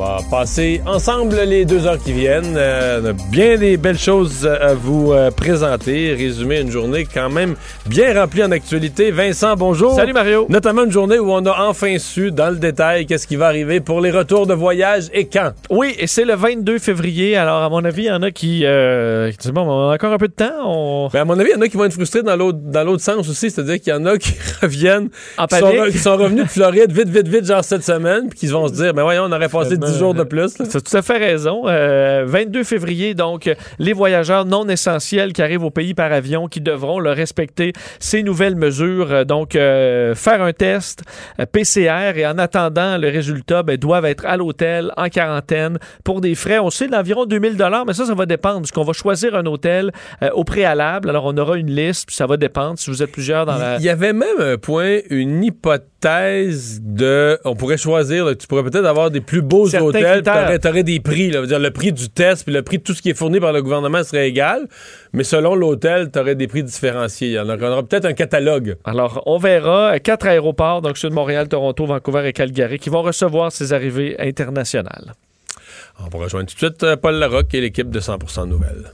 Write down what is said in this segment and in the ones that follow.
On va passer ensemble les deux heures qui viennent. Euh, on a bien des belles choses à vous euh, présenter. Résumer une journée quand même bien remplie en actualité. Vincent, bonjour. Salut Mario. Notamment une journée où on a enfin su dans le détail qu'est-ce qui va arriver pour les retours de voyage et quand. Oui, et c'est le 22 février. Alors, à mon avis, il y en a qui, euh, qui disent bon, on a encore un peu de temps. On... Ben, à mon avis, il y en a qui vont être frustrés dans l'autre sens aussi, c'est-à-dire qu'il y en a qui reviennent En qui sont, qui sont revenus de Floride vite vite vite genre cette semaine puis qui vont se dire ben voyons, on aurait passé 10 jours de plus. Tu as tout à fait raison. Euh, 22 février, donc, euh, les voyageurs non essentiels qui arrivent au pays par avion, qui devront le respecter ces nouvelles mesures. Euh, donc, euh, faire un test euh, PCR et en attendant le résultat, ben, doivent être à l'hôtel en quarantaine pour des frais. On sait d'environ 2000 dollars, mais ça, ça va dépendre parce qu'on va choisir un hôtel euh, au préalable. Alors, on aura une liste, puis ça va dépendre si vous êtes plusieurs dans la. Il y avait même un point, une hypothèse de. On pourrait choisir, là, tu pourrais peut-être avoir des plus beaux Certains hôtels, t'aurais des prix. Là, dire, le prix du test puis le prix de tout ce qui est fourni par le gouvernement serait égal, mais selon l'hôtel, t'aurais des prix différenciés. Il y en aura, on aura peut-être un catalogue. Alors, on verra quatre aéroports, donc ceux de Montréal, Toronto, Vancouver et Calgary, qui vont recevoir ces arrivées internationales. On va rejoindre tout de suite euh, Paul Larocque et l'équipe de 100% Nouvelles.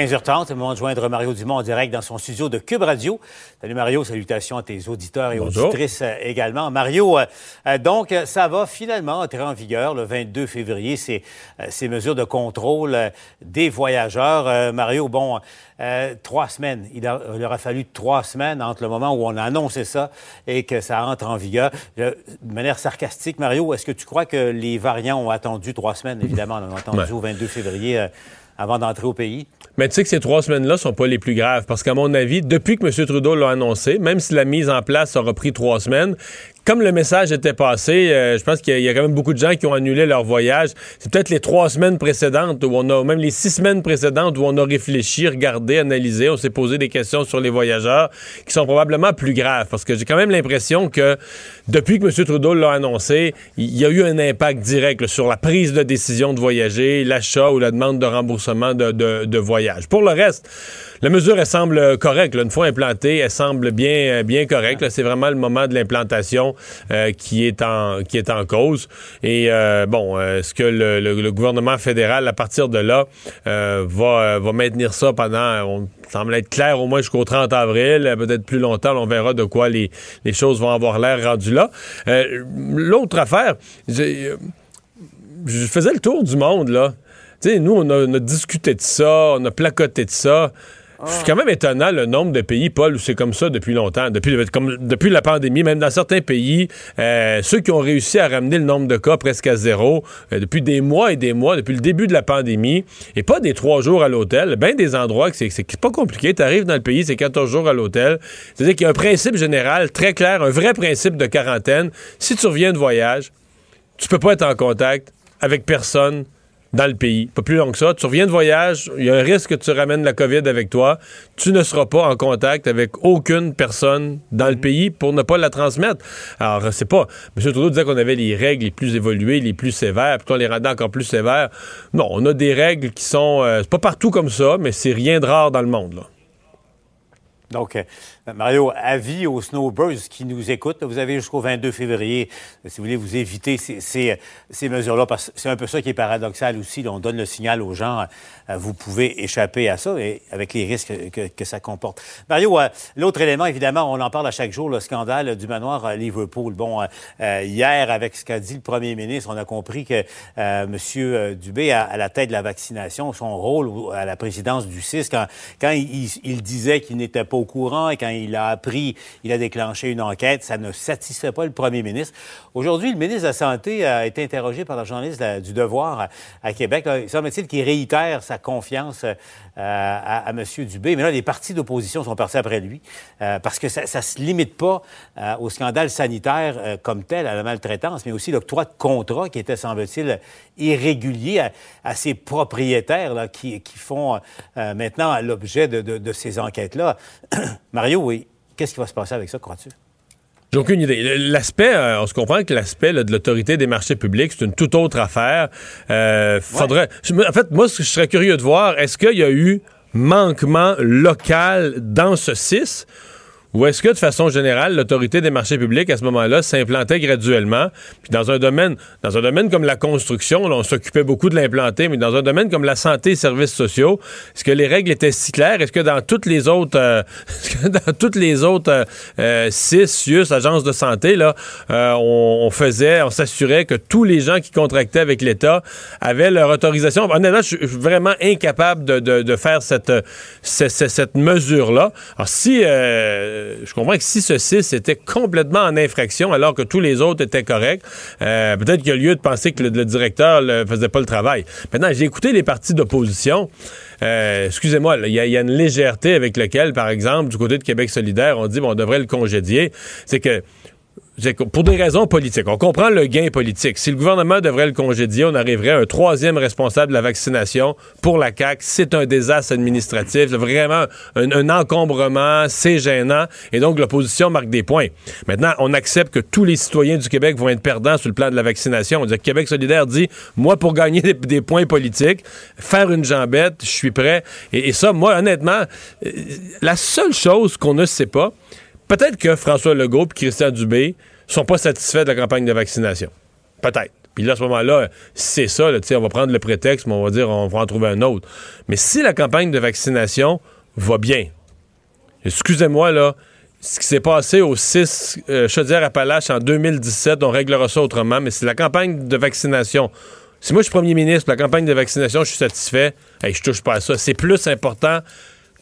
15h30, c'est le moment de joindre Mario Dumont en direct dans son studio de Cube Radio. Salut Mario, salutations à tes auditeurs et Bonjour. auditrices euh, également. Mario, euh, euh, donc ça va finalement entrer en vigueur le 22 février, ces, ces mesures de contrôle des voyageurs. Euh, Mario, bon, euh, trois semaines, il, a- il aura fallu trois semaines entre le moment où on a annoncé ça et que ça entre en vigueur. De manière sarcastique, Mario, est-ce que tu crois que les variants ont attendu trois semaines, évidemment, on a attendu Ouais. au 22 février avant d'entrer au pays? Mais tu sais que ces trois semaines-là sont pas les plus graves parce qu'à mon avis, depuis que M. Trudeau l'a annoncé, même si la mise en place aura pris trois semaines, comme le message était passé, euh, je pense qu'il y, a- quand même beaucoup de gens qui ont annulé leur voyage. C'est peut-être les trois semaines précédentes où on a, même les six semaines précédentes où on a réfléchi, regardé, analysé, on s'est posé des questions sur les voyageurs qui sont probablement plus graves parce que j'ai quand même l'impression que depuis que M. Trudeau l'a annoncé, il y a eu un impact direct sur la prise de décision de voyager, l'achat ou la demande de remboursement de, voyage. Pour le reste, la mesure, elle semble correcte. Une fois implantée, elle semble bien, bien correcte. C'est vraiment le moment de l'implantation euh, qui, est en, qui est en cause. Et euh, bon, euh, est-ce que le, gouvernement fédéral, à partir de là, euh, va, va maintenir ça pendant, on semble être clair au moins jusqu'au 30 avril, euh, peut-être plus longtemps, on verra de quoi les, les choses vont avoir l'air rendues là. Euh, L'autre affaire, euh, je faisais le tour du monde, là. Tu sais, nous, on a, on a discuté de ça, on a placoté de ça. C'est quand même étonnant le nombre de pays, Paul, où c'est comme ça depuis longtemps. Depuis, la pandémie, même dans certains pays, euh, ceux qui ont réussi à ramener le nombre de cas presque à zéro euh, depuis des mois et des mois, depuis le début de la pandémie, et pas des trois jours à l'hôtel, bien des endroits que c'est c'est pas compliqué. Tu arrives dans le pays, c'est 14 jours à l'hôtel. C'est-à-dire qu'il y a un principe général très clair, un vrai principe de quarantaine. Si tu reviens de voyage, tu peux pas être en contact avec personne dans le pays. Pas plus long que ça. Tu reviens de voyage, il y a un risque que tu ramènes la COVID avec toi. Tu ne seras pas en contact avec aucune personne dans le pays pour ne pas la transmettre. Alors, c'est pas. M. Trudeau disait qu'on avait les règles les plus évoluées, les plus sévères, puis on les rendait encore plus sévères. Non, on a des règles qui sont. euh, c'est pas partout comme ça, mais c'est rien de rare dans le monde, là. Donc, Mario, avis aux snowbirds qui nous écoutent. Vous avez jusqu'au 22 février, si vous voulez, vous éviter ces, ces, ces mesures-là, parce que c'est un peu ça qui est paradoxal aussi. On donne le signal aux gens, euh, vous pouvez échapper à ça, et avec les risques que, que ça comporte. Mario, euh, l'autre élément, évidemment, on en parle à chaque jour, le scandale du manoir Liverpool. Bon, euh, hier, avec ce qu'a dit le premier ministre, on a compris que M. Dubé, à, à, la tête de la vaccination, son rôle à la présidence du CIS, quand, quand il, il disait qu'il n'était pas au courant et quand il a appris, il a déclenché une enquête. Ça ne satisfait pas le premier ministre. Aujourd'hui, le ministre de la Santé a été interrogé par la journaliste du Devoir à, Québec. il semble-t-il qu'il réitère sa confiance euh, à, M. Dubé. Mais là, les partis d'opposition sont partis après lui euh, parce que ça ne se limite pas euh, au scandale sanitaire comme tel, à la maltraitance, mais aussi l'octroi de contrats qui était, semble-t-il, irrégulier à, ces propriétaires là, qui, font maintenant l'objet de, de ces enquêtes-là. Mario, oui. Qu'est-ce qui va se passer avec ça, crois-tu? J'ai aucune idée. L'aspect, euh, on se comprend que l'aspect de l'autorité des marchés publics, c'est une toute autre affaire. Euh, faudrait. En fait, moi, je serais curieux de voir, est-ce qu'il y a eu manquement local dans ce 6 ou est-ce que, de façon générale, l'autorité des marchés publics, à ce moment-là, s'implantait graduellement? Puis dans un domaine, dans un domaine comme la construction, on s'occupait beaucoup de l'implanter, mais dans un domaine comme la santé et services sociaux, est-ce que les règles étaient si claires? Est-ce que dans toutes les autres, euh, dans toutes les autres euh, euh six, agences de santé, là, euh, on, faisait, on s'assurait que tous les gens qui contractaient avec l'État avaient leur autorisation? Honnêtement, je suis vraiment incapable de faire cette, cette, cette mesure-là. Alors, si je comprends que si ce 6 était complètement en infraction alors que tous les autres étaient corrects, euh, peut-être qu'il y a lieu de penser que le, directeur ne faisait pas le travail. Maintenant, j'ai écouté les partis d'opposition. Euh, excusez-moi, il y, a une légèreté avec laquelle, par exemple, du côté de Québec solidaire, on dit bon, on devrait le congédier. C'est que pour des raisons politiques. On comprend le gain politique. Si le gouvernement devrait le congédier, on arriverait à un troisième responsable de la vaccination pour la CAQ. C'est un désastre administratif, vraiment un, encombrement, c'est gênant, et donc l'opposition marque des points. Maintenant, on accepte que tous les citoyens du Québec vont être perdants sur le plan de la vaccination. On dit que Québec solidaire dit, moi, pour gagner des, points politiques, faire une jambette, je suis prêt. Et, ça, moi, honnêtement, euh, la seule chose qu'on ne sait pas, Peut-être que François Legault et Christian Dubé sont pas satisfaits de la campagne de vaccination. Peut-être. Puis là, à ce moment-là, c'est ça, on va prendre le prétexte, mais on va dire on va en trouver un autre. Mais si la campagne de vaccination va bien, excusez-moi, là, ce qui s'est passé au 6 euh, Chaudière-Appalaches en 2017, on réglera ça autrement, mais si la campagne de vaccination si moi je suis premier ministre, la campagne de vaccination, je suis satisfait, hey, je touche pas à ça. C'est plus important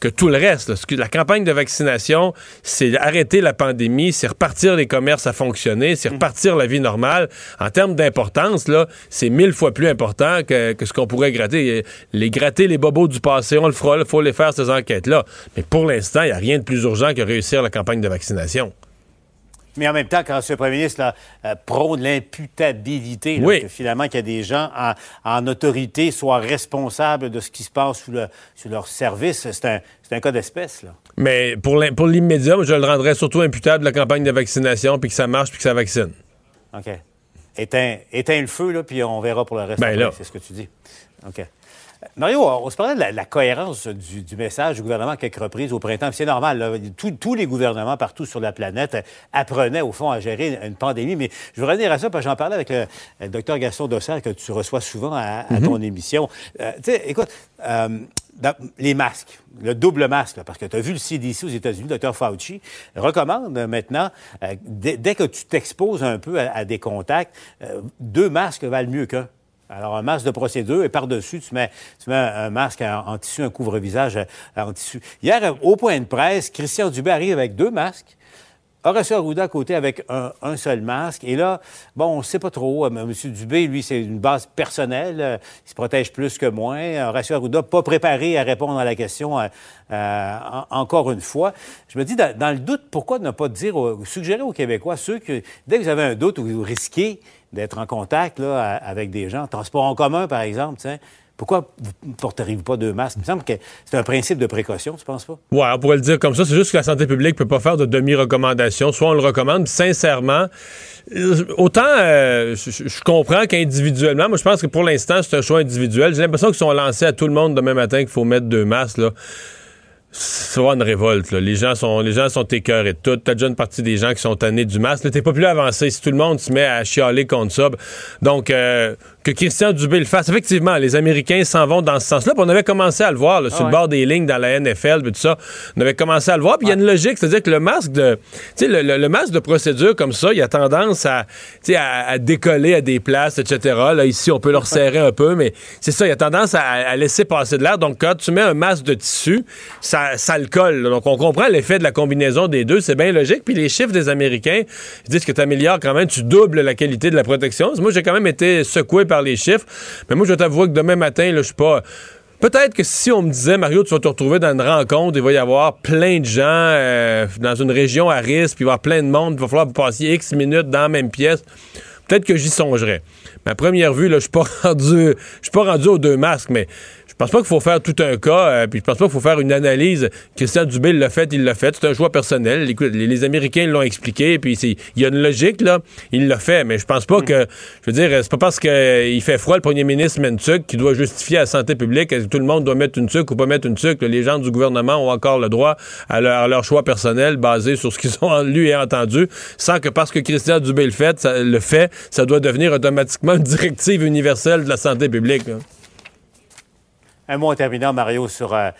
que tout le reste. La campagne de vaccination, c'est arrêter la pandémie, c'est repartir les commerces à fonctionner, c'est repartir la vie normale. En termes d'importance, là, c'est mille fois plus important que, ce qu'on pourrait gratter. Les gratter les bobos du passé, on le fera, il faut les faire, ces enquêtes-là. Mais pour l'instant, il n'y a rien de plus urgent que réussir la campagne de vaccination. Mais en même temps, quand ce premier ministre là, euh, prône l'imputabilité, que finalement qu'il y a des gens en, autorité soient responsables de ce qui se passe sous, le, sous leur service, c'est un, un, cas d'espèce. Mais pour l'immédiat, je le rendrais surtout imputable de la campagne de vaccination, puis que ça marche, puis que ça vaccine. OK. Éteins, éteins le feu, là, puis on verra pour le reste. Ben c'est ce que tu dis. OK. Mario, on se parlait de la, cohérence du, message du gouvernement à quelques reprises au printemps. C'est normal. tous les gouvernements partout sur la planète apprenaient, au fond, à gérer une pandémie. Mais je veux revenir à ça parce que j'en parlais avec le, docteur Gaston Dossard que tu reçois souvent à, mm-hmm. ton émission. Euh, tu sais, écoute, euh, les masques, le double masque, parce que tu as vu le CDC aux États-Unis, le Dr. Fauci, recommande maintenant, euh, dès, que tu t'exposes un peu à, des contacts, deux masques valent mieux qu'un. Alors, un masque de procédure et par-dessus, tu mets, tu mets un, masque en, tissu, un couvre-visage euh, en tissu. Hier, au point de presse, Christian Dubé arrive avec deux masques. Horacio Arruda à côté avec un, seul masque. Et là, bon, on ne sait pas trop. Euh, M. Dubé, lui, c'est une base personnelle. Euh, il se protège plus que moins. Horacio Arruda, pas préparé à répondre à la question encore une fois. Je me dis, dans, le doute, pourquoi ne pas dire, suggérer aux Québécois, ceux que, dès que vous avez un doute ou vous risquez d'être en contact là, avec des gens. Transport en commun, par exemple, Pourquoi vous ne porteriez pas deux masques? Il me semble que c'est un principe de précaution, tu penses pas? Oui, on pourrait le dire comme ça. C'est juste que la santé publique ne peut pas faire de demi-recommandation. Soit on le recommande, sincèrement, euh, autant euh, je, comprends qu'individuellement, moi je pense que pour l'instant, c'est un choix individuel. J'ai l'impression qu'ils sont lancés à tout le monde demain matin qu'il faut mettre deux masques. Là vraiment une révolte. Les gens sont les gens sont écœurés de tout. T'as déjà une partie des gens qui sont tannés du masque. T'es pas plus avancé si tout le monde se met à chialer contre ça. Donc euh, que Christian Dubé le fasse. Effectivement, les Américains s'en vont dans ce sens-là. on avait commencé à le voir là, sur le bord des lignes dans la NFL, puis tout ça. On avait commencé à le voir. Puis il y a une logique, c'est-à-dire que le masque de, le, le- le masque de procédure comme ça, il a tendance à, à, à décoller à des places, etc. Là ici, on peut le resserrer un peu, mais c'est ça, il a tendance à, à laisser passer de l'air. Donc quand tu mets un masque de tissu, ça, ça le colle. là. Donc on comprend l'effet de la combinaison des deux, c'est bien logique. Puis les chiffres des Américains disent que tu améliores quand même, tu doubles la qualité de la protection. Moi, j'ai quand même été secoué par les chiffres. Mais moi, je t'avoue que demain matin, je suis pas. Peut-être que si on me disait, Mario, tu vas te retrouver dans une rencontre, il va y avoir plein de gens euh, dans une région à risque, puis il va y avoir plein de monde, il va falloir passiez X minutes dans la même pièce. Peut-être que j'y songerais. À première vue, je suis pas rendu. Je suis pas rendu aux deux masques, mais je pense pas qu'il faut faire tout un cas, euh, puis je pense pas qu'il faut faire une analyse. Christian Dubé l'a fait, il l'a fait. C'est un choix personnel. Écoute, les, les Américains l'ont expliqué, puis il y a une logique, là. Il l'a fait, mais je pense pas que. Je veux dire, c'est pas parce qu'il fait froid, le premier ministre met une tuque, qu'il doit justifier à la santé publique est-ce que tout le monde doit mettre une tuque ou pas mettre une tuque? Les gens du gouvernement ont encore le droit à leur, à leur choix personnel basé sur ce qu'ils ont lu et entendu, sans que parce que Christian Dubé le fait, ça, le fait, ça doit devenir automatiquement une directive universelle de la santé publique. là. Un mot en terminant, Mario, sur euh,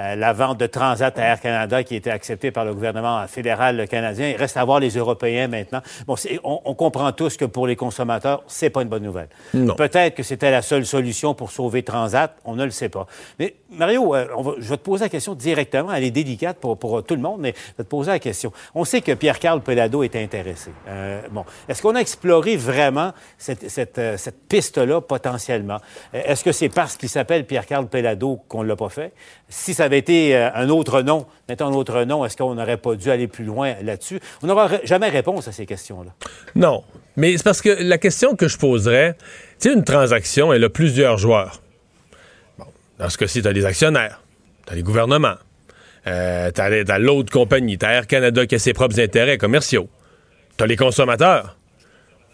euh, la vente de Transat à Air Canada qui a été acceptée par le gouvernement fédéral canadien. Il reste à voir les Européens maintenant. Bon, on, on comprend tous que pour les consommateurs, c'est pas une bonne nouvelle. Peut-être que c'était la seule solution pour sauver Transat, on ne le sait pas. Mais Mario, euh, on va- je vais te poser la question directement. Elle est délicate pour, pour tout le monde, mais je vais te poser la question. On sait que Pierre-Carl Pelado est intéressé. Euh, bon, est-ce qu'on a exploré vraiment cette, cette, euh, cette piste-là potentiellement? Est-ce que c'est parce qu'il s'appelle Pierre-Carl Pelado qu'on ne l'a pas fait? Si ça avait été euh, un autre nom, mettons un autre nom, est-ce qu'on n'aurait pas dû aller plus loin là-dessus? On n'aura jamais réponse à ces questions-là. Non. Mais c'est parce que la question que je poserais, tu sais, une transaction, elle a plusieurs joueurs. Bon, dans ce cas-ci, tu as les actionnaires, tu as les gouvernements, euh, tu as, l'autre compagnie, tu as Air Canada qui a ses propres intérêts commerciaux, tu as les consommateurs,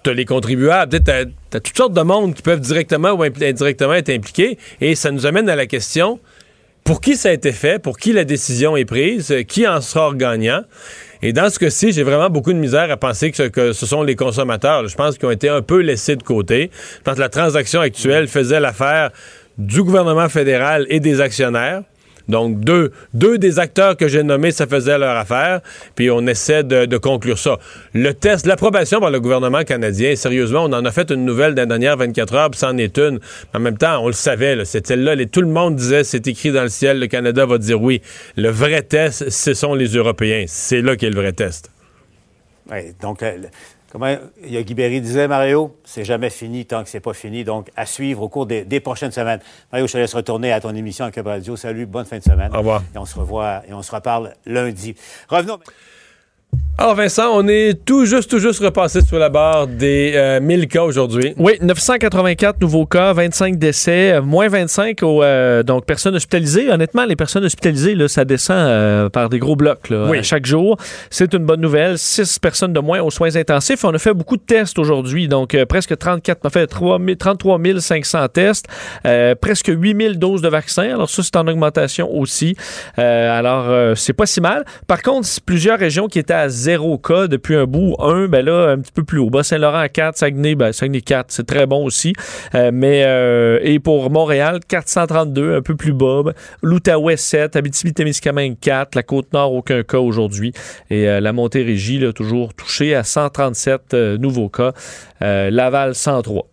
tu as les contribuables, tu as, toutes sortes de monde qui peuvent directement ou indirectement être impliqués. Et ça nous amène à la question pour qui ça a été fait, pour qui la décision est prise, euh, qui en sort gagnant. Et dans ce cas-ci, j'ai vraiment beaucoup de misère à penser que ce, sont les consommateurs. Je pense qu'ils ont été un peu laissés de côté. Je pense que la transaction actuelle faisait l'affaire du gouvernement fédéral et des actionnaires. Donc, deux, des acteurs que j'ai nommés, ça faisait leur affaire, puis on essaie de, conclure ça. Le test, l'approbation par le gouvernement canadien, sérieusement, on en a fait une nouvelle dans les dernières 24 heures, puis c'en est une. En même temps, on le savait, là, celle-là, les- tout le monde disait, c'est écrit dans le ciel, le Canada va dire oui. Le vrai test, ce sont les Européens. C'est là qu'est le vrai test. Ouais, donc, euh, comment Guy Berry disait, Mario, c'est jamais fini tant que c'est pas fini. Donc, à suivre au cours des, des prochaines semaines. Mario, je te laisse retourner à ton émission à Cube Radio. Salut, bonne fin de semaine. Au revoir. Et on se revoit et on se reparle lundi. Revenons. Alors, Vincent, on est tout juste, tout juste repassé sur la barre des euh, 1000 cas aujourd'hui. Oui, 984 nouveaux cas, 25 décès, euh, moins 25 aux euh, donc personnes hospitalisées. Honnêtement, les personnes hospitalisées, là, ça descend euh, par des gros blocs là, Oui. à chaque jour. C'est une bonne nouvelle. 6 personnes de moins aux soins intensifs. On a fait beaucoup de tests aujourd'hui, donc euh, presque 34, on a fait 3 000 33 500 tests, euh, presque 8 000 doses de vaccins. Alors ça, c'est en augmentation aussi. Euh, alors, euh, c'est pas si mal. Par contre, plusieurs régions qui étaient à zéro cas depuis un bout. Un, ben là, un petit peu plus haut. Bas-Saint-Laurent à 4, Saguenay, ben, Saguenay 4, c'est très bon aussi. Euh, mais, euh, et pour Montréal, 432, un peu plus bas. L'Outaouais, 7, Abitibi-Témiscamingue, 4, la Côte-Nord, aucun cas aujourd'hui. Et euh, la Montérégie, là, toujours touchée à 137 euh, nouveaux cas. Laval, 103.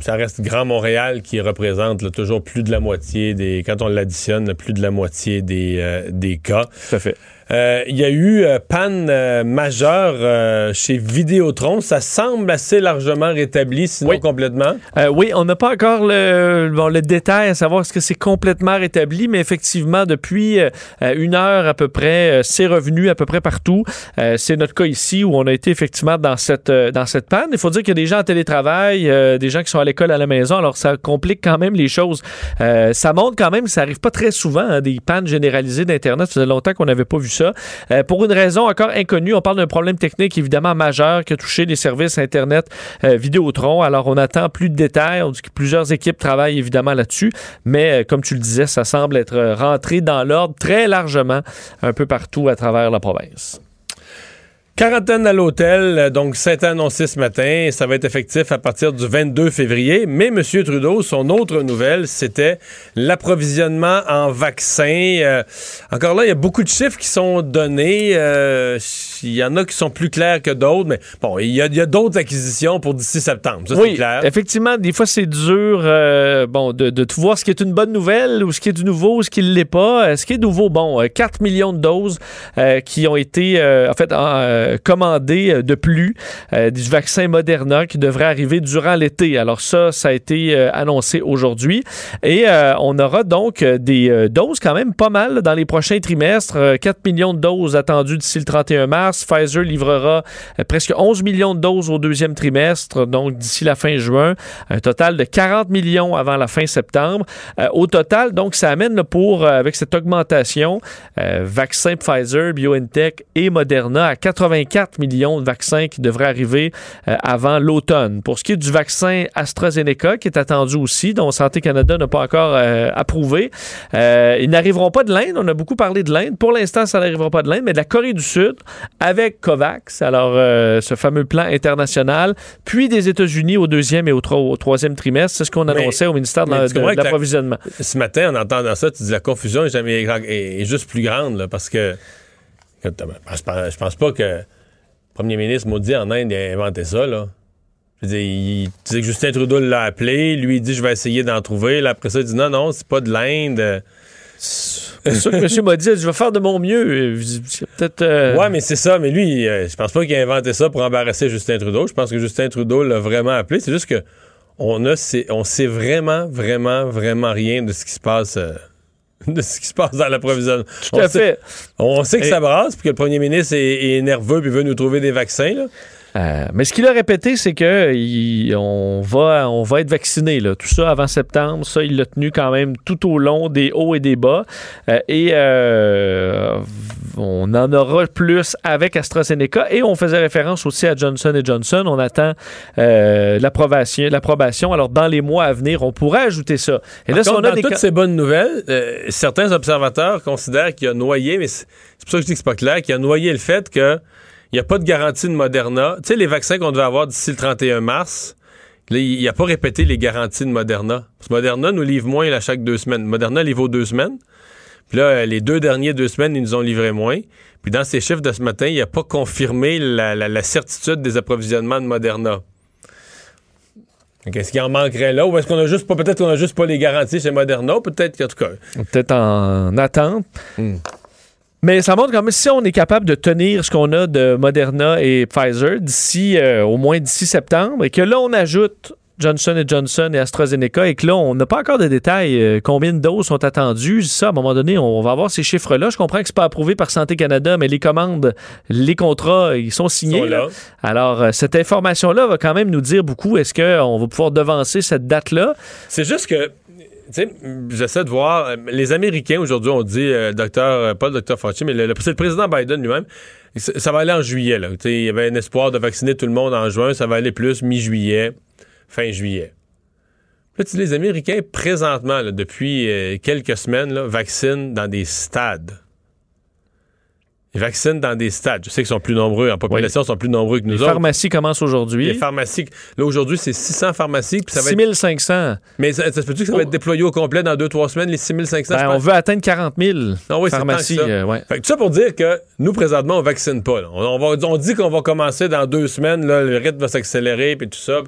Ça reste Grand Montréal qui représente là, toujours plus de la moitié des. Quand on l'additionne, plus de la moitié des, euh, des cas. Tout à fait. Euh, Il y a eu euh, panne euh, majeure euh, chez Vidéotron. Ça semble assez largement rétabli, sinon Oui. complètement. Euh, oui, on n'a pas encore le, bon, le détail à savoir est-ce que c'est complètement rétabli, mais effectivement, depuis euh, une heure à peu près, euh, c'est revenu à peu près partout. Euh, c'est notre cas ici où on a été effectivement dans cette, euh, dans cette panne. Il faut dire qu'il y a des gens en télétravail, euh, des gens qui sont à l'école à la maison, alors ça complique quand même les choses. Euh, ça montre quand même, ça arrive pas très souvent, hein, des pannes généralisées d'Internet. Ça faisait longtemps qu'on n'avait pas vu ça. Euh, pour une raison encore inconnue, on parle d'un problème technique évidemment majeur qui a touché les services Internet euh, Vidéotron. Alors, on attend plus de détails. On dit que plusieurs équipes travaillent évidemment là-dessus. Mais, euh, comme tu le disais, ça semble être rentré dans l'ordre très largement un peu partout à travers la province. Quarantaine à l'hôtel, donc c'est annoncé ce matin. Ça va être effectif à partir du 22 février. Mais M. Trudeau, son autre nouvelle, c'était l'approvisionnement en vaccins. Euh, encore là, il y a beaucoup de chiffres qui sont donnés. Euh, il y en a qui sont plus clairs que d'autres, mais bon, il y a, d'autres acquisitions pour d'ici septembre. Ça, oui, clair. effectivement, des fois, c'est dur bon, de, de tout voir ce qui est une bonne nouvelle ou ce qui est du nouveau ou ce qui ne l'est pas. Ce qui est nouveau, bon, 4 millions de doses qui ont été, en fait, en euh, commandé euh, de plus euh, du vaccin Moderna qui devrait arriver durant l'été. Alors ça, ça a été annoncé aujourd'hui. Et on aura donc des doses quand même pas mal dans les prochains trimestres. 4 millions de doses attendues d'ici le 31 mars. Pfizer livrera presque 11 millions de doses au deuxième trimestre, donc d'ici la fin juin. Un total de 40 millions avant la fin septembre. au total, donc, ça amène pour, avec cette augmentation, vaccin Pfizer, BioNTech et Moderna à 80 4 millions de vaccins qui devraient arriver euh, avant l'automne. Pour ce qui est du vaccin AstraZeneca, qui est attendu aussi, dont Santé Canada n'a pas encore euh, approuvé, euh, ils n'arriveront pas de l'Inde. On a beaucoup parlé de l'Inde. Pour l'instant, ça n'arrivera pas de l'Inde, mais de la Corée du Sud avec COVAX, alors ce fameux plan international, puis des États-Unis au deuxième et au, troisième trimestre. C'est ce qu'on annonçait au ministère de l'Approvisionnement. Ce matin, en entendant ça, tu dis la confusion est, jamais, est, juste plus grande parce que je pense pas que le premier ministre maudit en Inde a inventé ça, là. Je veux il, disait que Justin Trudeau l'a appelé, lui il dit je vais essayer d'en trouver. Là, après ça, il dit non, non, c'est pas de l'Inde. C'est sûr que M. m'a dit je vais faire de mon mieux. Peut-être. Euh, ouais, mais c'est ça. Mais lui, euh, je pense pas qu'il a inventé ça pour embarrasser Justin Trudeau. Je pense que Justin Trudeau l'a vraiment appelé. C'est juste que on a, on sait vraiment, vraiment, vraiment rien de ce qui se passe. Euh, de ce qui se passe dans l'approvisionnement. Tout à fait. On sait que ça brasse, puis que le premier ministre est, est nerveux, puis veut nous trouver des vaccins. Là. Euh, mais ce qu'il a répété, c'est que on, va, on va être vacciné. Tout ça avant septembre, ça, il l'a tenu quand même tout au long des hauts et des bas. Euh, et euh, on en aura plus avec AstraZeneca. Et on faisait référence aussi à Johnson Johnson. On attend l'approbation, l'approbation. Alors, dans les mois à venir, on pourrait ajouter ça. Et là, on a dans toutes ces bonnes nouvelles, certains observateurs considèrent qu'il a noyé, mais c'est pour ça que je dis que c'est pas clair, qu'il a noyé le fait que il n'y a pas de garantie de Moderna. Tu sais, les vaccins qu'on devait avoir d'ici le 31 mars, il n'a pas répété les garanties de Moderna. Parce que Moderna nous livre moins à chaque deux semaines. Moderna livre aux deux semaines. Puis là, les deux derniers deux semaines, ils nous ont livré moins. Puis dans ces chiffres de ce matin, il n'a pas confirmé la, certitude des approvisionnements de Moderna. Est-ce qu'il en manquerait là? Ou est-ce qu'on a juste pas, peut-être qu'on a juste pas les garanties chez Moderna? Peut-être qu'en tout cas. Peut-être en attente. Hmm. Mais ça montre quand même si on est capable de tenir ce qu'on a de Moderna et Pfizer d'ici euh, au moins d'ici septembre et que là on ajoute Johnson Johnson et AstraZeneca et que là on n'a pas encore de détails euh, combien de doses sont attendues ça à un moment donné on va avoir ces chiffres là je comprends que c'est pas approuvé par Santé Canada mais les commandes les contrats ils sont signés alors euh, cette information là va quand même nous dire beaucoup est-ce qu'on va pouvoir devancer cette date là c'est juste que j'essaie de voir. Euh, les Américains, aujourd'hui, ont dit, euh, docteur, euh, pas le docteur Fauci, mais le président Biden lui-même, ça va aller en juillet. Là. Il y avait un espoir de vacciner tout le monde en juin, ça va aller plus mi-juillet, fin juillet. Les Américains, présentement, depuis quelques semaines, vaccinent dans des stades. Ils vaccinent dans des stades. Je sais qu'ils sont plus nombreux, en population, ils sont plus nombreux que nous les autres. Les pharmacies commencent aujourd'hui. Les pharmacies. Là, aujourd'hui, c'est 600 pharmacies. Puis ça 6500. Mais ça, se peut-tu que ça va être déployé au complet dans 2-3 semaines, les 6500? Ben, on veut atteindre 40 000 non, oui, pharmacies. Ça. Euh, ouais. fait que tout ça pour dire que nous, présentement, on vaccine pas. On, va, on dit qu'on va commencer dans deux semaines, là, le rythme va s'accélérer, puis tout ça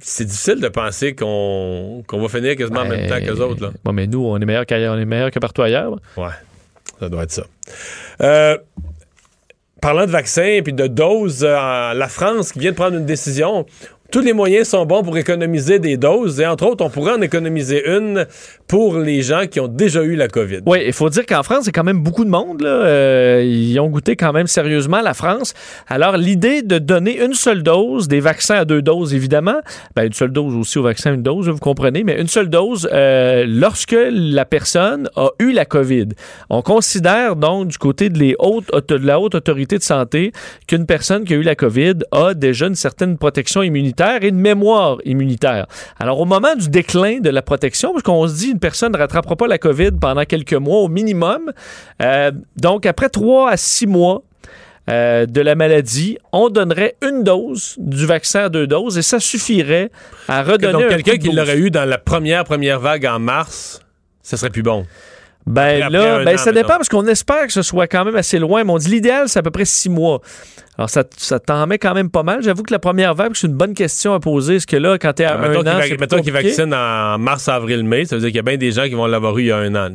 c'est difficile de penser qu'on va finir quasiment en même temps que les autres. Là. Bon, mais nous, on est meilleur on que partout ailleurs. Ouais. Ça doit être ça. Euh, parlant de vaccins et puis de doses, euh, la France qui vient de prendre une décision. Tous les moyens sont bons pour économiser des doses et entre autres, on pourrait en économiser une pour les gens qui ont déjà eu la COVID. Oui, il faut dire qu'en France, c'est quand même beaucoup de monde. Euh, ils ont goûté quand même sérieusement la France. Alors, l'idée de donner une seule dose, des vaccins à deux doses, évidemment, ben, une seule dose aussi au vaccin, une dose, vous comprenez, mais une seule dose euh, lorsque la personne a eu la COVID. On considère donc du côté de, les hautes, de la haute autorité de santé qu'une personne qui a eu la COVID a déjà une certaine protection immunitaire et une mémoire immunitaire. Alors, au moment du déclin de la protection, parce qu'on se dit une personne ne rattrapera pas la COVID pendant quelques mois au minimum, euh, donc après trois à six mois, euh, de la maladie, on donnerait une dose du vaccin à deux doses et ça suffirait à redonner. Donc, quelqu'un qui l'aurait eu dans la première, première vague en mars, ça serait plus bon. Ben là, ben, ça dépend parce qu'on espère que ce soit quand même assez loin, mais on dit l'idéal, c'est à peu près six mois. Alors, ça, ça t'en met quand même pas mal. J'avoue que la première vague, c'est une bonne question à poser. Est-ce que là, quand t'es à un an, Mettons qu'ils vaccinent en mars, avril, mai, ça veut dire qu'il y a bien des gens qui vont l'avoir eu il y a un an.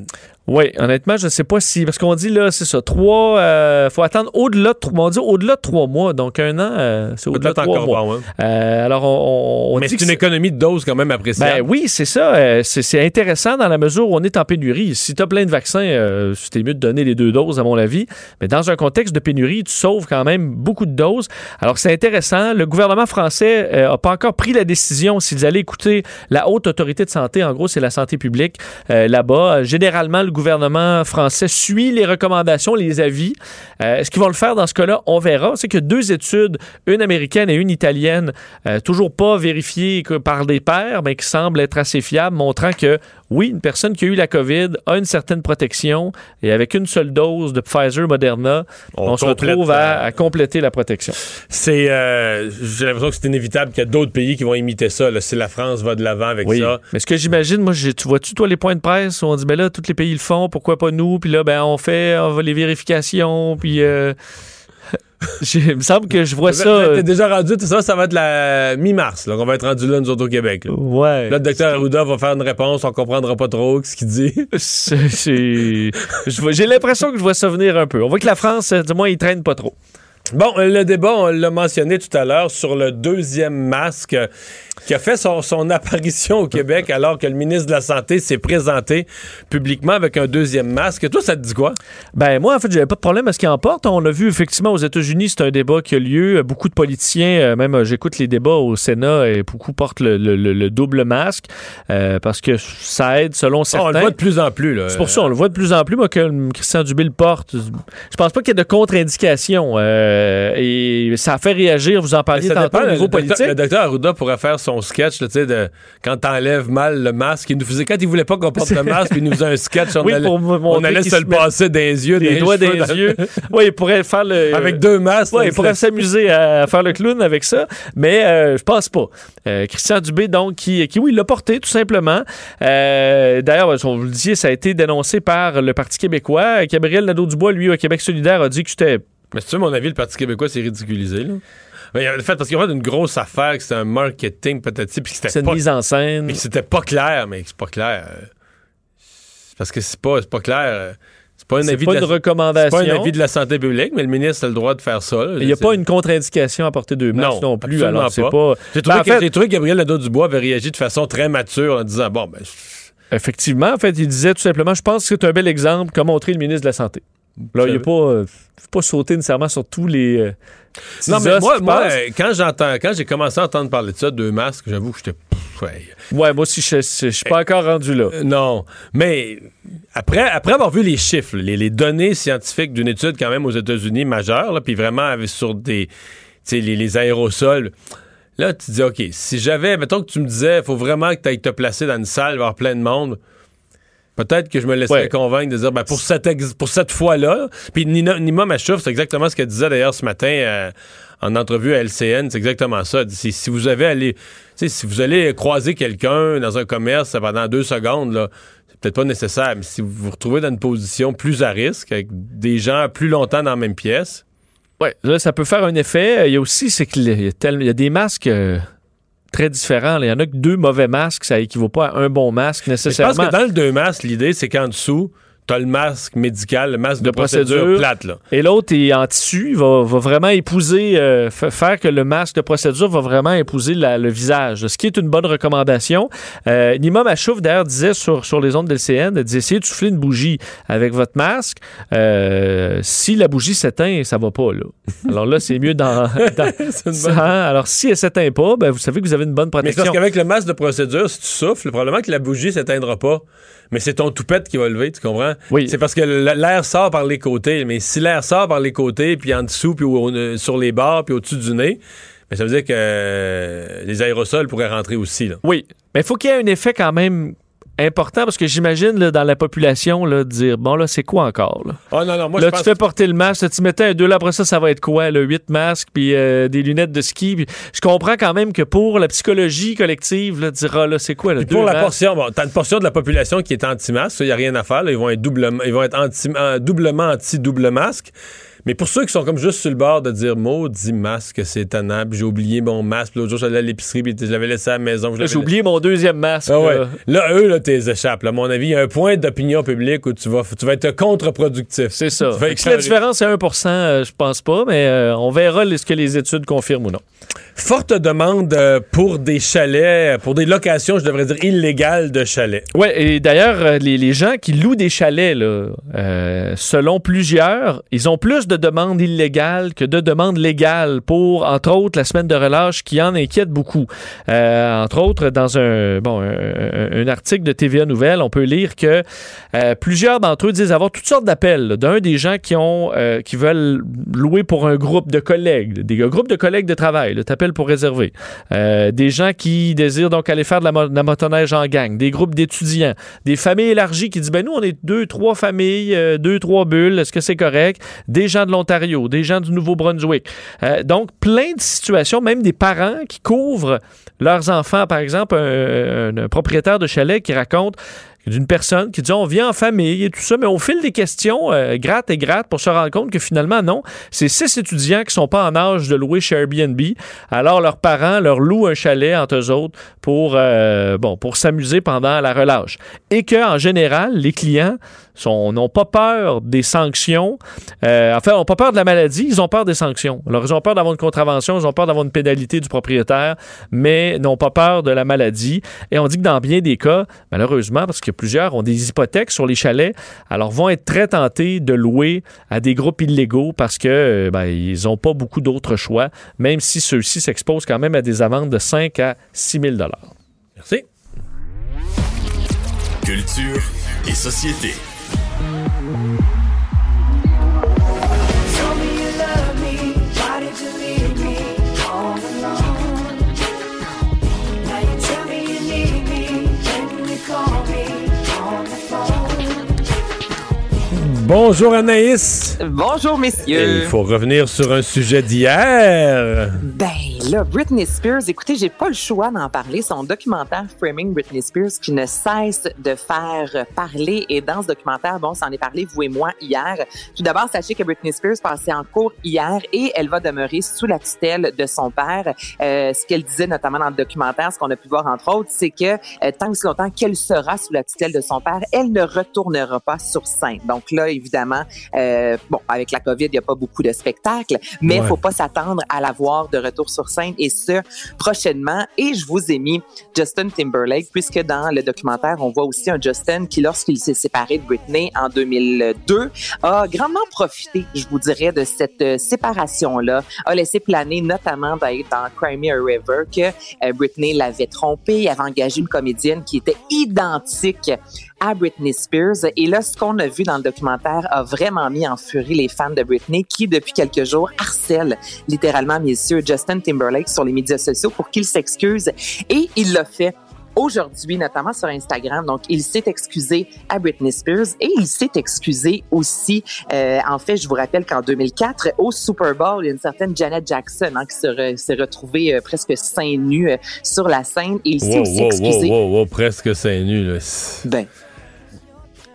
Oui, honnêtement, je ne sais pas si. Parce qu'on dit là, c'est ça, trois. Euh, faut attendre au-delà de trois. On dit au-delà de trois mois. Donc un an, euh, c'est au-delà de trois mois. Bon, euh, alors on, on Mais c'est une économie de doses quand même appréciable. Ben oui, c'est ça. C'est intéressant dans la mesure où on est en pénurie. Si tu as plein de vaccins, c'était mieux de donner les deux doses, à mon avis. Mais dans un contexte de pénurie, tu sauves quand même beaucoup de doses. Alors c'est intéressant. Le gouvernement français n'a pas encore pris la décision s'ils allaient écouter la haute autorité de santé. En gros, c'est la santé publique là-bas. Généralement, le gouvernement français suit les recommandations, les avis. Euh, est-ce qu'ils vont le faire? Dans ce cas-là? On verra. C'est que deux études, une américaine et une italienne, euh, toujours pas vérifiées par des pairs, mais qui semblent être assez fiables, montrant que oui, une personne qui a eu la COVID a une certaine protection et avec une seule dose de Pfizer Moderna, on, se retrouve à, euh, compléter la protection. C'est, j'ai l'impression que c'est inévitable qu'il y a d'autres pays qui vont imiter ça. Si la France va de l'avant avec oui. ça. Mais ce que j'imagine, moi, tu vois-tu toi les points de presse où on dit ben là, tous les pays le pourquoi pas nous? Puis là, ben, on fait les vérifications, puis... Euh, il me semble que je vois ça. T'es déjà rendu, tout ça, ça va être la mi-mars, là, qu'on va être rendu là, nous autres au Québec. Là. Ouais. Là, le docteur Arruda va faire une réponse, on comprendra pas trop ce qu'il dit. J'ai l'impression que je vois ça venir un peu. On voit que la France, du moins, il traîne pas trop. Bon, le débat, on l'a mentionné tout à l'heure, sur le deuxième masque qui a fait son, apparition au Québec alors que le ministre de la Santé s'est présenté publiquement avec un deuxième masque. Toi, ça te dit quoi? Ben moi, en fait, j'avais pas de problème à ce qu'il emporte. On l'a vu effectivement aux États-Unis, c'est un débat qui a lieu. Beaucoup de politiciens, euh, même euh, j'écoute les débats au Sénat et beaucoup portent le, double masque euh, parce que ça aide selon certains. on le voit de plus en plus. C'est pour ça, on le voit de plus en plus. Moi, que Christian Dubé le porte, je pense pas qu'il y ait de contre-indication. et ça a fait réagir, vous en parliez tantôt au niveau politique. le docteur Arruda pourrait faire son sketch, tu sais, de quand t'enlèves mal le masque. Il nous faisait, quand il voulait pas qu'on porte le masque, il nous faisait un sketch. On allait, on allait se le passer des yeux, des, doigts des yeux. oui, il pourrait faire le. Avec deux masques. Oui, il pourrait s'amuser à faire le clown avec ça, mais euh, je pense pas. Euh, Christian Dubé, donc, qui, qui oui, l'a porté, tout simplement. Euh, D'ailleurs, on vous le dit, ça a été dénoncé par le Parti québécois. Gabriel Nadeau-Dubois, lui, au Québec solidaire, a dit que c'était mais c'est mon avis, le Parti québécois, c'est ridiculisé, là. Mais en fait, parce qu'il y avait une grosse affaire, que c'était un marketing, peut-être, puis c'était C'est une mise en scène. Mais c'était pas clair, mais c'est pas clair. Parce que c'est pas, pas clair. C'est pas un avis pas de une recommandation. C'est pas un avis de la santé publique, mais le ministre a le droit de faire ça. Il n'y a pas une contre-indication à porter deux masques non, non, plus. Alors, c'est pas. J'ai trouvé, ben, que, trouvé que Gabriel Nadeau-Dubois avait réagi de façon très mature en disant bon, ben. Effectivement, en fait, il disait tout simplement je pense que c'est un bel exemple qu'a montré le ministre de la Santé. Là, il n'y a pas, euh, pas sauter nécessairement sur tous les. Euh, non, mais moi, moi quand j'entends, quand j'ai commencé à entendre parler de ça, deux masques, j'avoue que j'étais. Ouais. ouais. moi aussi, je, ne suis pas encore rendu là. Euh, non. Mais après, après avoir vu les chiffres, les, données scientifiques d'une étude quand même aux États-Unis majeure, puis vraiment sur des. Les, les aérosols. Là, tu dis, OK, si j'avais, mettons que tu me disais, il faut vraiment que tu ailles te placer dans une salle, voir plein de monde Peut-être que je me laisserais convaincre de dire ben, pour cette, pour cette fois-là. Puis Nima, Nima Machouf, c'est exactement ce qu'elle disait d'ailleurs ce matin euh, en entrevue à LCN. C'est exactement ça. Si, si vous avez allé, si vous allez croiser quelqu'un dans un commerce pendant deux secondes, là, c'est peut-être pas nécessaire. Mais si vous vous retrouvez dans une position plus à risque, avec des gens plus longtemps dans la même pièce. Oui, là, ça peut faire un effet. Il y a aussi, c'est qu'il y, y, a des masques. Euh, très différents. Il y en a que deux mauvais masques, ça équivaut pas à un bon masque nécessairement. je pense que dans le deux masques, l'idée, c'est qu'en dessous, t'as le masque médical, le masque de, De procédure, procédure. plate, là. Et l'autre est en tissu, il va, va vraiment épouser, euh, fa- faire que le masque de procédure va vraiment épouser la- le visage, ce qui est une bonne recommandation. Euh, Nima Machouf, d'ailleurs, disait sur, sur les ondes de LCN, elle disait, essayez de souffler une bougie avec votre masque. Euh, si la bougie s'éteint, ça va pas, là. Alors là, c'est mieux dans... bonne- ça, alors, si elle s'éteint pas, ben, vous savez que vous avez une bonne Mais protection. parce qu'avec le masque de procédure, si tu souffles, probablement que la bougie s'éteindra pas. Mais c'est ton toupette qui va lever, tu comprends? Oui. C'est parce que l'air sort par les côtés. Mais si l'air sort par les côtés, puis en dessous, puis au- au- sur les bords, puis au-dessus du nez, ben, ça veut dire que euh, les aérosols pourraient rentrer aussi. Là. Oui, mais il faut qu'il y ait un effet quand même important parce que j'imagine là, dans la population là, dire bon là c'est quoi encore là, Oh non, non, moi là je tu fais porter le masque tu mettais un deux là après ça ça va être quoi là? Huit masques puis euh, des lunettes de ski puis je comprends quand même que pour la psychologie collective là dire ah, là c'est quoi Puis pour deux la masques? portion, bon, t'as une portion de la population qui est anti-masque, il n'y a rien à faire. là, ils vont être doublement, ils vont être anti, euh, doublement anti-double masque. Mais pour ceux qui sont comme juste sur le bord de dire maudit masque, c'est étonnant, j'ai oublié mon masque, l'autre jour j'allais à l'épicerie, puis je l'avais laissé à la maison. j'ai oublié mon deuxième masque Ah ouais. là. Là, eux, là, t'es échappes. Là, à mon avis, il y a un point d'opinion publique où tu vas, tu vas être contre-productif. c'est ça si la différence est 1%, euh, je pense pas mais euh, on verra ce que les études confirment ou non Forte demande euh, pour des chalets, pour des locations, je devrais dire illégales de chalets. Ouais, et d'ailleurs, euh, les, les gens qui louent des chalets, là, euh, selon plusieurs, ils ont plus de demandes illégales que de demandes légales pour, entre autres, la semaine de relâche qui en inquiète beaucoup. Euh, entre autres, dans un, bon, un, article de TVA Nouvelle, on peut lire que euh, plusieurs d'entre eux disent avoir toutes sortes d'appels d'un des gens qui ont euh, qui veulent louer pour un groupe de collègues, des groupes de collègues de travail, t'appelles pour réserver. Des gens qui désirent donc aller faire de la, motoneige en gang, des groupes d'étudiants, des familles élargies qui disent ben nous on est deux trois familles, deux trois bulles, est-ce que c'est correct? Des gens de l'Ontario, des gens du Nouveau-Brunswick. Euh, donc plein de situations, même des parents qui couvrent leurs enfants, par exemple un, propriétaire de chalet qui raconte d'une personne qui dit on vient en famille et tout ça, mais au fil des questions, euh, gratte et gratte pour se rendre compte que finalement, non, c'est six étudiants qui sont pas en âge de louer chez Airbnb. Alors leurs parents leur louent un chalet entre eux autres pour, euh, bon, pour s'amuser pendant la relâche. Et que en général, les clients sont- n'ont pas peur des sanctions. Euh, enfin, n'ont pas peur de la maladie, ils ont peur des sanctions. Alors, ils ont peur d'avoir une contravention, ils ont peur d'avoir une pénalité du propriétaire, mais n'ont pas peur de la maladie. Et on dit que dans bien des cas, malheureusement, parce que plusieurs ont des hypothèques sur les chalets, alors vont être très tentés de louer à des groupes illégaux parce que euh, ben, ils n'ont pas beaucoup d'autres choix, même si ceux-ci s'exposent quand même à des amendes de 5 à 6 000 Merci. Culture et société. Mm-hmm. Bonjour Anaïs. Bonjour, Il messieurs. faut revenir sur un sujet d'hier. Ben là, Britney Spears, écoutez, j'ai pas le choix d'en parler. Son documentaire Framing Britney Spears qui ne cesse de faire parler. Et dans ce documentaire, bon, s'en est parlé, vous et moi, hier. Tout d'abord, sachez que Britney Spears passait en cours hier et elle va demeurer sous la tutelle de son père. Euh, ce qu'elle disait notamment dans le documentaire, ce qu'on a pu voir entre autres, c'est que euh, tant que longtemps qu'elle sera sous la tutelle de son père, elle ne retournera pas sur scène. Donc là, évidemment, euh, bon, avec la COVID, il n'y a pas beaucoup de spectacles, mais il Ouais. faut pas s'attendre à la voir de retour sur scène et ce, prochainement. Et je vous ai mis Justin Timberlake, puisque dans le documentaire, on voit aussi un Justin qui, lorsqu'il s'est séparé de Britney en 2002, a grandement profité, je vous dirais, de cette euh, séparation-là, a laissé planer notamment dans, dans Cry Me a River que euh, Britney l'avait trompé, avait engagé une comédienne qui était identique à Britney Spears. Et là, ce qu'on a vu dans le documentaire a vraiment mis en furie les fans de Britney qui, depuis quelques jours, harcèlent littéralement, messieurs, Justin Timberlake sur les médias sociaux pour qu'il s'excuse. Et il l'a fait aujourd'hui, notamment sur Instagram. Donc, il s'est excusé à Britney Spears et il s'est excusé aussi. euh, en fait, je vous rappelle qu'en 2004, au Super Bowl, il y a une certaine Janet Jackson hein, qui re- s'est retrouvée euh, presque seins nus euh, sur la scène et il s'est Wow, aussi wow, excusé. wow, wow, wow, presque seins nus. Là. Ben,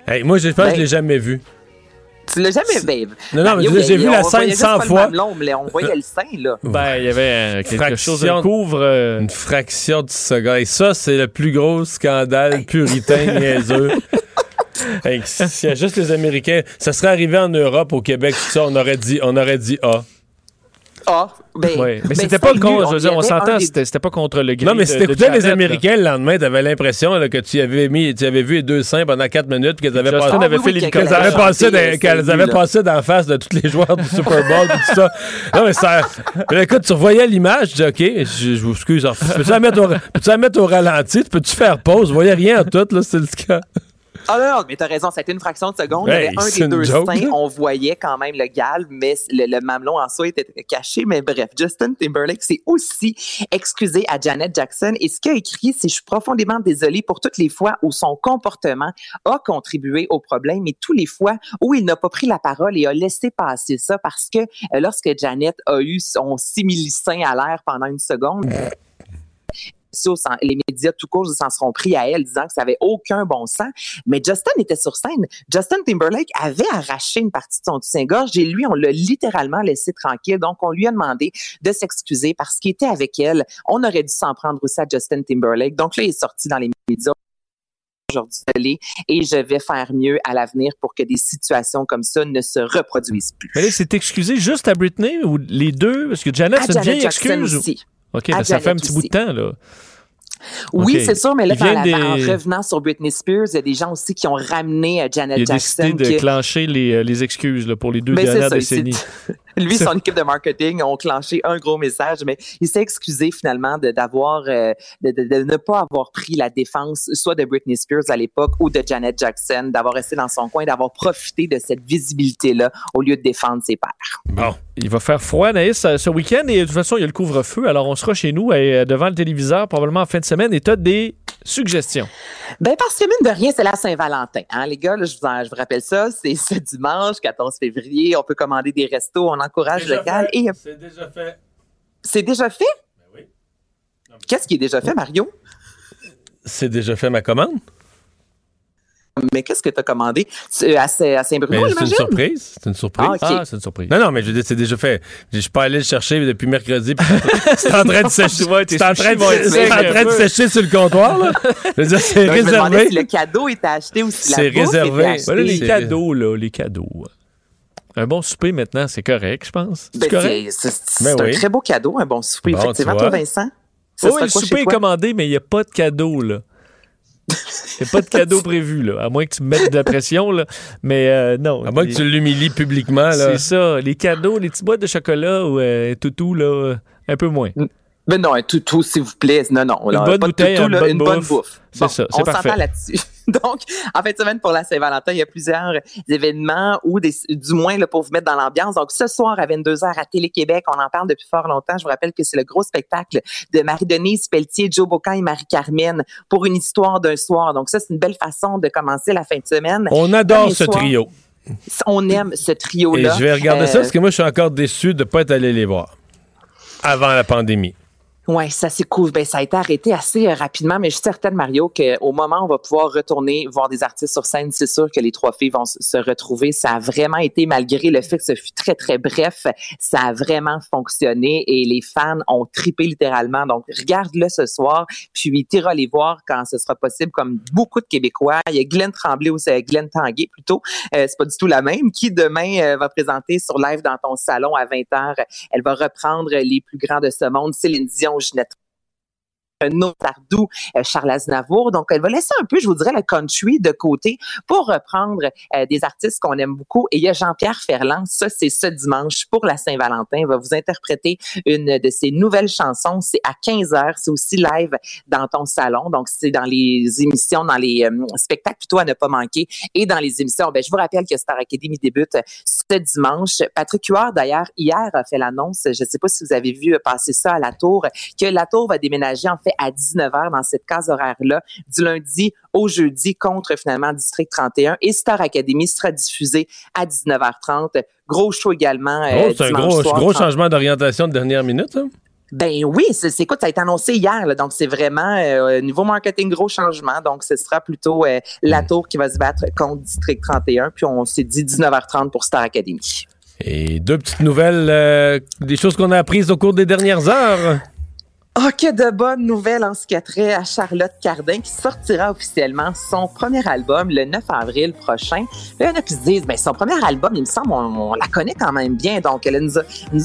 Hey, moi, je pense que je Ben- l'ai jamais vu. tu l'as jamais, babe. Non, non, mais Mario, j'ai vu la scène juste 100 pas le fois. mamelon, mais on voyait le sein, là. Ben, il y avait euh, quelque Fraction- chose de couvre. euh, Une fraction de seconde. Et ça, c'est le plus gros scandale puritain niaiseux. Hey, S'il y a juste les Américains, ça serait arrivé en Europe, au Québec, tout ça, on aurait dit, on aurait dit ah. Ah, ben, Ouais. Mais ben, c'était pas contre, je veux dire, on s'entend, des- c'était c'était pas contre le gré Non, mais si t'écoutais les là. Américains le lendemain, t'avais l'impression là, que tu avais mis, tu avais vu les deux seins pendant quatre minutes, puis qu'elles avaient Ah, oui, oui, qu'elles passé, dans, qu'elles avaient passé d'en face de tous les joueurs du Super Bowl et tout ça. Non, mais ça. mais écoute, tu revoyais l'image, tu dis, OK, je, je vous excuse. Peux-tu la mettre au, peux-tu la mettre au ralenti? Peux-tu faire pause? Vous voyez rien en tout, là, c'est le cas. Ah non, non, mais t'as raison, ça a été une fraction de seconde. Hey, il y avait un des deux joke, seins, là. on voyait quand même le galbe, mais le, le mamelon en soi était caché. Mais bref, Justin Timberlake s'est aussi excusé à Janet Jackson et ce qu'il a écrit, c'est « Je suis profondément désolé pour toutes les fois où son comportement a contribué au problème et tous les fois où il n'a pas pris la parole et a laissé passer ça parce que euh, lorsque Janet a eu son simili-sein à l'air pendant une seconde, sociaux, les médias tout court s'en seront pris à elle disant que ça avait aucun bon sens. Mais Justin était sur scène. Justin Timberlake avait arraché une partie de son soutien-gorge et lui, on l'a littéralement laissé tranquille. Donc, on lui a demandé de s'excuser parce qu'il était avec elle. On aurait dû s'en prendre aussi à Justin Timberlake. Donc là, il est sorti dans les médias aujourd'hui et je vais faire mieux à l'avenir pour que des situations comme ça ne se reproduisent plus. Mais c'est excusé juste à Britney ou les deux? Parce que Janet, c'est une Janet vieille Jackson excuse. ou- aussi. OK, À ça fait un petit bout de temps, là. Oui, c'est sûr, mais là, Il dans vient la- des- en revenant sur Britney Spears, il y a des gens aussi qui ont ramené euh, Janet Il a Jackson. décidé de qui- clencher les, euh, les excuses là, pour les deux Ben, dernières décennies. Lui, son équipe de marketing ont clenché un gros message, mais il s'est excusé finalement de d'avoir euh, de, de- de ne pas avoir pris la défense soit de Britney Spears à l'époque ou de Janet Jackson, d'avoir resté dans son coin, d'avoir profité de cette visibilité-là au lieu de défendre ses pairs. Bon. Il va faire froid, Naïs, ce ce week-end. Et de toute façon, il y a le couvre-feu. Alors, on sera chez nous euh, devant le téléviseur probablement en fin de semaine. Et tu as des suggestions. Ben parce que mine de rien, c'est la Saint-Valentin. Hein, les gars, là, je, vous en- je vous rappelle ça, c'est ce dimanche, 14 février. On peut commander des restos, on encourage local. fait. Et C'est déjà fait. c'est déjà fait? Ben oui. Qu'est-ce qui est déjà fait, Mario? C'est déjà fait ma commande? Mais qu'est-ce que tu as commandé? C'est À, Saint-Bruno, c'est une surprise. C'est une surprise. Ah. Ah, c'est une surprise. Non, non, mais je veux dire, c'est déjà fait. Je suis pas allé le chercher depuis mercredi. C'est en train de sécher. Ouais, tes C'est en train de, en train sécher sur le comptoir, là. Je veux dire, c'est Donc, je me réservé. si le cadeau était acheté ou si la C'est réservé. Voilà les cadeaux, là, les cadeaux. Un bon souper maintenant, c'est correct, je pense. C'est Ben, correct? c'est c'est- Ben c'est un oui. très beau cadeau, un bon souper. Bon, Effectivement, toi. Vincent? Ça Oui, le quoi souper est commandé, mais il n'y a pas de cadeau, là. Il n'y a pas de cadeau prévu, là. À moins que tu me mettes de la pression, là. Mais euh, non. À moins que tu l'humilies publiquement, là. C'est ça. Les cadeaux, les petites boîtes de chocolat ou euh, toutou, là, euh, un peu moins. Ben non, un toutou, s'il vous plaît. Non, non. Une bonne bouteille, une bonne bouffe. bouffe. C'est ça, c'est on s'entend là-dessus. Donc, en fin de semaine pour la Saint-Valentin, il y a plusieurs événements ou des, du moins là, pour vous mettre dans l'ambiance. Donc, ce soir à 22h à Télé-Québec, on en parle depuis fort longtemps. Je vous rappelle que c'est le gros spectacle de Marie-Denise Pelletier, Joe Bocan et Marie-Carmen pour une histoire d'un soir. Donc, ça, c'est une belle façon de commencer la fin de semaine. On adore ce soir, trio. On aime ce Et trio-là. je vais regarder ça Euh, parce que moi, je suis encore déçu de ne pas être allé les voir avant la pandémie. Ouais, ça s'est couvert. Ben, ça a été arrêté assez euh, rapidement, mais je suis certaine, Mario, qu'au moment où on va pouvoir retourner voir des artistes sur scène, c'est sûr que les trois filles vont se retrouver. Ça a vraiment été, malgré le fait que ce fut très, très bref, ça a vraiment fonctionné et les fans ont tripé littéralement. Donc, regarde-le ce soir, puis t'iras les voir quand ce sera possible, comme beaucoup de Québécois. Il y a Glenn Tremblay ou c'est Glenn Tanguay plutôt, euh, c'est pas du tout la même, qui demain euh, va présenter sur live dans ton salon à 20h. Elle va reprendre les plus grands de ce monde, Céline Dion, Ginette Renaud, euh, Charles Aznavour. Donc, elle va laisser un peu, je vous dirais, le country de côté pour reprendre euh, des artistes qu'on aime beaucoup. Et il y a Jean-Pierre Ferland, ça, c'est ce dimanche pour la Saint-Valentin. Il va vous interpréter une de ses nouvelles chansons. C'est à 15 heures. C'est aussi live dans ton salon. Donc, c'est dans les émissions, dans les euh, spectacles plutôt à ne pas manquer. Et dans les émissions, ben, je vous rappelle que Star Academy débute ce dimanche. Patrick Huard, d'ailleurs, hier a fait l'annonce, je ne sais pas si vous avez vu passer ça à la tour, que la tour va déménager en fait à 19h dans cette case horaire-là, du lundi au jeudi contre finalement District 31. Et Star Academy sera diffusé à 19h30. Gros show également. euh, Oh, c'est un gros, soir, gros 30. changement d'orientation de dernière minute. hein? Ben oui, c'est écoute, ça a été annoncé hier, là, donc c'est vraiment euh, niveau marketing gros changement. Donc ce sera plutôt euh, la Hmm. tour qui va se battre contre District 31. Puis on s'est dit 19h30 pour Star Academy. Et deux petites nouvelles, euh, des choses qu'on a apprises au cours des dernières heures. Oh, que de bonnes nouvelles en ce qui a trait à Charlotte Cardin qui sortira officiellement son premier album le 9 avril prochain. Il y en a qui se disent, ben, son premier album, il me semble, on, la connaît quand même bien. Donc, elle nous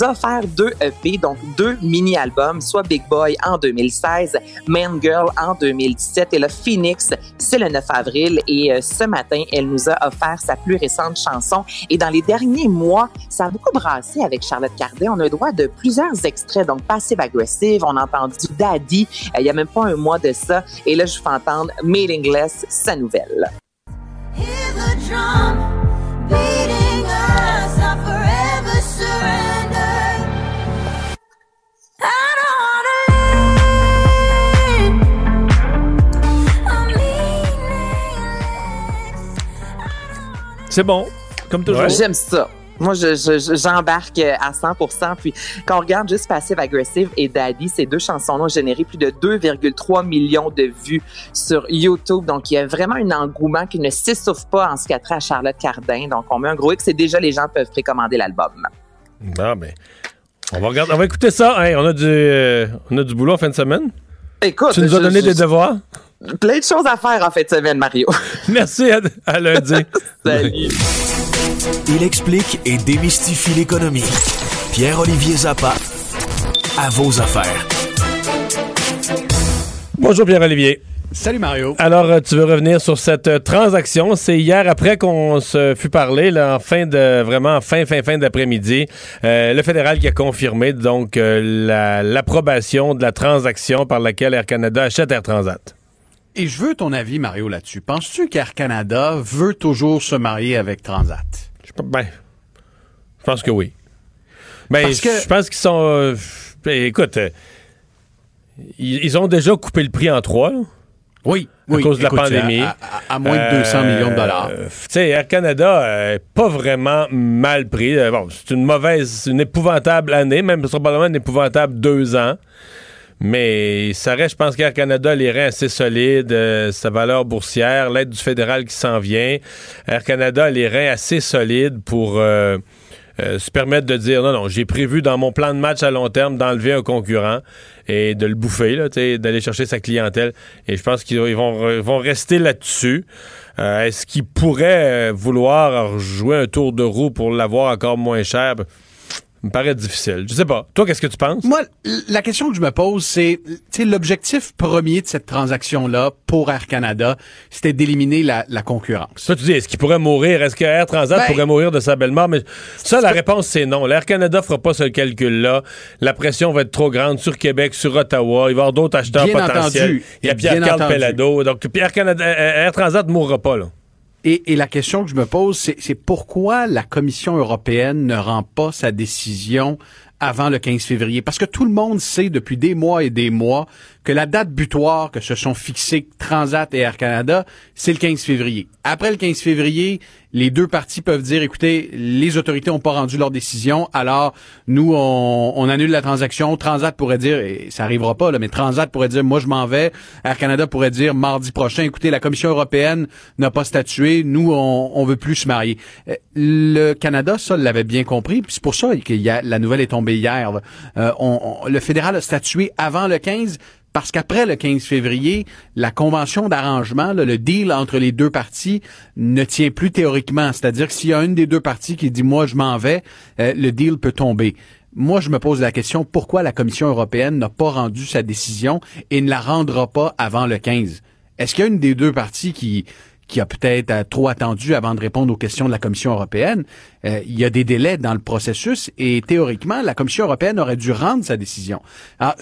a, offert deux EP, donc deux mini-albums, soit Big Boy en 2016, Man Girl en 2017 et le Phoenix, c'est le 9 avril. Et euh, ce matin, elle nous a offert sa plus récente chanson. Et dans les derniers mois, ça a beaucoup brassé avec Charlotte Cardin. On a le droit de plusieurs extraits, donc passive agressive. On a entendu Daddy, euh, il y a même pas un mois de ça. Et là, je vous fais entendre Meaningless, sa nouvelle. Hear the drum beating us, I'll forever surrender. I don't wanna live. I'm meaningless. C'est bon, comme toujours. J'aime ça. Moi, je- je- je- j'embarque à 100% Puis, quand on regarde juste Passive Aggressive et Daddy, ces deux chansons-là ont généré plus de 2,3 millions de vues sur YouTube. Donc, il y a vraiment un engouement qui ne s'essouffle pas en ce qui a trait à Charlotte Cardin. Donc, on met un gros X et déjà, les gens peuvent précommander l'album. Bon, ben, on va regarder, on va écouter ça. Hey, on a du, euh, on a du boulot en fin de semaine. Écoute, Tu nous as donné je- des devoirs? plein de choses à faire en fin de semaine, Mario. Merci à, à lundi. Salut. Il explique et démystifie l'économie. Pierre-Olivier Zappa, à vos affaires. Bonjour Pierre-Olivier. Salut Mario. Alors, euh, tu veux revenir sur cette euh, transaction? C'est hier après qu'on se fut parlé, là, en fin de, vraiment en fin, fin, fin d'après-midi. Euh, le fédéral qui a confirmé, donc, euh, la- l'approbation de la transaction par laquelle Air Canada achète Air Transat. Et je veux ton avis, Mario, là-dessus. Penses-tu qu'Air Canada veut toujours se marier avec Transat? Je, ben, je pense que oui. Ben, Parce que- je pense qu'ils sont. euh, ben, écoute, euh, ils, ils ont déjà coupé le prix en trois. là. Oui, à oui. cause de la pandémie. À, à- à moins de 200 millions de dollars. Euh, Tu sais, Air Canada, euh, pas vraiment mal pris. Euh, bon, c'est une mauvaise, une épouvantable année, même probablement une épouvantable deux ans. Mais ça reste, je pense qu'Air Canada les reins assez solides, euh, sa valeur boursière, l'aide du fédéral qui s'en vient. Air Canada les reins assez solides pour euh, euh, se permettre de dire non, non, j'ai prévu dans mon plan de match à long terme d'enlever un concurrent et de le bouffer, d'aller chercher sa clientèle. Et je pense qu'ils ils vont, rester là-dessus. Est-ce qu'ils pourraient vouloir jouer un tour de roue pour l'avoir encore moins cher? Me paraît difficile. Je sais pas. Toi, qu'est-ce que tu penses? Moi, la question que je me pose, c'est, tu sais, l'objectif premier de cette transaction-là pour Air Canada, c'était d'éliminer la, la concurrence. Ça, tu dis, est-ce qu'il pourrait mourir? Est-ce que Air Transat Ben, pourrait mourir de sa belle mort? Mais ça, la réponse, c'est non. L'Air Canada fera pas ce calcul-là. La pression va être trop grande sur Québec, sur Ottawa. Il va y avoir d'autres acheteurs Bien potentiels. entendu. Il y a Pierre-Carl. Pellado. Donc, Air, Canada, euh, Air Transat ne mourra pas, là. Et, la question que je me pose, c'est c'est pourquoi la Commission européenne ne rend pas sa décision avant le 15 février? Parce que tout le monde sait depuis des mois et des mois que la date butoir que se sont fixées Transat et Air Canada, c'est le 15 février. Après le 15 février, les deux parties peuvent dire, écoutez, les autorités n'ont pas rendu leur décision, alors nous, on, annule la transaction. Transat pourrait dire, et ça arrivera pas, mais Transat pourrait dire, moi je m'en vais. Air Canada pourrait dire, mardi prochain, écoutez, la Commission européenne n'a pas statué, nous, on, on veut plus se marier. Euh, Le Canada, ça, l'avait bien compris, puis c'est pour ça que la nouvelle est tombée hier. Euh, le fédéral a statué avant le 15 parce qu'après le 15 février, la convention d'arrangement, le deal entre les deux parties ne tient plus théoriquement. C'est-à-dire que s'il y a une des deux parties qui dit moi je m'en vais, euh, le deal peut tomber. Moi, je me pose la question pourquoi la Commission européenne n'a pas rendu sa décision et ne la rendra pas avant le 15. Est-ce qu'il y a une des deux parties qui qui a peut-être euh, trop attendu avant de répondre aux questions de la Commission européenne. Euh, il y a des délais dans le processus et théoriquement, la Commission européenne aurait dû rendre sa décision. Alors,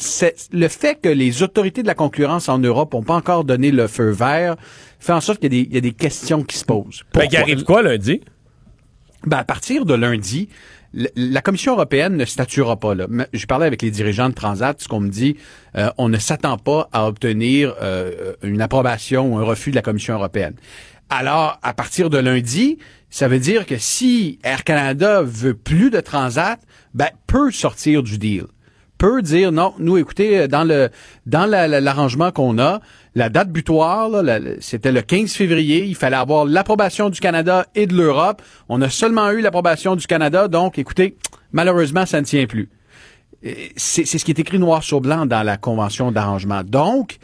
le fait que les autorités de la concurrence en Europe n'ont pas encore donné le feu vert fait en sorte qu'il y a des, il y a des questions qui se posent. Ben, Pourquoi? il arrive quoi lundi? Ben, à partir de lundi, la Commission européenne ne statuera pas. Là. Je parlais avec les dirigeants de Transat, ce qu'on me dit, euh, on ne s'attend pas à obtenir euh, une approbation ou un refus de la Commission européenne. Alors, à partir de lundi, ça veut dire que si Air Canada veut plus de Transat, ben, peut sortir du deal peut dire non, nous écoutez dans le dans la- la- l'arrangement qu'on a, la date butoir c'était le 15 février, il fallait avoir l'approbation du Canada et de l'Europe. On a seulement eu l'approbation du Canada, donc écoutez, malheureusement ça ne tient plus. C'est c'est ce qui est écrit noir sur blanc dans la convention d'arrangement. Donc,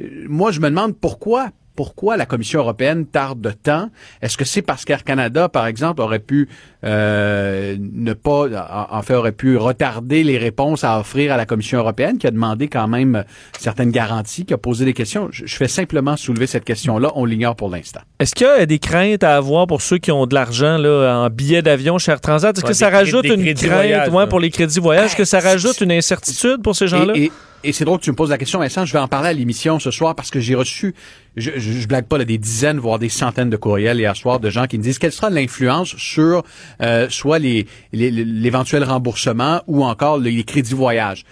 euh, moi, je me demande pourquoi pourquoi la Commission européenne tarde de temps? Est-ce que c'est parce qu'Air Canada, par exemple, aurait pu euh, ne pas, en fait, aurait pu retarder les réponses à offrir à la Commission européenne, qui a demandé quand même certaines garanties, qui a posé des questions? Je, je fais simplement soulever cette question-là. On l'ignore pour l'instant. Est-ce qu'il y a des craintes à avoir pour ceux qui ont de l'argent là, en billets d'avion chez Air Transat? Est-ce Ouais, que ça rajoute une crainte voyage, ouais, là. pour les crédits voyage? Est-ce que ça rajoute une incertitude pour ces gens-là? Et, et- et c'est drôle que tu me poses la question, Vincent. Je vais en parler à l'émission ce soir parce que j'ai reçu, je, je, je blague pas, des dizaines, voire des centaines de courriels hier soir de gens qui me disent quelle sera l'influence sur euh, soit l'éventuel remboursement ou encore les, les crédits voyage.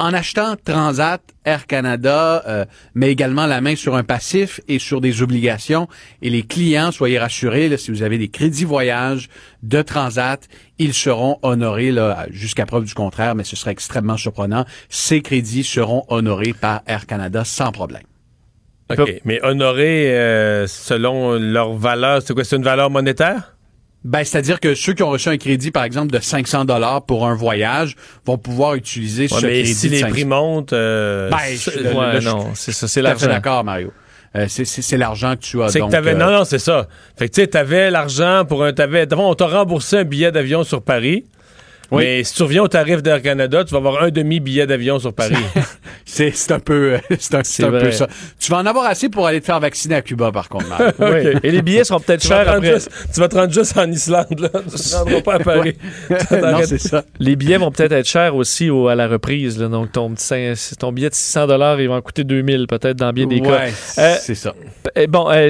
En achetant Transat, Air Canada, euh, mais également la main sur un passif et sur des obligations. Et les clients, soyez rassurés, si vous avez des crédits voyage de Transat, ils seront honorés jusqu'à preuve du contraire, mais ce serait extrêmement surprenant. Ces crédits seront honorés par Air Canada sans problème. OK. Mais honoré euh, selon leur valeur, c'est quoi? C'est une valeur monétaire? Ben, c'est-à-dire que ceux qui ont reçu un crédit, par exemple, de 500 dollars pour un voyage, vont pouvoir utiliser Ouais, ce mais crédit si de les 500. prix montent, euh, Ben, c'est- je- le- Ouais, le- non, c'est ça, c'est l'argent. d'accord, Mario. Euh, c'est- c'est c'est l'argent que tu as. c'est que t'avais. euh, Non, non, c'est ça. Fait que tu sais, t'avais l'argent pour un. T'avais, on t'a remboursé un billet d'avion sur Paris. Oui. Mais si tu reviens au tarif d'Air Canada, tu vas avoir un demi-billet d'avion sur Paris. C'est un peu, euh, c'est un, un peu ça. Tu vas en avoir assez pour aller te faire vacciner à Cuba, par contre. Oui. Et les billets seront peut-être chers après. juste, tu vas te rendre juste en Islande, là. Tu te rendras pas à Paris. non, ça. Les billets vont peut-être être chers aussi au- à la reprise. là. Donc, ton, petit cin- ton billet de 600 il va en coûter 2000 peut-être dans bien des cas. Ouais, Euh, c'est ça. Eh, Bon, euh,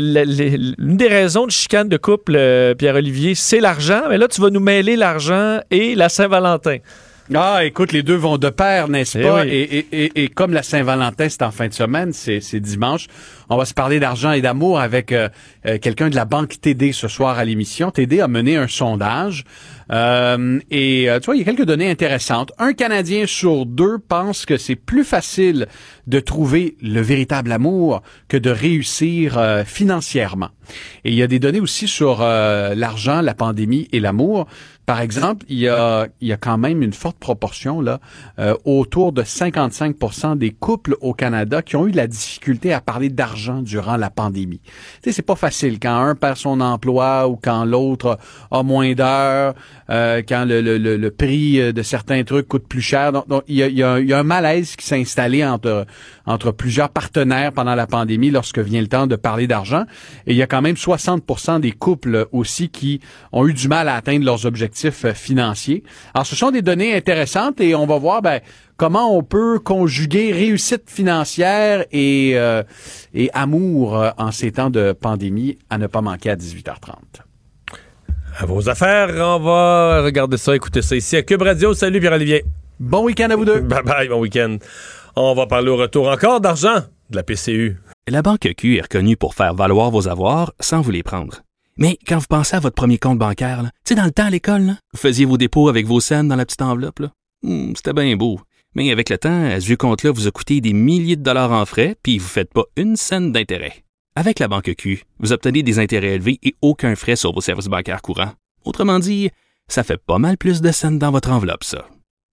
des raisons de chicane de couple, euh, Pierre-Olivier, c'est l'argent. Mais là, tu vas nous mêler l'argent et la Saint-Valentin. Ah, écoute, les deux vont de pair, n'est-ce Eh pas? oui. Et, et, et, et comme la Saint-Valentin, c'est en fin de semaine, c'est dimanche, on va se parler d'argent et d'amour avec euh, euh, quelqu'un de la banque TD ce soir à l'émission. TD a mené un sondage euh, et tu vois, il y a quelques données intéressantes. Un Canadien sur deux pense que c'est plus facile de trouver le véritable amour que de réussir euh, financièrement. Et il y a des données aussi sur euh, l'argent, la pandémie et l'amour. Par exemple, il y a, il y a quand même une forte proportion là, euh, autour de 55% des couples au Canada qui ont eu la difficulté à parler d'argent durant la pandémie. Tu sais, c'est pas facile quand un perd son emploi ou quand l'autre a moins d'heures, euh, quand le, le, le, le prix euh, de certains trucs coûte plus cher. Donc, il, y a, il, y a, il y a un malaise qui s'est installé entre entre plusieurs partenaires pendant la pandémie lorsque vient le temps de parler d'argent. Et il y a quand même 60% des couples aussi qui ont eu du mal à atteindre leurs objectifs euh, financiers. Alors, ce sont des données intéressantes et on va voir ben, comment on peut conjuguer réussite financière et, euh, et amour en ces temps de pandémie à ne pas manquer à 18h30. À vos affaires, on va regarder ça, écouter ça ici à Cube Radio. Salut Pierre-Olivier. Bon week-end à vous deux. Bye bye, bon week-end. On va parler au retour encore d'argent de la PCU. La Banque Q est reconnue pour faire valoir vos avoirs sans vous les prendre. Mais quand vous pensez à votre premier compte bancaire, tu sais, dans le temps à l'école, vous faisiez vos dépôts avec vos scènes dans la petite enveloppe. Hmm, C'était bien beau. Mais avec le temps, ce vieux compte-là vous a coûté des milliers de dollars en frais, puis vous ne faites pas une scène d'intérêt. Avec la Banque Q, vous obtenez des intérêts élevés et aucun frais sur vos services bancaires courants. Autrement dit, ça fait pas mal plus de scènes dans votre enveloppe, ça.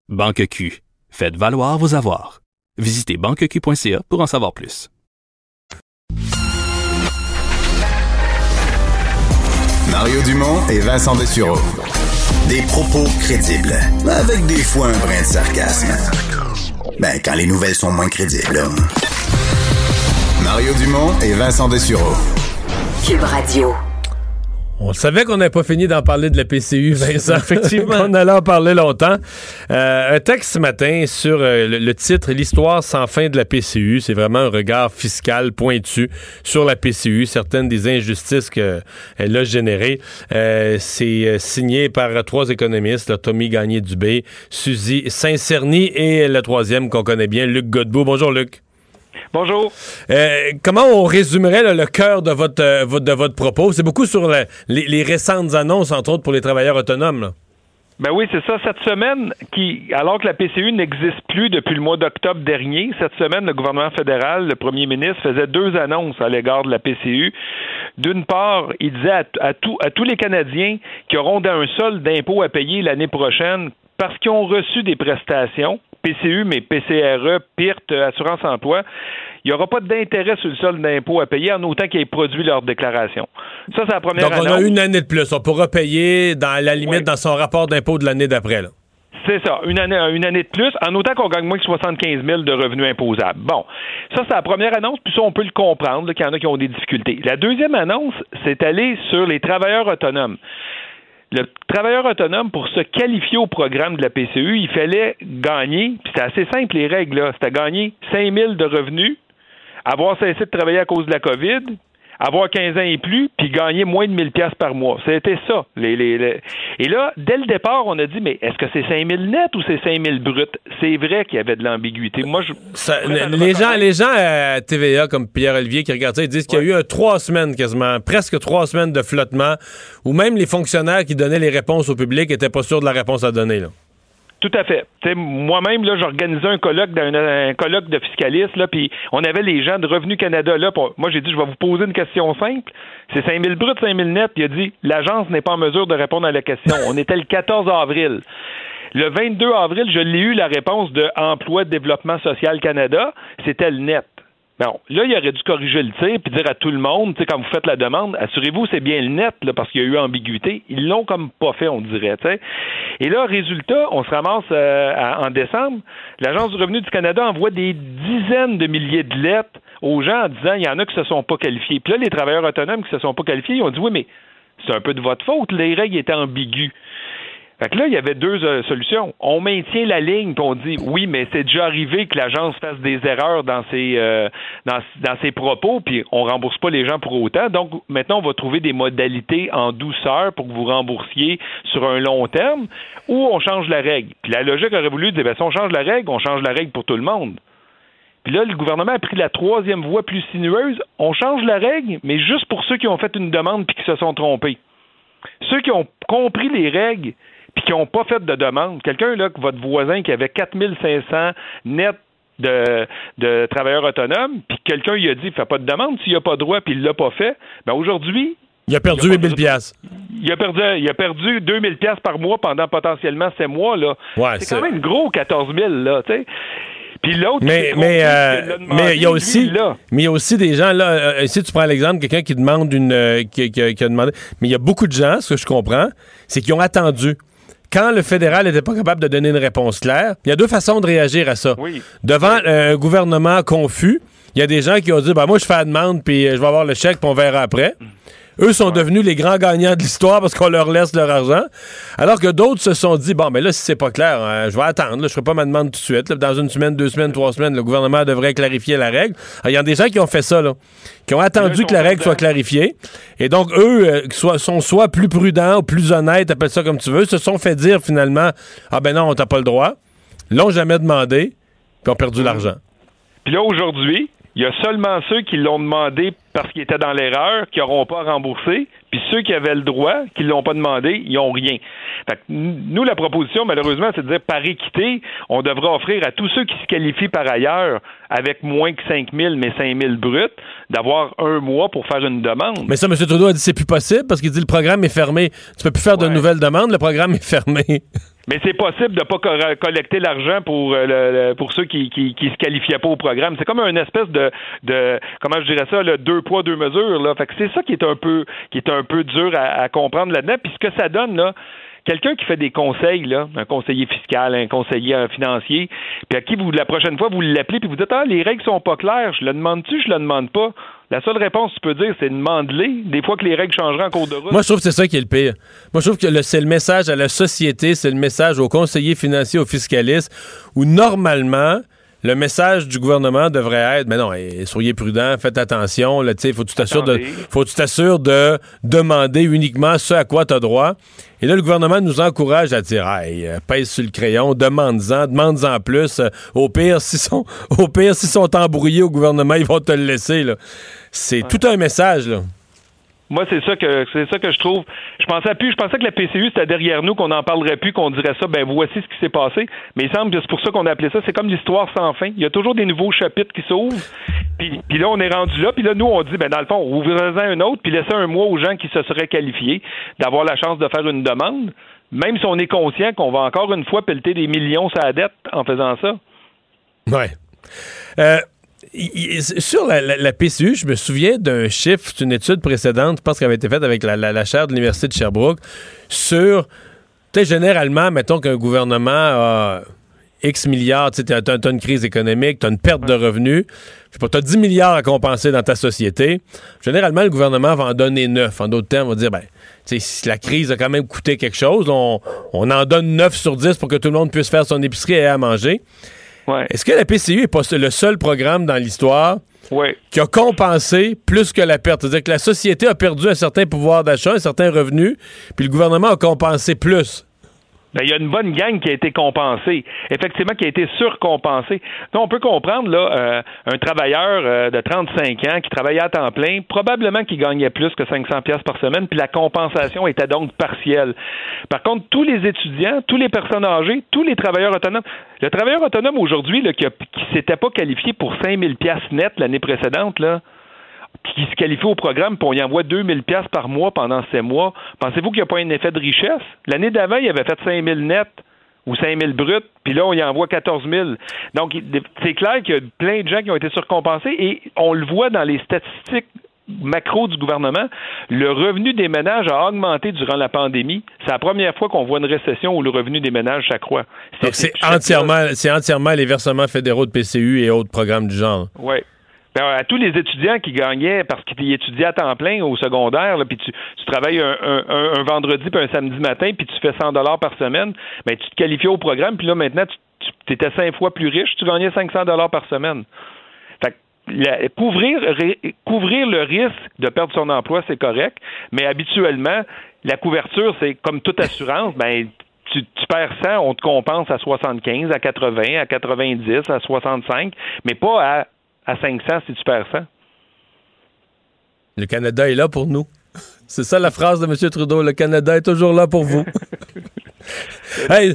Banque Q. Faites valoir vos avoirs. Visitez banqueq.ca pour en savoir plus. Mario Dumont et Vincent Dessureau. Des propos crédibles, avec des fois un brin de sarcasme. Ben, quand les nouvelles sont moins crédibles. là. Mario Dumont et Vincent Dessureau. Cube Radio. On savait qu'on n'avait pas fini d'en parler de la PCU, Vincent. Effectivement. on allait en parler longtemps. Euh, un texte ce matin sur euh, le, le titre L'histoire sans fin de la PCU. C'est vraiment un regard fiscal pointu sur la PCU, certaines des injustices qu'elle a générées. Euh, C'est euh, signé par trois économistes, là, Tommy Gagné-Dubé, Suzy Saint-Cerny et le troisième qu'on connaît bien, Luc Godbout. Bonjour, Luc. Bonjour. Euh, comment on résumerait là, le cœur de votre, euh, de votre propos? C'est beaucoup sur la- les, les récentes annonces, entre autres pour les travailleurs autonomes. là. Ben oui, c'est ça. Cette semaine, qui, alors que la PCU n'existe plus depuis le mois d'octobre dernier, cette semaine, le gouvernement fédéral, le premier ministre, faisait deux annonces à l'égard de la PCU. D'une part, il disait à, à tout- à tous les Canadiens qui auront un solde d'impôts à payer l'année prochaine parce qu'ils ont reçu des prestations PCU, mais PCRE, PIRT, Assurance Emploi, il n'y aura pas d'intérêt sur le sol d'impôt à payer en autant qu'ils aient produit leur déclaration. Ça, c'est la première Donc, on a annonce. une année de plus. On pourra payer dans la limite dans son rapport d'impôt de l'année d'après. là. C'est ça, une année, une année de plus, en autant qu'on gagne moins que 75 000 de revenus imposables. Bon, ça, c'est la première annonce, puis ça, on peut le comprendre, là, qu'il y en a qui ont des difficultés. La deuxième annonce, c'est aller sur les travailleurs autonomes. Le travailleur autonome, pour se qualifier au programme de la PCU, il fallait gagner, puis c'était assez simple les règles, là, c'était gagner 5 000 de revenus, avoir cessé de travailler à cause de la COVID, avoir 15 ans et plus, puis gagner moins de 1000 pièces par mois. C'était ça. Les, les, les- Et là, dès le départ, on a dit, mais est-ce que c'est 5000 net ou c'est 5000 brut? C'est vrai qu'il y avait de l'ambiguïté. Moi, je... Ça- les, gens, les gens à TVA, comme Pierre-Olivier, qui regardent ça, ils disent qu'il y a eu un trois semaines quasiment, presque trois semaines de flottement, où même les fonctionnaires qui donnaient les réponses au public n'étaient pas sûrs de la réponse à donner. Là. Tout à fait. Moi-même, là, j'organisais un colloque, d'un- un, colloque de fiscalistes, là, puis on avait les gens de Revenu Canada là. pour- moi, j'ai dit, je vais vous poser une question simple. C'est 5 000 bruts, 5 000 net. Puis il a dit, l'agence n'est pas en mesure de répondre à la question. On était le 14 avril. Le 22 avril, je l'ai eu la réponse de Emploi Développement Social Canada. C'était le net. Bon, là, il aurait dû corriger le tir puis dire à tout le monde, tu sais, quand vous faites la demande, assurez-vous c'est bien le net, là, parce qu'il y a eu ambiguïté. Ils l'ont comme pas fait, on dirait. Et là, résultat, on se ramasse euh, en décembre. L'Agence du revenu du Canada envoie des dizaines de milliers de lettres aux gens en disant il y en a qui se sont pas qualifiés. Puis là, les travailleurs autonomes qui se sont pas qualifiés, ils ont dit oui, mais c'est un peu de votre faute, les règles étaient ambiguës. Fait que là, il y avait deux euh, solutions. On maintient la ligne, puis on dit oui, mais c'est déjà arrivé que l'agence fasse des erreurs dans ses euh, dans, dans ses propos, puis on rembourse pas les gens pour autant. Donc maintenant, on va trouver des modalités en douceur pour que vous remboursiez sur un long terme, ou on change la règle. Puis la logique aurait voulu dire ben, si on change la règle, on change la règle pour tout le monde. Puis là, le gouvernement a pris la troisième voie plus sinueuse. On change la règle, mais juste pour ceux qui ont fait une demande puis qui se sont trompés. Ceux qui ont compris les règles puis qui n'ont pas fait de demande, quelqu'un là, votre voisin qui avait 4500 net de, de travailleurs autonomes, puis quelqu'un lui a dit, fais pas de demande s'il n'a pas de droit, puis il l'a pas fait, ben aujourd'hui, Il a perdu 8000 pièces. il a perdu, il a perdu 2000 pièces par mois pendant potentiellement 7 mois là. Ouais, c'est quand même gros 14 000 là, tu sais. Puis l'autre, Mais mais euh, mais il y a aussi là. mais il y a aussi des gens là euh, si tu prends l'exemple quelqu'un qui demande une euh, qui, qui- qui a demandé mais il y a beaucoup de gens ce que je comprends c'est qu'ils ont attendu quand le fédéral n'était pas capable de donner une réponse claire, il y a deux façons de réagir à ça. Oui. Devant euh, un gouvernement confus, il y a des gens qui ont dit ben moi je fais la demande puis euh, je vais avoir le chèque puis on verra après. Eux sont devenus les grands gagnants de l'histoire parce qu'on leur laisse leur argent. Alors que d'autres se sont dit, bon, mais là, si c'est pas clair, euh, je vais attendre. là, je ferai pas ma demande tout de suite. là. dans une semaine, deux semaines, trois semaines, le gouvernement devrait clarifier la règle. Alors, Il y a des gens qui ont fait ça, là, qui ont attendu que la règle soit clarifiée. Et donc, eux, euh, soit, sont soit plus prudents ou plus honnêtes, appelle ça comme tu veux, se sont fait dire finalement, ah ben non, on t'a pas le droit. L'ont jamais demandé, puis ont perdu l'argent. Puis là, aujourd'hui, il y a seulement ceux qui l'ont demandé parce qu'ils étaient dans l'erreur, qui n'auront pas remboursé, puis ceux qui avaient le droit, qui ne l'ont pas demandé, ils n'ont rien. Fait que nous, la proposition, malheureusement, c'est de dire par équité, on devra offrir à tous ceux qui se qualifient par ailleurs avec moins que 5 000, mais 5 000 bruts, d'avoir un mois pour faire une demande. Mais ça, M. Trudeau a dit c'est plus possible parce qu'il dit le programme est fermé. Tu peux plus faire de nouvelles demandes, le programme est fermé. Mais c'est possible de ne pas co- collecter l'argent pour euh, le- le- pour ceux qui, qui, qui se qualifiaient pas au programme. C'est comme une espèce de, de comment je dirais ça, là, deux poids deux mesures. Là. Fait que c'est ça qui est un peu qui est un peu dur à, à comprendre là-dedans. Puis ce que ça donne là. Quelqu'un qui fait des conseils, un conseiller fiscal, un conseiller financier, puis à qui vous la prochaine fois vous l'appelez puis vous dites ah les règles sont pas claires, je le demande-tu, je le demande pas? La seule réponse que tu peux dire c'est demande-les. Des fois que les règles changeraient en cours de route. Moi, je trouve que c'est ça qui est le pire. Moi, je trouve que c'est le message à la société, c'est le message aux conseillers financiers, aux fiscalistes, où normalement, le message du gouvernement devrait être, mais non, eh, soyez prudents, faites attention, là, faut que tu t'assures de, faut que tu t'assures de demander uniquement ce à quoi tu as droit. Et là, le gouvernement nous encourage à dire, hey, euh, pèse sur le crayon, demande-en, demande-en plus. Euh, au pire, s'ils sont, au pire, s'ils sont embrouillés au gouvernement, ils vont te le laisser, là. C'est tout un message, là. Moi, c'est ça que c'est ça que je trouve. Je pensais plus, je pensais que la PCU c'était derrière nous, qu'on n'en parlerait plus, qu'on dirait ça. Ben voici ce qui s'est passé. Mais il semble que c'est pour ça qu'on a appelé ça. C'est comme l'histoire sans fin. Il y a toujours des nouveaux chapitres qui s'ouvrent. Puis, puis là, on est rendu là, puis là, nous, on dit, ben dans le fond, ouvrez-en un autre, puis laissez un mois aux gens qui se seraient qualifiés d'avoir la chance de faire une demande, même si on est conscient qu'on va encore une fois pelleter des millions sur la dette en faisant ça. Ouais. Euh, sur la, la- la PCU, je me souviens d'un chiffre, c'est une étude précédente, je pense qu'elle avait été faite avec la, la, chaire de l'Université de Sherbrooke, sur, tu sais, généralement, mettons qu'un gouvernement a X milliards, tu t'as t'as une crise économique, t'as une perte de revenus, je sais pas, t'as 10 milliards à compenser dans ta société. Généralement, le gouvernement va en donner 9. En d'autres termes, on va dire, ben, tu sais, si la crise a quand même coûté quelque chose, on, on en donne 9 sur 10 pour que tout le monde puisse faire son épicerie et à manger. Est-ce que la PCU est pas le seul programme dans l'histoire Ouais. qui a compensé plus que la perte? C'est-à-dire que la société a perdu un certain pouvoir d'achat, un certain revenu, puis le gouvernement a compensé plus. Ben, il y a une bonne gang qui a été compensée, effectivement, qui a été surcompensée. Donc, on peut comprendre, là, euh, un travailleur euh, de 35 ans qui travaillait à temps plein, probablement qu'il gagnait plus que 500 pièces par semaine, puis la compensation était donc partielle. Par contre, tous les étudiants, tous les personnes âgées, tous les travailleurs autonomes, le travailleur autonome aujourd'hui, qui, qui s'était pas qualifié pour 5000 pièces net l'année précédente, là, qui se qualifie au programme, puis on y envoie 2000 pièces par mois pendant ces mois, pensez-vous qu'il n'y a pas un effet de richesse? L'année d'avant, il avait fait 5000 net ou 5000 bruts, puis là, on y envoie 14 000. Donc, c'est clair qu'il y a plein de gens qui ont été surcompensés et on le voit dans les statistiques macro du gouvernement, le revenu des ménages a augmenté durant la pandémie. C'est la première fois qu'on voit une récession où le revenu des ménages s'accroît. C'est entièrement, c'est entièrement les versements fédéraux de PCU et autres programmes du genre. Oui. Ben, à tous les étudiants qui gagnaient parce qu'ils étudiaient à temps plein au secondaire, puis tu, travailles un, vendredi puis un samedi matin, puis tu fais 100 dollars par semaine, ben tu te qualifiais au programme, puis là maintenant tu, étais cinq fois plus riche, tu gagnais 500 dollars par semaine. Fait que couvrir, couvrir le risque de perdre son emploi, c'est correct, mais habituellement, la couverture, c'est comme toute assurance, ben tu, tu perds 100, on te compense à 75, à 80, à 90, à 65, mais pas à, à 500 si tu perds 100. Le Canada est là pour nous. C'est ça la phrase de M. Trudeau. Le Canada est toujours là pour vous. hey,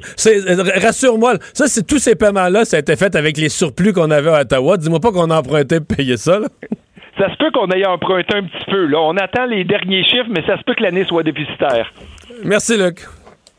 rassure-moi, ça, c'est tous ces paiements-là, ça a été fait avec les surplus qu'on avait à Ottawa. Dis-moi pas qu'on a emprunté pour payer ça. là. Ça se peut qu'on ait emprunté un petit peu. Là. On attend les derniers chiffres, mais ça se peut que l'année soit déficitaire. Merci, Luc.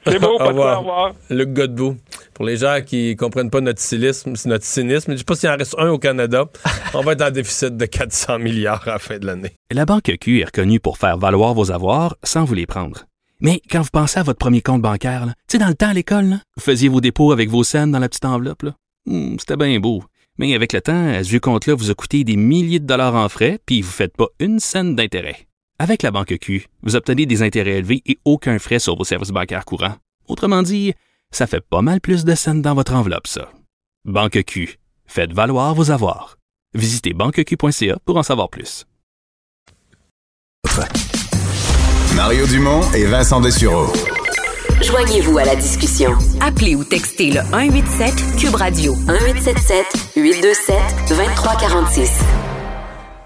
C'est beau, Au pas de quoi, revoir. au revoir. Luc Godbout. Pour les gens qui comprennent pas notre cynisme, c'est notre cynisme, je sais pas s'il en reste un au Canada. On va être en déficit de 400 milliards à la fin de l'année. La Banque Q est reconnue pour faire valoir vos avoirs sans vous les prendre. Mais quand vous pensez à votre premier compte bancaire, tu sais, dans le temps à l'école, là, vous faisiez vos dépôts avec vos scènes dans la petite enveloppe. là. Hmm, C'était bien beau. Mais avec le temps, à ce vieux compte-là vous a coûté des milliers de dollars en frais, puis vous ne faites pas une scène d'intérêt. Avec la Banque Q, vous obtenez des intérêts élevés et aucun frais sur vos services bancaires courants. Autrement dit, ça fait pas mal plus de scènes dans votre enveloppe, ça. Banque Q. Faites valoir vos avoirs. Visitez banqueq.ca pour en savoir plus. Mario Dumont et Vincent Dessureau. Joignez-vous à la discussion. Appelez ou textez le 187 Cube Radio 1877 827 2346.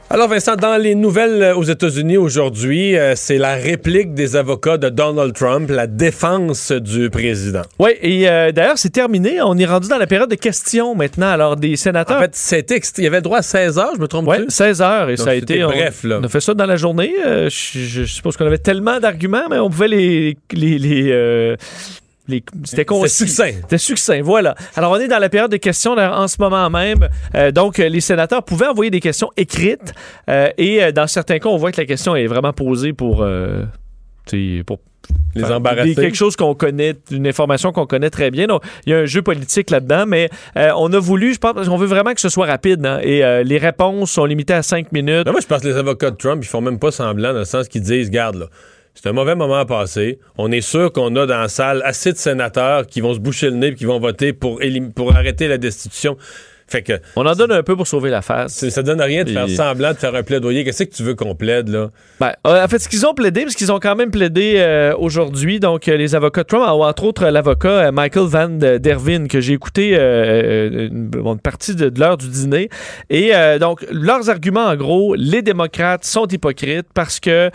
Alors Vincent, dans les nouvelles euh, aux États-Unis aujourd'hui, euh, c'est la réplique des avocats de Donald Trump, la défense du président. Oui, et euh, d'ailleurs, c'est terminé. On est rendu dans la période de questions maintenant. Alors, des sénateurs. En fait, c'était il y avait le droit à 16 heures, je me trompe Oui, 16 heures. Et Donc, ça a été. on- bref, là. On a fait ça dans la journée. Euh, je, je suppose qu'on avait tellement d'arguments, mais on pouvait les. les, les, les- c'était concis. succinct. C'était succinct, voilà. Alors, on est dans la période de questions en ce moment même. Euh, donc, euh, les sénateurs pouvaient envoyer des questions écrites. euh, et dans certains cas, on voit que la question est vraiment posée pour. euh, pour Les embarrasser. quelque chose qu'on connaît, une information qu'on connaît très bien. Donc, il y a un jeu politique là-dedans, mais euh, on a voulu, je pense, parce qu'on veut vraiment que ce soit rapide. hein, et euh, les réponses sont limitées à cinq minutes. Non, moi, je pense que les avocats de Trump, ils font même pas semblant dans le sens qu'ils disent, garde là, c'est un mauvais moment à passer. On est sûr qu'on a dans la salle assez de sénateurs qui vont se boucher le nez et qui vont voter pour, pour arrêter la destitution. Fait que On en donne un peu pour sauver la face. ça donne rien de faire semblant de faire un plaidoyer. Qu'est-ce que tu veux qu'on plaide, là? Ben, euh, en fait, ce qu'ils ont plaidé, parce qu'ils ont quand même plaidé euh, aujourd'hui, donc euh, les avocats de Trump, ou entre autres l'avocat Michael Van Dervin, que j'ai écouté euh, une, une partie de, de l'heure du dîner. Et euh, donc, leurs arguments, en gros, les démocrates sont hypocrites parce que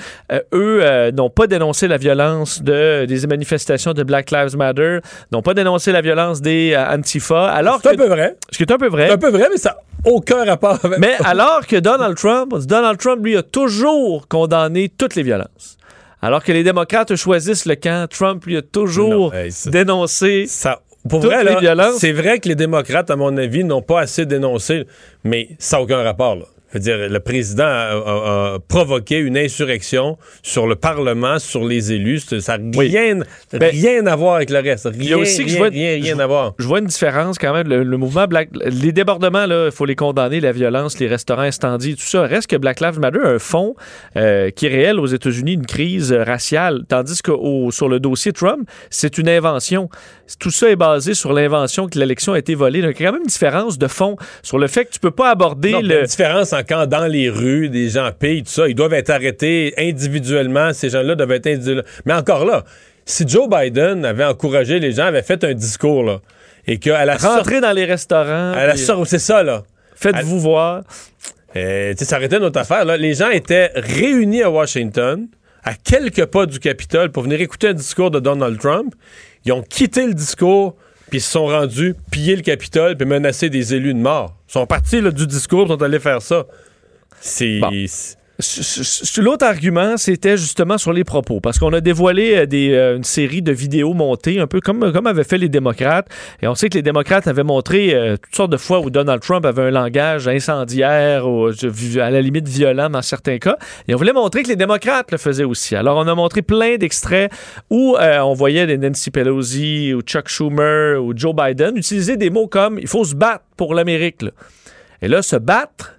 eux n'ont pas dénoncé la violence de, des manifestations de Black Lives Matter, n'ont pas dénoncé la violence des Antifa, alors C'est un peu vrai. ce qui est un peu vrai. Vrai. C'est un peu vrai, mais ça n'a aucun rapport avec. Mais alors que Donald Trump, Donald Trump, lui, a toujours condamné toutes les violences. Alors que les démocrates choisissent le camp, Trump, lui, a toujours Non, hey, ça- dénoncé Ça, pour toutes vrai, les là, violences. c'est vrai que les démocrates, à mon avis, n'ont pas assez dénoncé, mais ça n'a aucun rapport. Là. Je veux dire, le président a, a- a provoqué une insurrection sur le Parlement, sur les élus. Ça n'a Oui. rien, Ben, rien à voir avec le reste. Rien, Il y a aussi que je vois- rien, rien je- à voir. Je vois une différence quand même. Le, le mouvement Black. Les débordements, il faut les condamner, la violence, les restaurants incendiés, tout ça. Reste que Black Lives Matter a un fond euh, qui est réel aux États-Unis, une crise euh, raciale. Tandis que au- sur le dossier Trump, c'est une invention. Tout ça est basé sur l'invention que l'élection a été volée. Donc, il y a quand même une différence de fond sur le fait que tu peux pas aborder Non, le. une différence en quand dans les rues, des gens payent, tout ça, ils doivent être arrêtés individuellement. Ces gens-là doivent être individuellement. Mais encore là, si Joe Biden avait encouragé les gens, avait fait un discours, là, et qu'à la sortie. Rentrer dans les restaurants. À la puis sor- C'est ça, là. Faites-vous voir. Euh, tu sais, ça arrêtait notre affaire. Là. Les gens étaient réunis à Washington, à quelques pas du Capitole, pour venir écouter un discours de Donald Trump. Ils ont quitté le discours, puis ils se sont rendus piller le Capitole, puis menacer des élus de mort. Ils sont partis là, du discours, ils sont allés faire ça. C'est. Bon. L'autre argument, c'était justement sur les propos, parce qu'on a dévoilé euh, des, euh, une série de vidéos montées, un peu comme, comme avaient fait les démocrates. Et on sait que les démocrates avaient montré euh, toutes sortes de fois où Donald Trump avait un langage incendiaire, à la limite violent dans certains cas. Et on voulait montrer que les démocrates le faisaient aussi. Alors, on a montré plein d'extraits où on voyait des Nancy Pelosi, ou Chuck Schumer, ou Joe Biden utiliser des mots comme « il faut se battre pour l'Amérique ». Et là, se battre,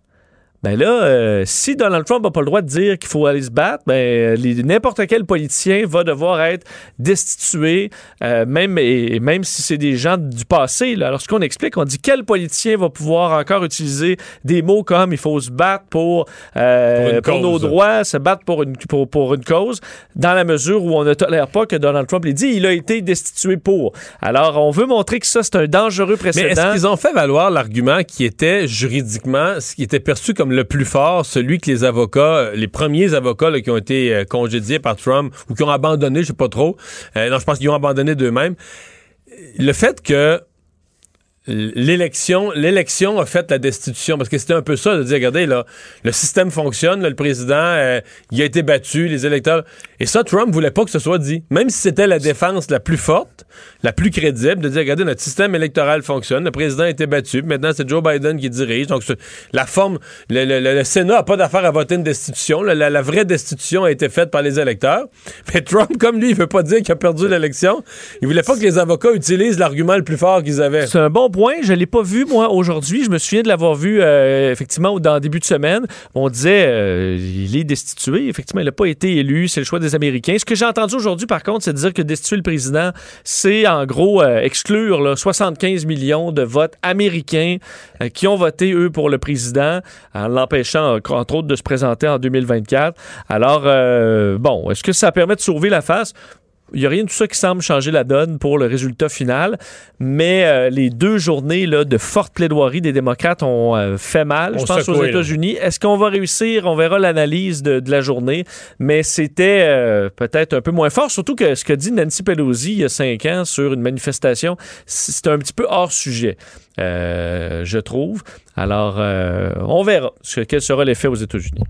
ben là, euh, si Donald Trump n'a pas le droit de dire qu'il faut aller se battre, ben n'importe quel politicien va devoir être destitué, euh, même et, et même si c'est des gens du passé. Là. Alors ce qu'on explique, on dit quel politicien va pouvoir encore utiliser des mots comme il faut se battre pour euh, Pour une nos droits, se battre pour une pour, pour une cause, dans la mesure où on ne tolère pas que Donald Trump l'ait dit, il a été destitué pour. Alors on veut montrer que ça c'est un dangereux Mais précédent. est-ce qu'ils ont fait valoir l'argument qui était juridiquement, ce qui était perçu comme le plus fort, celui que les avocats, les premiers avocats qui ont été euh, congédiés par Trump ou qui ont abandonné, je sais pas trop, euh, non, je pense qu'ils ont abandonné d'eux-mêmes, le fait que l'élection l'élection a fait la destitution. Parce que c'était un peu ça de dire regardez là le système fonctionne là, le président euh, il a été battu les électeurs. Et ça Trump voulait pas que ce soit dit. Même si c'était la défense la plus forte la plus crédible de dire regardez notre système électoral fonctionne le président a été battu maintenant c'est Joe Biden qui dirige. Donc la forme le, le- le- le Sénat a pas d'affaire à voter une destitution la, la- la vraie destitution a été faite par les électeurs. Mais Trump comme lui il veut pas dire qu'il a perdu l'élection. Il voulait pas que les avocats utilisent l'argument le plus fort qu'ils avaient. Bon point. Je ne l'ai pas vu, moi, aujourd'hui. Je me souviens de l'avoir vu, euh, effectivement, dans le début de semaine. On disait, euh, il est destitué. Effectivement, il n'a pas été élu. C'est le choix des Américains. Ce que j'ai entendu aujourd'hui, par contre, c'est de dire que destituer le président, c'est en gros euh, exclure là, 75 millions de votes américains qui ont voté, eux, pour le président, en l'empêchant, entre autres, de se présenter en 2024. Alors, bon, est-ce que ça permet de sauver la face? Il n'y a rien de tout ça qui semble changer la donne pour le résultat final, mais euh, les deux journées là, de forte plaidoirie des démocrates ont euh, fait mal, On je pense, aux. États-Unis. Est-ce qu'on va réussir? On verra l'analyse de, de la journée, mais c'était euh, peut-être un peu moins fort, surtout que ce que dit Nancy Pelosi il y a cinq ans sur une manifestation, c'est un petit peu hors sujet, je trouve. Alors, on verra ce, quel sera l'effet aux États-Unis.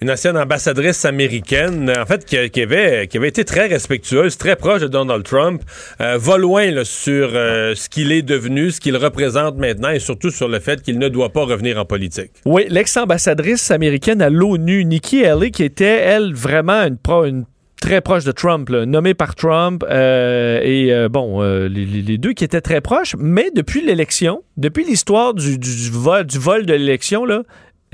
Une ancienne ambassadrice américaine, en fait, qui, avait, qui avait été très respectueuse, très proche de Donald Trump, euh, va loin sur euh, ce qu'il est devenu, ce qu'il représente maintenant et surtout sur le fait qu'il ne doit pas revenir en politique. Oui, l'ex-ambassadrice américaine à l'ONU, Nikki Haley, qui était, elle, vraiment une, pro- une très proche de Trump, là, nommée par Trump, euh, et bon, les, deux qui étaient très proches, mais depuis l'élection, depuis l'histoire du, du- vol, de l'élection,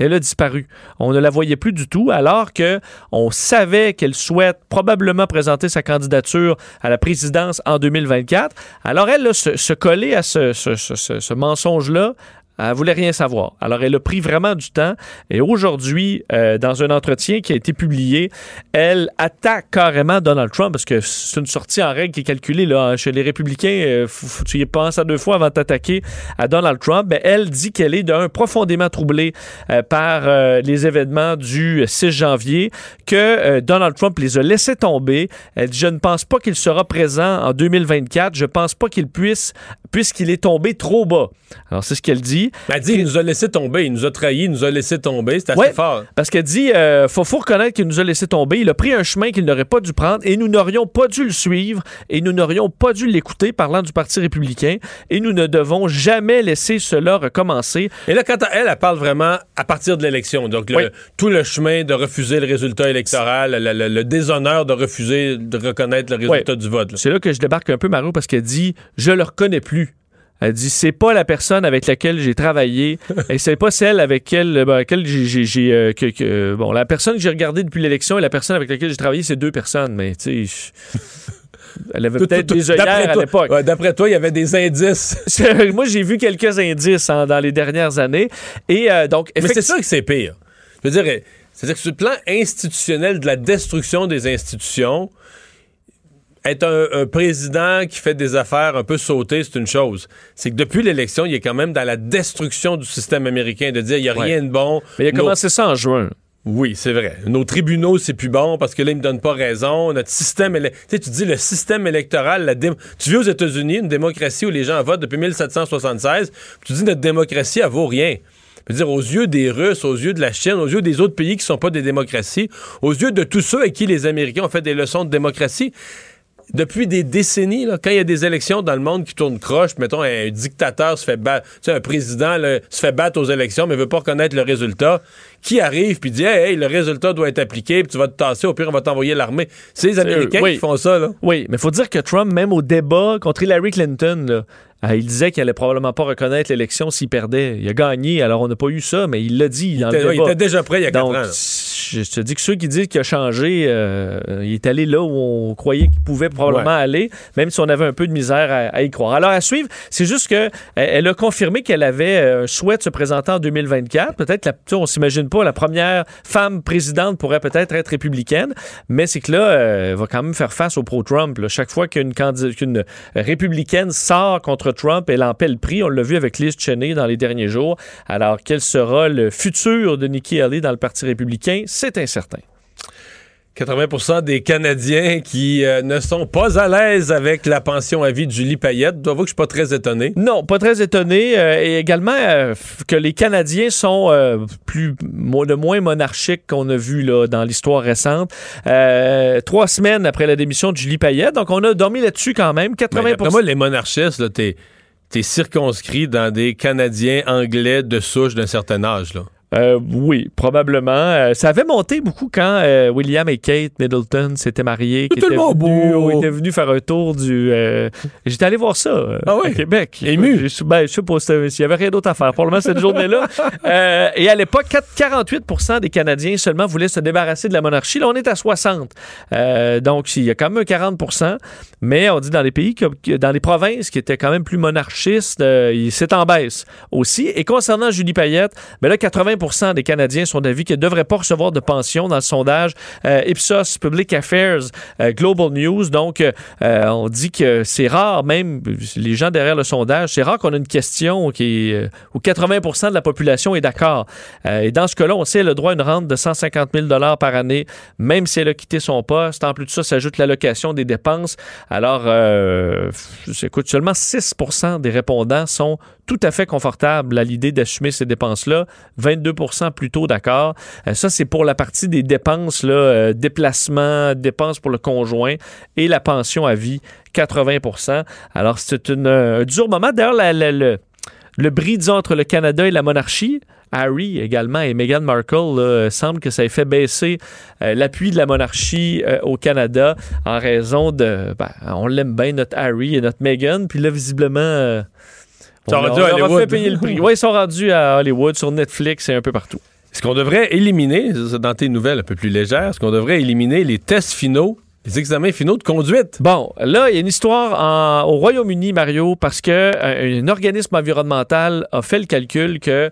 elle a disparu. On ne la voyait plus du tout, alors que on savait qu'elle souhaite probablement présenter sa candidature à la présidence en 2024. Alors elle, là, se, se à ce mensonge-là, Elle voulait rien savoir. Alors, elle a pris vraiment du temps. Et aujourd'hui, euh, dans un entretien qui a été publié, elle attaque carrément Donald Trump parce que c'est une sortie en règle qui est calculée là, chez les républicains. euh, faut, tu y penses à deux fois avant de t'attaquer à Donald Trump. Elle dit qu'elle est d'un profondément troublée euh, par euh, les événements du 6 janvier, que Donald Trump les a laissés tomber. Elle dit, je ne pense pas qu'il sera présent en 2024. Je pense pas qu'il puisse, puisqu'il est tombé trop bas. Alors, c'est ce qu'elle dit. Elle dit il nous a laissé tomber, il nous a trahi, il nous a laissé tomber. C'est assez Ouais, fort. Parce qu'elle dit, euh, faut, faut reconnaître qu'il nous a laissé tomber. Il a pris un chemin qu'il n'aurait pas dû prendre et nous n'aurions pas dû le suivre et nous n'aurions pas dû l'écouter parlant du Parti républicain et nous ne devons jamais laisser cela recommencer. Et là, quand elle, elle parle vraiment à partir de l'élection. Donc, le- Oui. tout le chemin de refuser le résultat électoral, le, le- le déshonneur de refuser de reconnaître le résultat du vote. C'est là que je débarque un peu, Mario, parce qu'elle dit, je le reconnais plus. Elle dit, c'est pas la personne avec laquelle j'ai travaillé et c'est pas celle avec laquelle, ben, laquelle j'ai, euh, que- que- bon, la personne que j'ai regardée depuis l'élection et la personne avec laquelle j'ai travaillé, c'est deux personnes, mais tu sais, elle avait peut-être des œillères à l'époque. ouais, D'après toi, il y avait des indices. Moi, j'ai vu quelques indices hein, dans les dernières années. Et euh, donc, Mais c'est sûr que c'est pire. Je veux dire, euh, c'est-à-dire que sur le plan institutionnel de la destruction des institutions, être un, un président qui fait des affaires un peu sautées, c'est une chose. C'est que depuis l'élection, il est quand même dans la destruction du système américain, de dire il n'y a Ouais. rien de bon. Mais il a Nos- commencé ça en juin. Oui, c'est vrai. Nos tribunaux, c'est plus bon parce que là, ils me donnent pas raison. Notre système, tu sais, tu dis le système électoral, la dé- tu vis aux États-Unis une démocratie où les gens votent depuis 1776, puis tu dis notre démocratie, elle vaut rien. Je veux dire, aux yeux des Russes, aux yeux de la Chine, aux yeux des autres pays qui sont pas des démocraties, aux yeux de tous ceux à qui les Américains ont fait des leçons de démocratie, depuis des décennies, là, quand il y a des élections dans le monde qui tournent croche, mettons, un dictateur se fait battre, tu sais, un président là, se fait battre aux élections, mais veut pas reconnaître le résultat, qui arrive puis dit hey, hey, le résultat doit être appliqué, puis tu vas te tasser, au pire, on va t'envoyer l'armée. C'est les Américains oui. qui font ça, là. Oui, mais il faut dire que Trump, même au débat contre Hillary Clinton, là, euh, il disait qu'il allait probablement pas reconnaître l'élection s'il perdait. Il a gagné, alors on n'a pas eu ça, mais il l'a dit dans Il le était, débat. il était déjà prêt il y a quatre ans. je te dis que ceux qui disent qu'il a changé, euh, il est allé là où on croyait qu'il pouvait probablement Ouais. aller, même si on avait un peu de misère à, à y croire. Alors, à suivre, c'est juste que elle a confirmé qu'elle avait euh, un souhait de se présenter en 2024. Peut-être, la- on s'imagine pas, la première femme présidente pourrait peut-être être républicaine, mais c'est que là, euh, elle va quand même faire face au pro-Trump. Chaque fois qu'une républicaine sort contre Trump, elle en prix. On l'a vu avec Liz Cheney dans les derniers jours. Alors, quel sera le futur de Nikki Haley dans le Parti républicain? C'est incertain. 80% des Canadiens qui euh, ne sont pas à l'aise avec la pension à vie de Julie Payette. Je dois avouer que je suis pas très étonné. Non, pas très étonné. euh, et également euh, que les Canadiens sont plus de moins monarchiques qu'on a vu là, dans l'histoire récente. Trois semaines après la démission de Julie Payette. Donc, on a dormi là-dessus quand même. 80 Ben, D'après moi, les monarchistes, là, t'es, t'es circonscrit dans des Canadiens anglais de souche d'un certain âge. Là. Euh, oui, probablement. Euh, ça avait monté beaucoup quand euh, William et Kate Middleton s'étaient mariés. qui étaient tellement venus- beau. étaient venus faire un tour du... euh, J'étais allé voir ça euh, Ah à Québec. Ému? Je, ben, je sais pas s'il y avait rien d'autre à faire. Probablement cette journée-là. Euh, et à l'époque, 4- 48 des Canadiens seulement voulaient se débarrasser de la monarchie. Là, on est à 60. Euh, donc, il y a quand même un 40 mais on dit dans les pays, que- dans les provinces qui étaient quand même plus monarchistes, euh, c'est en baisse aussi. Et concernant Julie Payette, ben là, 80 des Canadiens sont d'avis qu'elle ne devrait pas recevoir de pension dans le sondage euh, Ipsos Public Affairs euh, Global News. Donc, euh, on dit que c'est rare, même les gens derrière le sondage, c'est rare qu'on ait une question qui où 80% de la population est d'accord. Et dans ce cas-là, on sait qu'elle a le droit à une rente de 150 000 par année, même si elle a quitté son poste. En plus de ça, s'ajoute l'allocation des dépenses. Alors, écoute, seulement 6% des répondants sont tout à fait confortables à l'idée d'assumer ces dépenses-là. 22% plutôt d'accord. Euh, ça, c'est pour la partie des dépenses, là, euh, déplacements, dépenses pour le conjoint et la pension à vie, 80% Alors, c'est euh, un dur moment. D'ailleurs, le, le bris, entre le Canada et la monarchie, Harry également et Meghan Markle, semble que ça ait fait baisser l'appui de la monarchie au Canada en raison de... ben, on l'aime bien, notre Harry et notre Meghan, puis là, visiblement... Ils sont on, rendus à Hollywood. fait payer le prix. Oui, ils sont rendus à Hollywood, sur Netflix et un peu partout. Est-ce qu'on devrait éliminer, dans tes nouvelles un peu plus légères, est-ce qu'on devrait éliminer les tests finaux Les examens finaux de conduite. Bon, là, il y a une histoire en- au Royaume-Uni, Mario, parce que euh, un organisme environnemental a fait le calcul que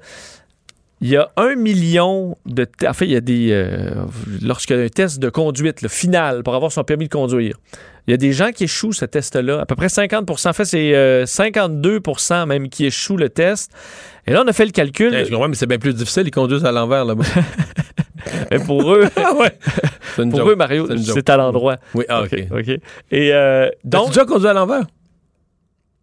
il y a un million de... En fait, il y a des... Euh, Lorsqu'il y a un test de conduite, le final, pour avoir son permis de conduire, il y a des gens qui échouent ce test-là. À peu près 50 En fait, c'est euh, 52% même qui échouent le test. Et là, on a fait le calcul. Eh, je comprends, mais c'est bien plus difficile, ils conduisent à l'envers là-bas. Pour eux, ah ouais. Une pour joke. eux, Mario, C'est à l'endroit. Oui, ah, OK. OK. Et euh, Donc, donc, déjà conduit à l'envers?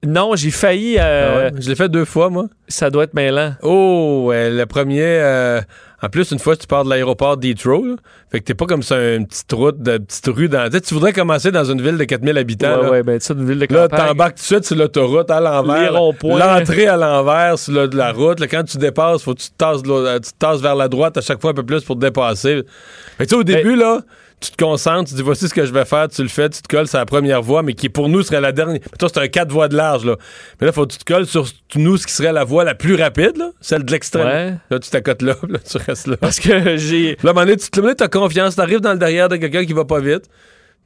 non, j'ai failli. Ah euh, ouais? Je l'ai fait deux fois, moi. Ça doit être mêlant. Oh, ouais, le premier. euh, en plus, une fois, tu pars de l'aéroport d'Heathrow. là. Fait que t'es pas comme ça, une petite route, de petite rue. Dans... Tu tu voudrais commencer dans une ville de 4000 habitants. Ouais, là. ouais, ben ça, une ville de Là, campagne. t'embarques tout de suite sur l'autoroute à l'envers. L'entrée à l'envers sur le- la route. Là, quand tu dépasses, faut que tu te, tasses l'autre- tu te tasses vers la droite à chaque fois un peu plus pour te dépasser. Fait que tu sais, au début, là, tu te concentres, tu dis voici ce que je vais faire, tu le fais, tu te colles sur la première voie, mais qui pour nous serait la dernière. Mais toi, c'est un 4 voies de large, là. Mais là, faut que tu te colles sur nous, ce qui serait la voie la plus rapide, là, celle de l'extrême. Ouais. Là, tu t'accotes là, là, tu restes là. Parce que j'ai. Là, à un moment donné, tu te as confiance, t'arrives dans le derrière de quelqu'un qui va pas vite.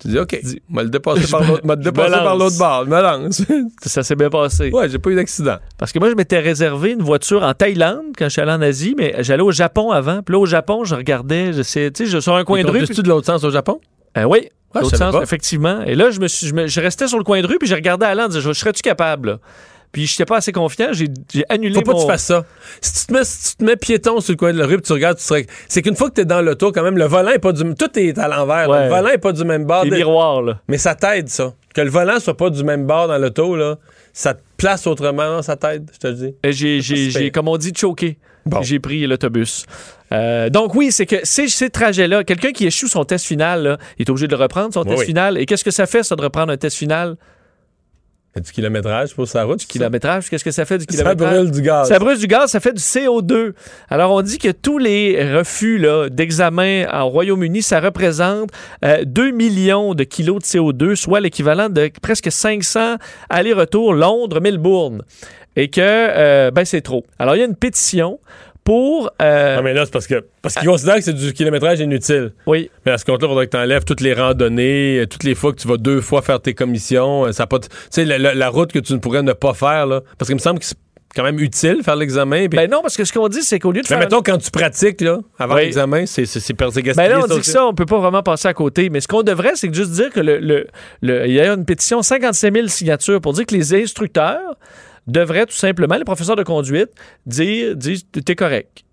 Tu dis, OK, on va le dépasser Je par l'autre je par l'autre bord. Je me lance. Ça s'est bien passé. ouais, j'ai pas eu d'accident. Parce que moi, je m'étais réservé une voiture en Thaïlande quand je suis allé en Asie, mais j'allais au Japon avant. Puis là, au Japon, je regardais, je sais, tu sais, je sur un coin de rue. tu de l'autre sens au Japon? Euh, oui, je l'autre sens, effectivement. Et là, je me suis, je, me- je restais sur le coin de rue, puis je regardais à l'an, je disais, serais-tu capable? là? Puis je n'étais pas assez confiant, j'ai annulé Faut pas que mon... tu fasses ça. Si tu, te mets, si tu te mets piéton sur le coin de la rue puis tu regardes, tu serais. C'est qu'une fois que tu es dans l'auto, quand même, le volant est pas du Tout est à l'envers. Ouais. Le volant est pas du même bord. Les de- miroirs, là. Mais ça t'aide, ça. Que le volant soit pas du même bord dans l'auto, là, ça te place autrement, ça t'aide, je te le dis. Et J'ai, comme on dit, choqué. Bon. J'ai pris l'autobus. Euh, donc oui, c'est que ces, ces trajets-là, quelqu'un qui échoue son test final, là, il est obligé de le reprendre, son Oui, test oui. final. Et qu'est-ce que ça fait, ça, de reprendre un test final? Du kilométrage pour sa route. Du kilométrage, qu'est-ce que ça fait du Ça kilométrage? brûle du gaz. Ça brûle du gaz, ça fait du CO2. Alors, on dit que tous les refus d'examen au Royaume-Uni, ça représente euh, 2 millions de kilos de CO2, soit l'équivalent de presque 500 allers-retours Londres-Melbourne. Et que, euh, ben, c'est trop. Alors, il y a une pétition pour... euh, Non, mais là, c'est parce que parce qu'ils considèrent que c'est du kilométrage inutile. Oui. Mais à ce compte-là, il faudrait que tu enlèves toutes les randonnées, euh, toutes les fois que tu vas deux fois faire tes commissions. euh, Ça pas Tu sais, la, la- la route que tu ne pourrais ne pas faire, là. Parce qu'il me semble que c'est quand même utile faire l'examen. Ben non, parce que ce qu'on dit, c'est qu'au lieu de mais faire... mettons, quand tu pratiques, là, avant Oui. l'examen, c'est c'est Ben gaspillé, là, on dit que ça, on peut pas vraiment passer à côté. Mais ce qu'on devrait, c'est juste dire que le, le- le- il y a une pétition, 55 000 signatures pour dire que les instructeurs devraient tout simplement, les professeurs de conduite, dire, dire t'es correct.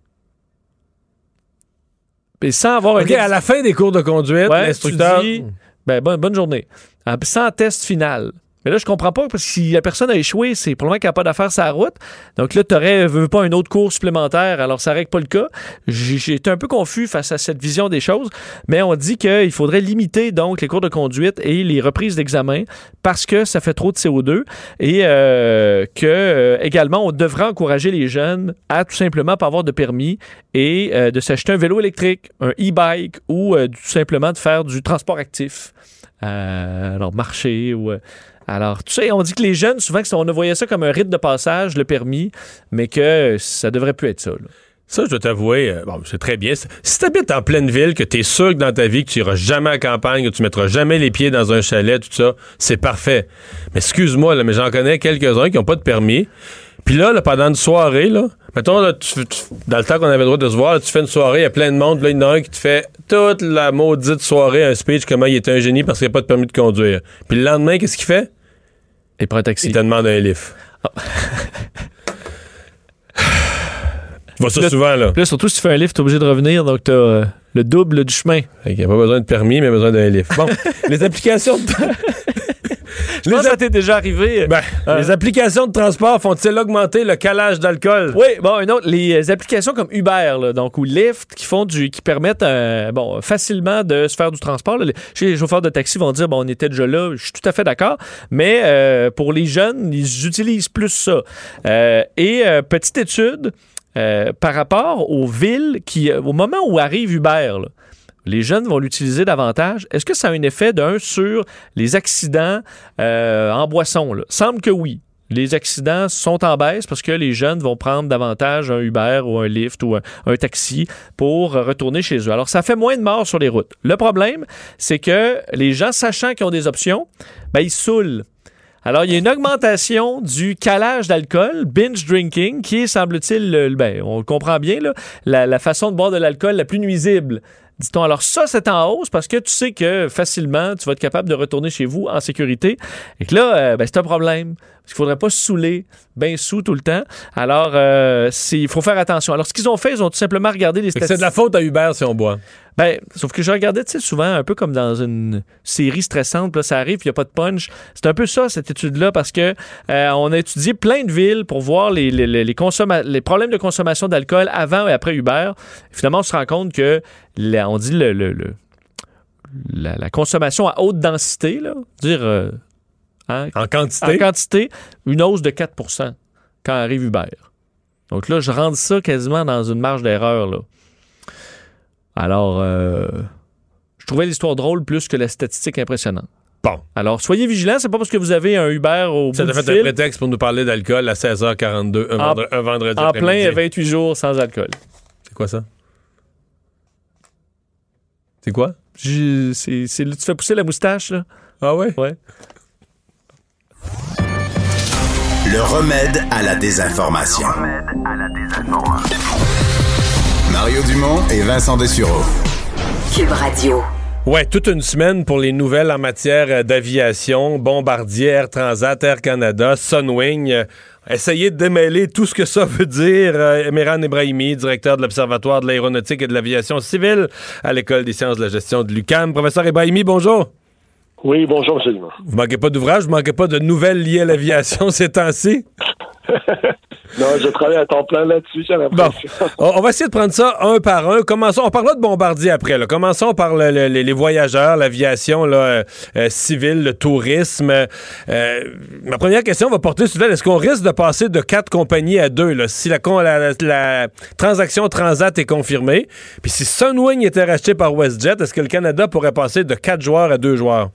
Et sans avoir OK, un à la fin des cours de conduite, Ouais, l'instructeur. dis, ben, bonne, bonne journée. Ah, Sans test final. Mais là, je comprends pas, parce que si la personne a échoué, c'est pour le moment qu'elle n'a pas d'affaires la route. Donc là, tu n'aurais pas un autre cours supplémentaire, alors ça règle pas le cas. J'ai été un peu confus face à cette vision des choses, mais on dit qu'il faudrait limiter donc les cours de conduite et les reprises d'examen parce que ça fait trop de CO2 et euh, que euh, également on devrait encourager les jeunes à tout simplement pas avoir de permis et euh, de s'acheter un vélo électrique, un e-bike ou euh, tout simplement de faire du transport actif. Alors marcher ou alors tu sais on dit que les jeunes souvent on voyait ça comme un rite de passage le permis mais que ça devrait plus être ça. Ça, je dois t'avouer, euh, c'est très bien. Si t'habites en pleine ville, que t'es sûr que dans ta vie, que tu iras jamais à campagne, que tu mettras jamais les pieds dans un chalet, tout ça, c'est parfait. Mais excuse-moi, mais j'en connais quelques-uns qui n'ont pas de permis. Puis là, pendant une soirée, là, mettons, là, tu- dans le temps qu'on avait le droit de se voir, tu fais une soirée, il y a plein de monde, là, il y en a un qui te fait toute la maudite soirée un speech comment il était un génie parce qu'il n'y a pas de permis de conduire. Puis le lendemain, qu'est-ce qu'il fait? Et un taxi. Il te demande un lift. Tu vois ça Là, souvent, là. Là surtout si tu fais un lift t'es obligé de revenir donc t'as euh, le double du chemin. Qu'il n'y a pas besoin de permis, mais besoin d'un lift. Bon, les applications de... Je pense que ça t'est déjà arrivé. Ben, Euh. les applications de transport font-ils augmenter le calage d'alcool? Oui, bon, un autre, les applications comme Uber, là, donc, ou Lyft, qui font du, qui permettent, euh, bon, facilement de se faire du transport. là. Les, chez les chauffeurs de taxi vont dire, bon, on était déjà là, je suis tout à fait d'accord, mais euh, pour les jeunes, ils utilisent plus ça. Et petite étude par rapport aux villes qui, au moment où arrive Uber, là, les jeunes vont l'utiliser davantage. Est-ce que ça a un effet d'un sur les accidents euh, en boisson? Semble que oui. Les accidents sont en baisse parce que les jeunes vont prendre davantage un Uber ou un Lyft ou un, taxi pour retourner chez eux. Alors, ça fait moins de morts sur les routes. Le problème, c'est que les gens, sachant qu'ils ont des options, ben, ils saoulent. Alors, il y a une augmentation du calage d'alcool, binge drinking, qui semble-t-il, le- ben, on comprend bien, la façon de boire de l'alcool la plus nuisible. Dit-on. Alors, ça, c'est en hausse parce que tu sais que facilement, tu vas être capable de retourner chez vous en sécurité. Et que là, euh, ben, c'est un problème. Parce qu'il faudrait pas se saouler, bien sous tout le temps. Alors, euh, il faut faire attention. Alors, ce qu'ils ont fait, ils ont tout simplement regardé les statistiques. C'est de la faute à Uber si on boit. Ben, sauf que je regardais, tu sais, souvent, un peu comme dans une série stressante, puis là, ça arrive, il n'y a pas de punch. C'est un peu ça, cette étude-là, parce que euh, on a étudié plein de villes pour voir les, les, les, problèmes de consommation d'alcool avant et après Uber. Finalement, on se rend compte que, la- on dit le, le- le- la, la consommation à haute densité, là, dire euh, hein, En en quantité. quantité, une hausse de 4% quand arrive Uber. Donc là, je rentre ça quasiment dans une marge d'erreur. Alors, euh, je trouvais l'histoire drôle plus que la statistique impressionnante. Bon. Alors, soyez vigilants, c'est pas parce que vous avez un Uber au Ça bout t'a du fait un fil, prétexte pour nous parler d'alcool à 16h42 un, En- vendre- un vendredi en plein après-midi. 28 jours sans alcool. C'est quoi ça? C'est quoi? Je- c'est- c'est- tu fais pousser la moustache, là? Ah ouais? Ouais. Le remède à la désinformation. Mario Dumont et Vincent Dessureau. Cube Radio. Ouais, toute une semaine pour les nouvelles en matière euh, d'aviation, Bombardier, Air Transat, Air Canada, Sunwing. Euh, essayez de démêler tout ce que ça veut dire. Euh, Emirhan Ebrahimi, directeur de l'Observatoire de l'aéronautique et de l'aviation civile à l'École des sciences de la gestion de l'UQAM. Professeur Ebrahimi, bonjour. Oui, bonjour, M. Vous manquez pas d'ouvrage, vous manquez pas de nouvelles liées à l'aviation ces temps-ci? Non, je travaille à temps plein là-dessus, j'ai Bon, l'impression. on, on va essayer de prendre ça un par un. Commençons, on parlera de Bombardier après. Là. Commençons par le- le- les, voyageurs, l'aviation là, euh, euh, civile, le tourisme. Euh, ma première question va porter sur est-ce qu'on risque de passer de quatre compagnies à deux là, si la- la transaction Transat est confirmée? Puis si Sunwing était racheté par WestJet, est-ce que le Canada pourrait passer de quatre joueurs à deux joueurs?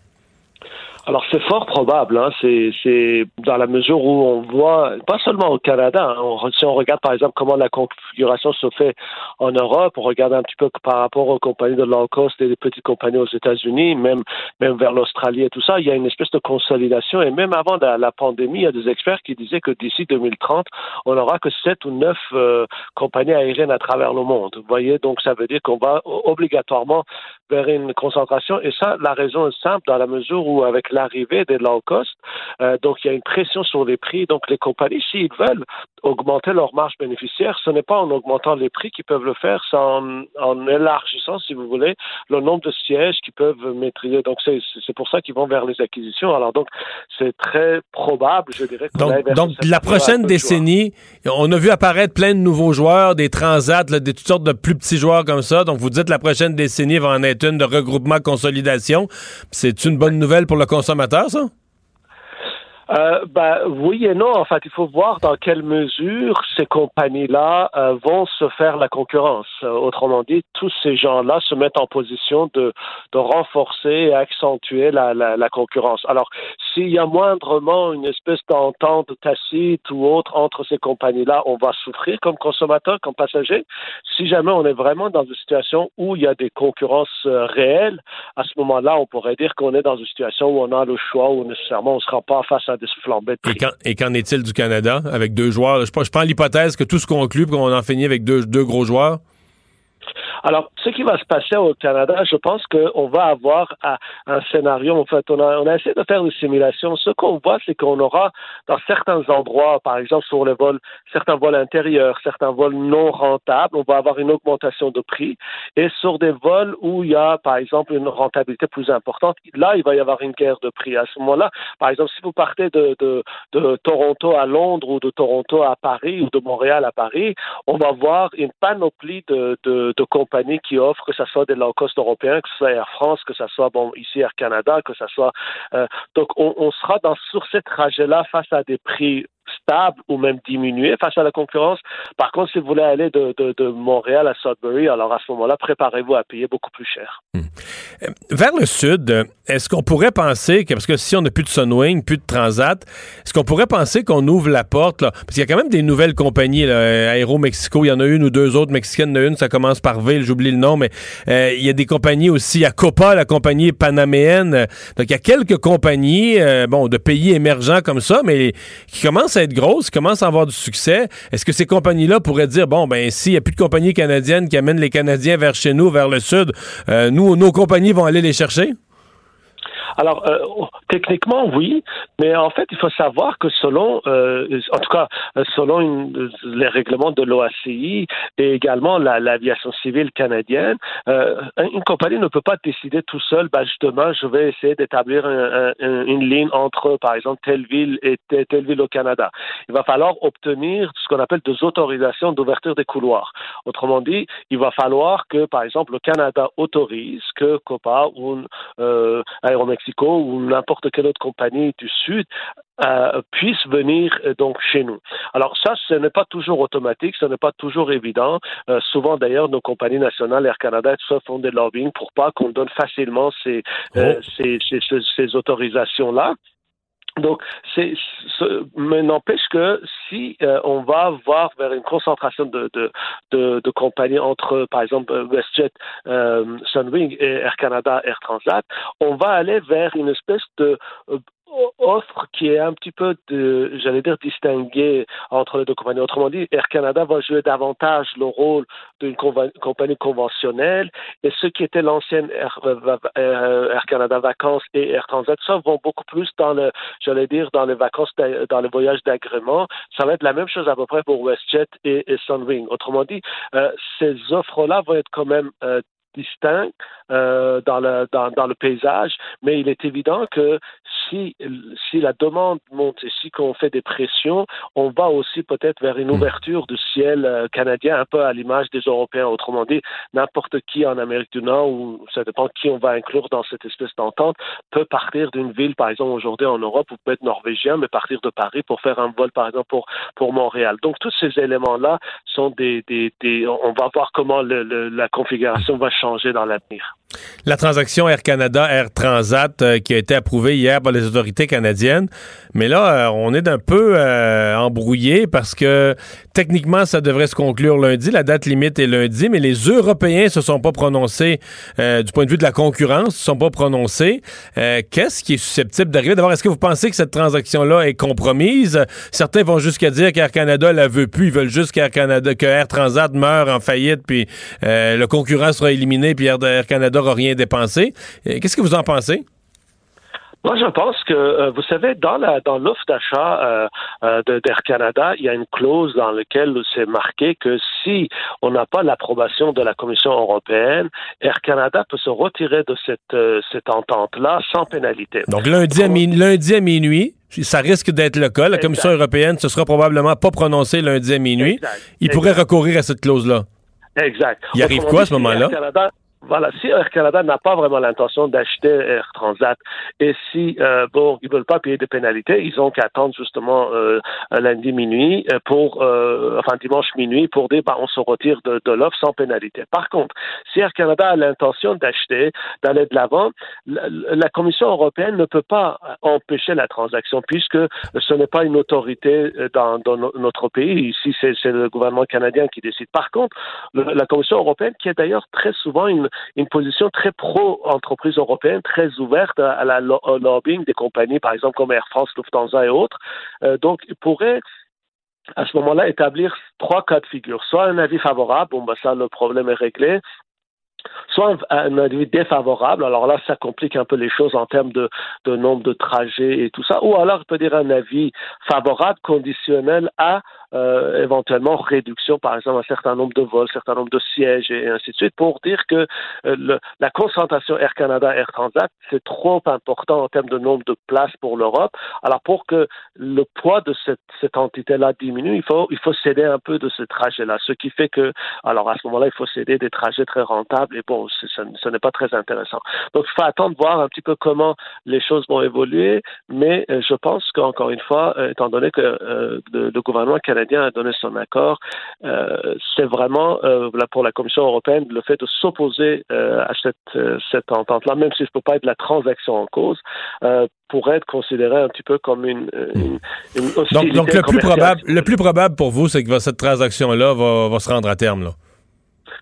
Alors, c'est fort probable. Hein. C'est, c'est dans la mesure où on voit, pas seulement au Canada, hein, on- si on regarde par exemple comment la configuration se fait en Europe, on regarde un petit peu par rapport aux compagnies de low cost et des petites compagnies aux États-Unis, même, même vers l'Australie et tout ça, il y a une espèce de consolidation. Et même avant la, pandémie, il y a des experts qui disaient que d'ici 2030, on n'aura que sept ou neuf euh, compagnies aériennes à travers le monde. Vous voyez, donc ça veut dire qu'on va obligatoirement vers une concentration. Et ça, la raison est simple dans la mesure où avec l'arrivée des low cost, euh, donc il y a une pression sur les prix. Donc les compagnies, s'ils veulent augmenter leur marge bénéficiaire, ce n'est pas en augmentant les prix qu'ils peuvent le faire, c'est en, en élargissant, si vous voulez, le nombre de sièges qu'ils peuvent maîtriser. Donc c'est c'est pour ça qu'ils vont vers les acquisitions. Alors donc c'est très probable, je dirais. aille Donc, vers donc la prochaine décennie, on a vu apparaître plein de nouveaux joueurs, des transats, là, des toutes sortes de plus petits joueurs comme ça. Donc, vous dites la prochaine décennie va en être une de regroupement, consolidation. C'est une bonne nouvelle pour le consommateur, ça? Euh, ben, oui et non. En fait, il faut voir dans quelle mesure ces compagnies-là euh, vont se faire la concurrence. Euh, autrement dit, tous ces gens-là se mettent en position de, renforcer et accentuer la, concurrence. Alors, s'il y a moindrement une espèce d'entente tacite ou autre entre ces compagnies-là, on va souffrir comme consommateur, comme passager. Si jamais on est vraiment dans une situation où il y a des concurrences réelles, à ce moment-là, on pourrait dire qu'on est dans une situation où on a le choix, où nécessairement on ne sera pas face à de. Et qu'en est-il du Canada avec deux joueurs? Je, prends- je prends l'hypothèse que tout se conclut pour qu'on en finit avec deux, deux gros joueurs. Alors, ce qui va se passer au Canada, je pense qu'on va avoir un, un scénario. En fait, on a, on a essayé de faire des simulations. Ce qu'on voit, c'est qu'on aura dans certains endroits, par exemple sur les vols, certains vols intérieurs, certains vols non rentables, on va avoir une augmentation de prix. Et sur des vols où il y a, par exemple, une rentabilité plus importante, là, il va y avoir une guerre de prix. À ce moment-là, par exemple, si vous partez de, de, de Toronto à Londres ou de Toronto à Paris ou de Montréal à Paris, on va voir une panoplie de, de, de compagnies qui offrent, que ce soit des low cost européens, que ce soit Air France, que ce soit bon ici Air Canada, que ce soit euh, donc on, sera sur ces trajets-là face à des prix stable ou même diminuer face à la concurrence. Par contre, si vous voulez aller de, de, de Montréal à Sudbury, alors à ce moment-là, préparez-vous à payer beaucoup plus cher. Vers le sud, euh, est-ce qu'on pourrait penser que, parce que si on n'a plus de Sunwing, plus de Transat, est-ce qu'on pourrait penser qu'on ouvre la porte, là? Parce qu'il y a quand même des nouvelles compagnies, là, euh, Aéro Mexico, il y en a une ou deux autres mexicaines, il y en a une, ça commence par V, j'oublie le nom, mais euh, il y a des compagnies aussi, il y a Copa, la compagnie panaméenne, euh, donc il y a quelques compagnies, euh, bon, de pays émergents comme ça, mais qui commencent à être grosses, qui commencent à avoir du succès. Est-ce que ces compagnies-là pourraient dire, bon, ben, s'il n'y a plus de compagnies canadiennes qui amènent les Canadiens vers chez nous, vers le sud, euh, nous, nos compagnies vont aller les chercher? Alors, euh, techniquement, oui, mais en fait, il faut savoir que selon, euh, en tout cas, euh, selon une- les règlements de l'OACI et également la- l'aviation civile canadienne, euh, une compagnie ne peut pas décider tout seul, ben, demain, je vais essayer d'établir un- un- une ligne entre, par exemple, telle ville et te- telle ville au Canada. Il va falloir obtenir ce qu'on appelle des autorisations d'ouverture des couloirs. Autrement dit, il va falloir que, par exemple, le Canada autorise que Copa ou euh, Ou n'importe quelle autre compagnie du Sud euh, puisse venir euh, donc chez nous. Alors ça, ce n'est pas toujours automatique, ce n'est pas toujours évident. Euh, souvent d'ailleurs, nos compagnies nationales, Air Canada et font des lobbying pour pas qu'on donne facilement ces, euh, ces, ces, ces- ces autorisations-là. Donc, c'est, ce- mais n'empêche que si euh, on va voir vers une concentration de, de, de, de compagnies entre, par exemple, WestJet, euh, Sunwing et Air Canada, Air Transat, on va aller vers une espèce de euh, offre qui est un petit peu de, j'allais dire, distinguée entre les deux compagnies. Autrement dit, Air Canada va jouer davantage le rôle d'une compagnie conventionnelle et ce qui était l'ancienne Air, euh, euh, Air Canada Vacances et Air Transat, ça vont beaucoup plus dans le, j'allais dire, dans les vacances, d'a- dans les voyages d'agrément. Ça va être la même chose à peu près pour WestJet et, et Sunwing. Autrement dit, euh, ces offres-là vont être quand même distinctes euh, dans, le, dans, dans le paysage, mais il est évident que si, si la demande monte et si qu'on fait des pressions, on va aussi peut-être vers une ouverture du ciel euh, canadien, un peu à l'image des Européens. Autrement dit, n'importe qui en Amérique du Nord, ou ça dépend qui on va inclure dans cette espèce d'entente, peut partir d'une ville, par exemple aujourd'hui en Europe, vous pouvez être norvégien, mais partir de Paris pour faire un vol, par exemple, pour, pour Montréal. Donc tous ces éléments-là sont des, des, des... On va voir comment le, le- la configuration va changer dans l'avenir. La transaction Air Canada, Air Transat, euh, qui a été approuvée hier par les autorités canadiennes. Mais là, euh, on est un peu euh, embrouillé parce que techniquement, ça devrait se conclure lundi. La date limite est lundi, mais les Européens se sont pas prononcés du point de vue de la concurrence, se sont pas prononcés. Qu'est-ce qui est susceptible d'arriver? D'abord, est-ce que vous pensez que cette transaction-là est compromise? Certains vont jusqu'à dire qu'Air Canada la veut plus. Ils veulent juste qu'Air Canada, que Air Transat meure en faillite, puis le concurrent sera éliminé, puis Air Canada n'aura rien dépensé. Qu'est-ce que vous en pensez? Moi, je pense que, euh, vous savez, dans la dans l'offre d'achat euh, euh, d'Air Canada, il y a une clause dans laquelle c'est marqué que si on n'a pas l'approbation de la Commission européenne, Air Canada peut se retirer de cette cette entente-là sans pénalité. Donc lundi à, mi- lundi à minuit, ça risque d'être le cas. La Commission européenne se sera probablement pas prononcée lundi à minuit. Il pourrait recourir à cette clause-là. Exact. Il arrive Autrement quoi à ce moment-là? Voilà, si Air Canada n'a pas vraiment l'intention d'acheter Air Transat et si euh, bon ils veulent pas payer de pénalités, ils ont qu'à attendre justement euh, lundi minuit euh, pour euh, enfin dimanche minuit pour dire bah, on se retire de, de l'offre sans pénalité. Par contre, si Air Canada a l'intention d'acheter, d'aller de l'avant, la, la Commission européenne ne peut pas empêcher la transaction puisque ce n'est pas une autorité euh, dans, dans no- notre pays. Ici, c'est le gouvernement canadien qui décide. Par contre, la Commission européenne, qui est d'ailleurs très souvent une, une position très pro-entreprise européenne, très ouverte à, au lobbying des compagnies, par exemple comme Air France, Lufthansa et autres, euh, donc il pourrait à ce moment-là établir trois cas de figure. Soit un avis favorable, bon, ben ça, le problème est réglé. Soit un, un avis défavorable, alors là, ça complique un peu les choses en termes de, de nombre de trajets et tout ça, ou alors, on peut dire un avis favorable conditionnel à euh, éventuellement réduction, par exemple, un certain nombre de vols, un certain nombre de sièges et ainsi de suite, pour dire que euh, le- la concentration Air Canada, Air Transat, c'est trop important en termes de nombre de places pour l'Europe. Alors pour que le poids de cette, cette entité-là diminue, il faut, il faut céder un peu de ce trajet-là, ce qui fait que, alors à ce moment-là, il faut céder des trajets très rentables et bon, c'est- ce, n'est pas très intéressant. Donc il faut attendre voir un petit peu comment les choses vont évoluer, mais euh, je pense qu'encore une fois, euh, étant donné que le, le gouvernement canadien a donné son accord, euh, c'est vraiment euh, là, pour la Commission européenne le fait de s'opposer euh, à cette, euh, cette entente-là, même si ce ne peut pas être la transaction en cause, pourrait être considéré un petit peu comme une, une, une Donc, donc le, plus probable, le plus probable pour vous, c'est que cette transaction-là va, va se rendre à terme. Là.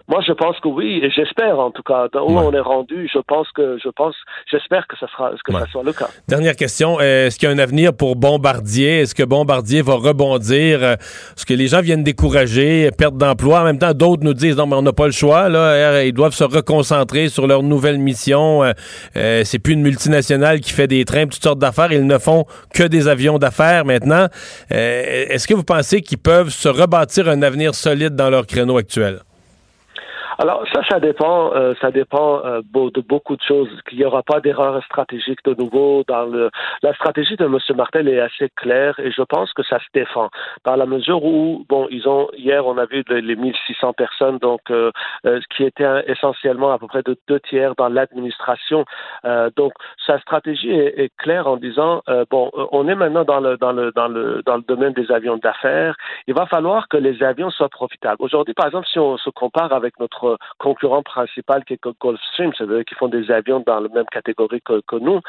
Moi, je pense que oui, et j'espère en tout cas. Dans où on est rendu, je pense que je pense, j'espère que ça sera, que ça soit le cas. Dernière question, euh, est-ce qu'il y a un avenir pour Bombardier? Est-ce que Bombardier va rebondir? Euh, Est-ce que les gens viennent décourager, perdre d'emploi? En même temps, d'autres nous disent, non, mais on n'a pas le choix. Là, Euh, ils doivent se reconcentrer sur leur nouvelle mission. Euh, c'est plus une multinationale qui fait des trains, toutes sortes d'affaires. Ils ne font que des avions d'affaires maintenant. Euh, est-ce que vous pensez qu'ils peuvent se rebâtir un avenir solide dans leur créneau actuel? Alors ça, ça dépend, euh, ça dépend euh, de beaucoup de choses. Qu'il n'y aura pas d'erreur stratégique de nouveau dans le. La stratégie de M. Martel est assez claire et je pense que ça se défend dans la mesure où bon, ils ont hier on a vu les, les 1600 personnes donc euh, euh, qui étaient essentiellement à peu près de deux tiers dans l'administration. Euh, donc sa stratégie est, est claire en disant euh, bon, on est maintenant dans le dans le dans le dans le domaine des avions d'affaires. Il va falloir que les avions soient profitables. Aujourd'hui, par exemple, si on se compare avec notre concurrent principal qui est Gulfstream, c'est-à-dire qui font des avions dans la même catégorie que, nous,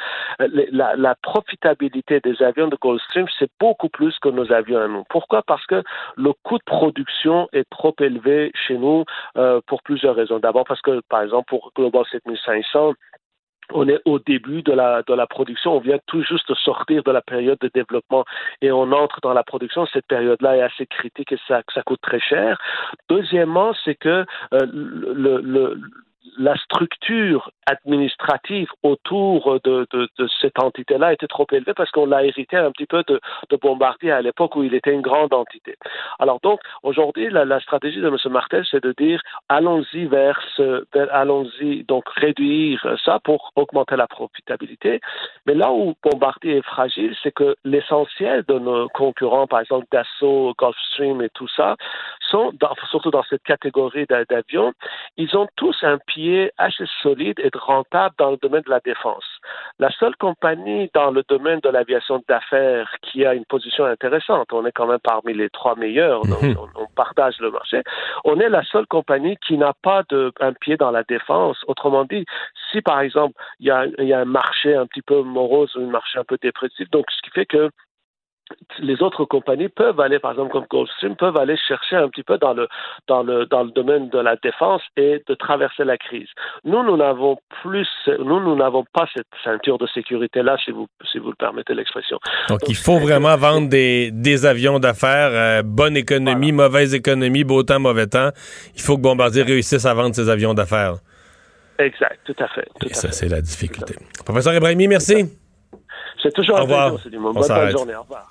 euh, la profitabilité des avions de Gulfstream, c'est beaucoup plus que nos avions à nous. Pourquoi? Parce que le coût de production est trop élevé chez nous euh, pour plusieurs raisons. D'abord parce que, par exemple, pour Global 7500, on est au début de la, de la production, on vient tout juste de sortir de la période de développement et on entre dans la production. Cette période-là est assez critique et ça, ça coûte très cher. Deuxièmement, c'est que euh, le, le- la structure administrative autour de, de, de cette entité-là était trop élevée parce qu'on l'a hérité un petit peu de, de Bombardier à l'époque où il était une grande entité. Alors donc, aujourd'hui, la, la stratégie de M. Martel, c'est de dire allons-y vers ce, allons-y donc réduire ça pour augmenter la profitabilité. Mais là où Bombardier est fragile, c'est que l'essentiel de nos concurrents, par exemple Dassault, Gulfstream et tout ça, sont dans- surtout dans cette catégorie d'a- d'avions, ils ont tous un pied assez solide et rentable dans le domaine de la défense. La seule compagnie dans le domaine de l'aviation d'affaires qui a une position intéressante, on est quand même parmi les trois meilleurs, donc Mhm. on, on partage le marché, on est la seule compagnie qui n'a pas de, un pied dans la défense. Autrement dit, si par exemple il y a, il y a un marché un petit peu morose ou un marché un peu dépressif, donc ce qui fait que les autres compagnies peuvent aller, par exemple comme Gulfstream, peuvent aller chercher un petit peu dans le dans le dans le domaine de la défense et de traverser la crise. Nous, nous n'avons plus, nous, nous n'avons pas cette ceinture de sécurité là, si vous si vous le permettez l'expression. Donc, il faut vraiment vendre des, des avions d'affaires, euh, bonne économie, mauvaise économie, beau temps, mauvais temps. Il faut que Bombardier réussisse à vendre ses avions d'affaires. Exact, tout à fait. Tout Et ça, c'est la difficulté. Professeur Ibrahimi, merci. C'est toujours Au un plaisir, c'est du moment. On Bonne journée. Au revoir.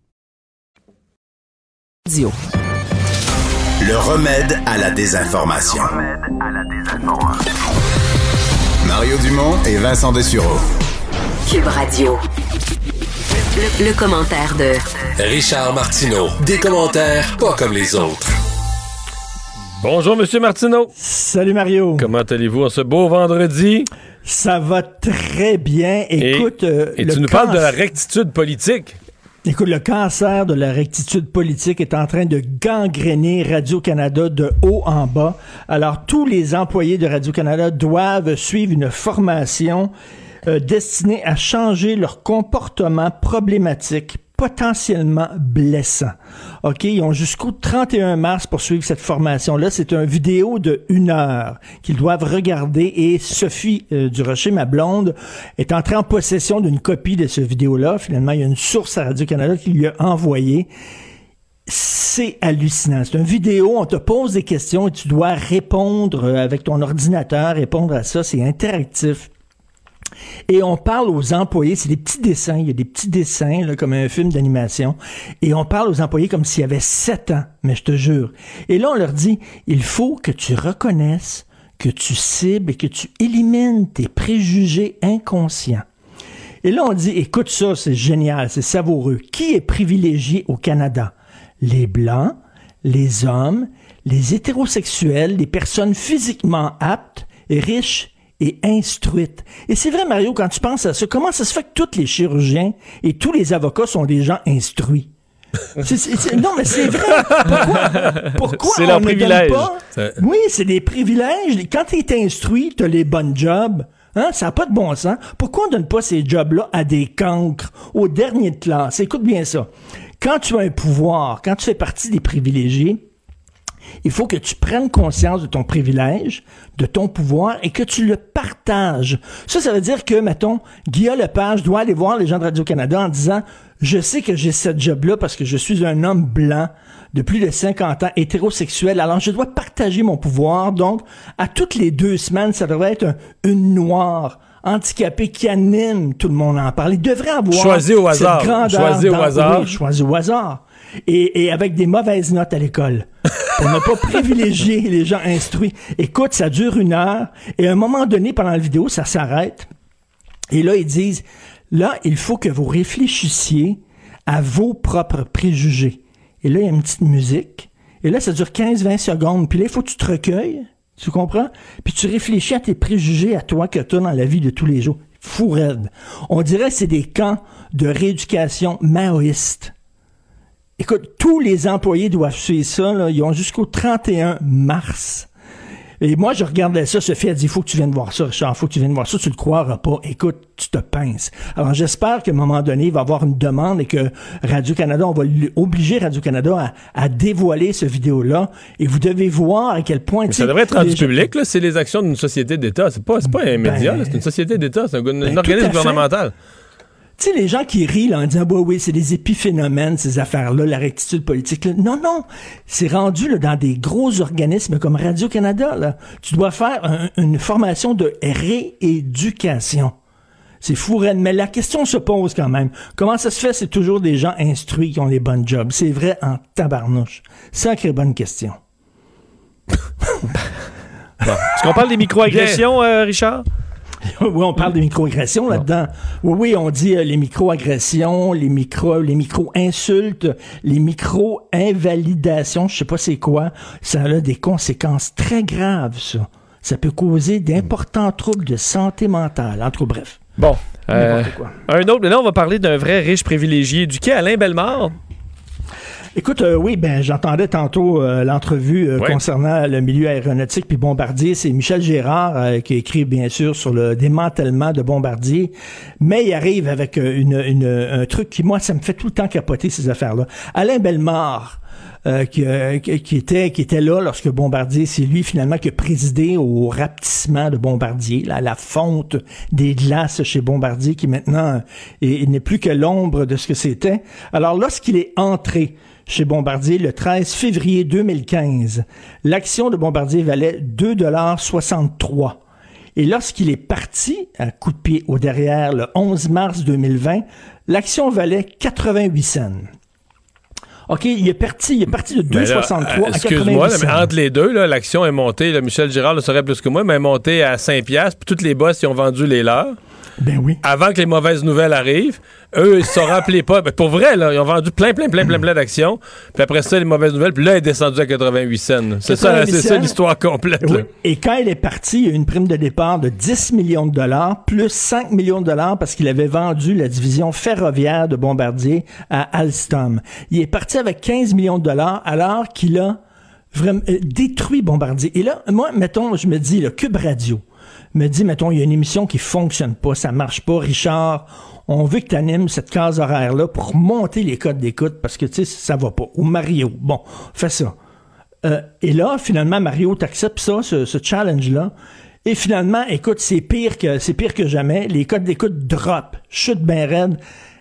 Le remède à la désinformation. Mario Dumont et Vincent Dessureau. Cube Radio. Le, le commentaire de Richard Martineau. Des commentaires pas comme les autres. Bonjour, Monsieur Martineau. Salut, Mario. Comment allez-vous en ce beau vendredi? Ça va très bien. Écoute, et, euh, et le tu nous parles de la rectitude politique. Écoute, le cancer de la rectitude politique est en train de gangréner Radio-Canada de haut en bas. Alors, tous les employés de Radio-Canada doivent suivre une formation euh, destinée à changer leur comportement problématique potentiellement blessant. OK, ils ont jusqu'au 31 mars pour suivre cette formation-là. C'est une vidéo de une heure qu'ils doivent regarder et Sophie euh, Durocher, ma blonde, est entrée en possession d'une copie de ce vidéo-là. Finalement, il y a une source à Radio-Canada qui lui a envoyé. C'est hallucinant. C'est une vidéo, on te pose des questions et tu dois répondre euh, avec ton ordinateur, répondre à ça. C'est interactif. Et on parle aux employés, c'est des petits dessins, il y a des petits dessins, comme un film d'animation, et on parle aux employés comme s'il y avait sept ans, mais je te jure. Et là, on leur dit, il faut que tu reconnaisses, que tu cibles et que tu élimines tes préjugés inconscients. Et là, on dit, écoute ça, c'est génial, c'est savoureux. Qui est privilégié au Canada? Les Blancs, les hommes, les hétérosexuels, les personnes physiquement aptes, riches et instruites. Et c'est vrai, Mario, quand tu penses à ça, comment ça se fait que tous les chirurgiens et tous les avocats sont des gens instruits? Non, mais c'est vrai. Pourquoi, pourquoi on leur ne donne pas- Oui, c'est des privilèges. Quand tu es instruit, tu as les bonnes jobs. Hein? Ça n'a pas de bon sens. Pourquoi on donne pas ces jobs-là à des cancres, aux derniers de classe? Écoute bien ça. Quand tu as un pouvoir, quand tu fais partie des privilégiés, il faut que tu prennes conscience de ton privilège, de ton pouvoir et que tu le partages. Ça, ça veut dire que, mettons, Guillaume Lepage doit aller voir les gens de Radio-Canada en disant Je sais que j'ai cette job-là parce que je suis un homme blanc de plus de 50 ans, hétérosexuel. Alors, je dois partager mon pouvoir. Donc, à toutes les deux semaines, ça devrait être un- une noire handicapée qui anime tout le monde en parle. Il devrait avoir Choisi au hasard. Choisi au hasard. oui, choisi au hasard. Et, avec des mauvaises notes à l'école. Pour ne pas privilégier les gens instruits. Écoute, ça dure une heure. Et à un moment donné, pendant la vidéo, ça s'arrête. Et là, ils disent, là, il faut que vous réfléchissiez à vos propres préjugés. Et là, il y a une petite musique. Et là, ça dure 15-20 secondes. Puis là, il faut que tu te recueilles. Tu comprends? Puis tu réfléchis à tes préjugés à toi que tu as dans la vie de tous les jours. Fou raide. On dirait que c'est des camps de rééducation maoïste. Écoute, tous les employés doivent suivre ça. Là. Ils ont jusqu'au 31 mars. Et moi, je regardais ça. Sophie a dit, il faut que tu viennes voir ça, Richard. Il faut que tu viennes voir ça. Tu le croiras pas. Écoute, tu te pinces. Alors, j'espère qu'à un moment donné, il va y avoir une demande et que Radio-Canada, on va obliger Radio-Canada à, à dévoiler ce vidéo-là. Et vous devez voir à quel point... Mais ça devrait être rendu gens- public, là. C'est les actions d'une société d'État. C'est pas, c'est pas un média, là. C'est une société d'État. C'est un, Ben, organisme fait. Tu sais, les gens qui rient là, en disant, bah oui, c'est des épiphénomènes, ces affaires-là, la rectitude politique. là. Non, non, c'est rendu là, dans des gros organismes comme Radio-Canada. là. Tu dois faire un- une formation de rééducation. C'est fou, mais la question se pose quand même. Comment ça se fait, c'est toujours des gens instruits qui ont les bonnes jobs? C'est vrai en tabarnouche. Sacrée bonne question. Est-ce qu'on parle des microagressions, euh, Richard? oui, on parle des microagressions là-dedans. Oui, oui, on dit euh, les microagressions, les micro, les micro-insultes, les micro-invalidations, je sais pas c'est quoi. Ça a des conséquences très graves, ça. Ça peut causer d'importants troubles de santé mentale. En tout cas, bref. Bon. euh, quoi. un autre, mais là, on va parler d'un vrai riche privilégié éduqué, Alain Bellemare. Écoute, euh, oui, ben j'entendais tantôt euh, l'entrevue euh, Ouais. concernant le milieu aéronautique puis Bombardier. C'est Michel Gérard euh, qui écrit bien sûr sur le démantèlement de Bombardier, mais il arrive avec une, une- un truc qui moi ça me fait tout le temps capoter ces affaires-là. Alain Bellemare. euh, qui, euh, qui- était qui était là lorsque Bombardier, c'est lui finalement qui a présidé au rapetissement de Bombardier, là, la fonte des glaces chez Bombardier qui maintenant est- n'est plus que l'ombre de ce que c'était. Alors lorsqu'il est entré chez Bombardier le 13 février 2015. L'action de Bombardier valait 2,63 Et lorsqu'il est parti, à coup de pied au derrière, le 11 mars 2020, l'action valait 88 cents. OK, il est parti, il est parti de Mais là, 2,63 à euh, Excuse-moi, 88 là, mais entre les deux, l'action est montée. là, Michel Girard le saurait plus que moi, mais elle est montée à 5 piastres, puis toutes les boss ils ont vendu les leurs. Ben oui. Avant que les mauvaises nouvelles arrivent, eux, ils se sont rappelés pas. Ben, pour vrai, là, ils ont vendu plein, plein, plein, plein, plein d'actions. Puis après ça, les mauvaises nouvelles, puis là, elle est descendue à 88 cents. C'est ça, 88 c'est ça l'histoire complète. Oui. Et quand il est parti, il y a eu une prime de départ de 10 millions de dollars, plus 5 millions de dollars parce qu'il avait vendu la division ferroviaire de Bombardier à Alstom. Il est parti avec 15 millions de dollars alors qu'il a vraiment euh, détruit Bombardier. Et là, moi, mettons, je me dis, le Cube Radio, me dit, mettons, il y a une émission qui fonctionne pas, ça marche pas, Richard, on veut que tu animes cette case horaire-là pour monter les codes d'écoute parce que, tu sais, ça va pas. Ou Mario, bon, fais ça. Euh, et là, finalement, Mario t'accepte ça, ce, challenge-là. Et finalement, écoute, c'est pire que c'est pire que jamais. Les codes d'écoute drop, chute bien raide.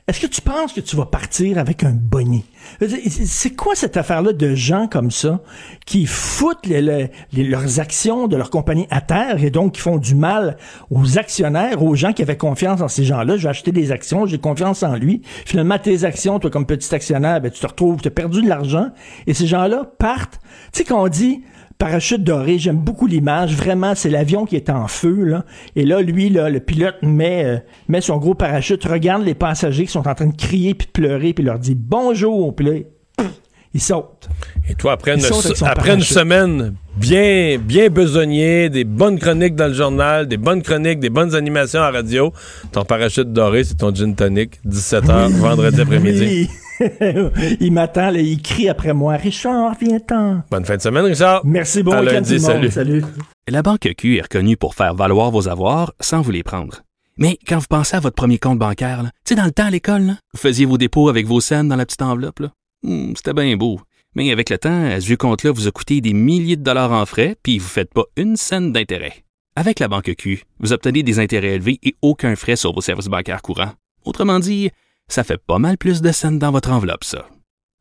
Est-ce que tu penses que tu vas partir avec un bonnet? C'est quoi cette affaire-là de gens comme ça qui foutent leurs actions de leur compagnie à terre et donc qui font du mal aux actionnaires, aux gens qui avaient confiance en ces gens-là? Je vais acheter des actions, j'ai confiance en lui. Finalement, tes actions, toi, comme petit actionnaire, ben, tu te retrouves, tu as perdu de l'argent et ces gens-là partent. Tu sais, qu'on dit parachute doré, j'aime beaucoup l'image. Vraiment, c'est l'avion qui est en feu, là. Et là, lui, là, le pilote met, euh, met son gros parachute, regarde les passagers qui sont en train de crier puis de pleurer, puis leur dit bonjour, puis là, pff, il saute. Et toi, après, une, après semaine bien, bien besogné, des bonnes chroniques dans le journal, des bonnes chroniques, des bonnes animations à radio, ton parachute doré, c'est ton gin tonic, 17h, vendredi après-midi. Il m'attend, il crie après moi. Richard, viens-t'en. Bonne fin de semaine, Richard. Merci, bon À week-end lundi, tout le monde. salut. Salut. La Banque Q est reconnue pour faire valoir vos avoirs sans vous les prendre. Mais quand vous pensez à votre premier compte bancaire, tu sais, dans le temps à l'école, là, vous faisiez vos dépôts avec vos scènes dans la petite enveloppe. Hmm, C'était bien beau. Mais avec le temps, à ce vieux compte-là vous a coûté des milliers de dollars en frais, puis vous ne faites pas une scène d'intérêt. Avec la Banque Q, vous obtenez des intérêts élevés et aucun frais sur vos services bancaires courants. Autrement dit, ça fait pas mal plus de scènes dans votre enveloppe, ça.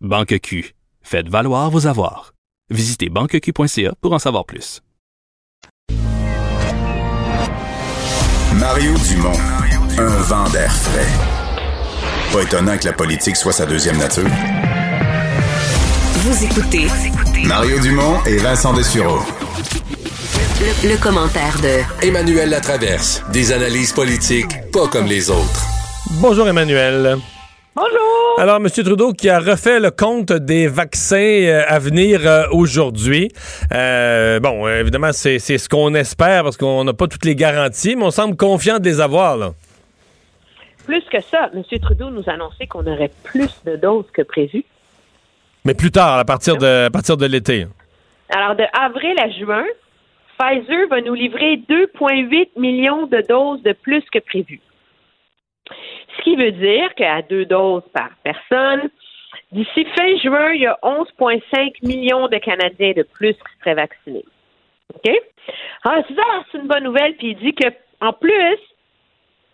Banque Q. Faites valoir vos avoirs. Visitez banqueq.ca pour en savoir plus. Mario Dumont, un vent d'air frais. Pas étonnant que la politique soit sa deuxième nature. Vous écoutez Mario Dumont et Vincent Dessureau. le, le commentaire de Emmanuel Latraverse. Des analyses politiques pas comme les autres. Bonjour, Emmanuel. Bonjour. Alors, M. Trudeau qui a refait le compte des vaccins euh, à venir euh, aujourd'hui. Euh, bon, évidemment, c'est c'est ce qu'on espère parce qu'on n'a pas toutes les garanties, mais on semble confiant de les avoir. Là. Plus que ça, M. Trudeau nous annonçait qu'on aurait plus de doses que prévu. Mais plus tard, à partir de, à partir de l'été. Alors, de avril à juin, Pfizer va nous livrer 2,8 millions de doses de plus que prévu. Ce qui veut dire qu'à deux doses par personne, d'ici fin juin, il y a 11,5 millions de Canadiens de plus qui seraient vaccinés. OK? C'est ça, c'est une bonne nouvelle. Puis il dit que en plus,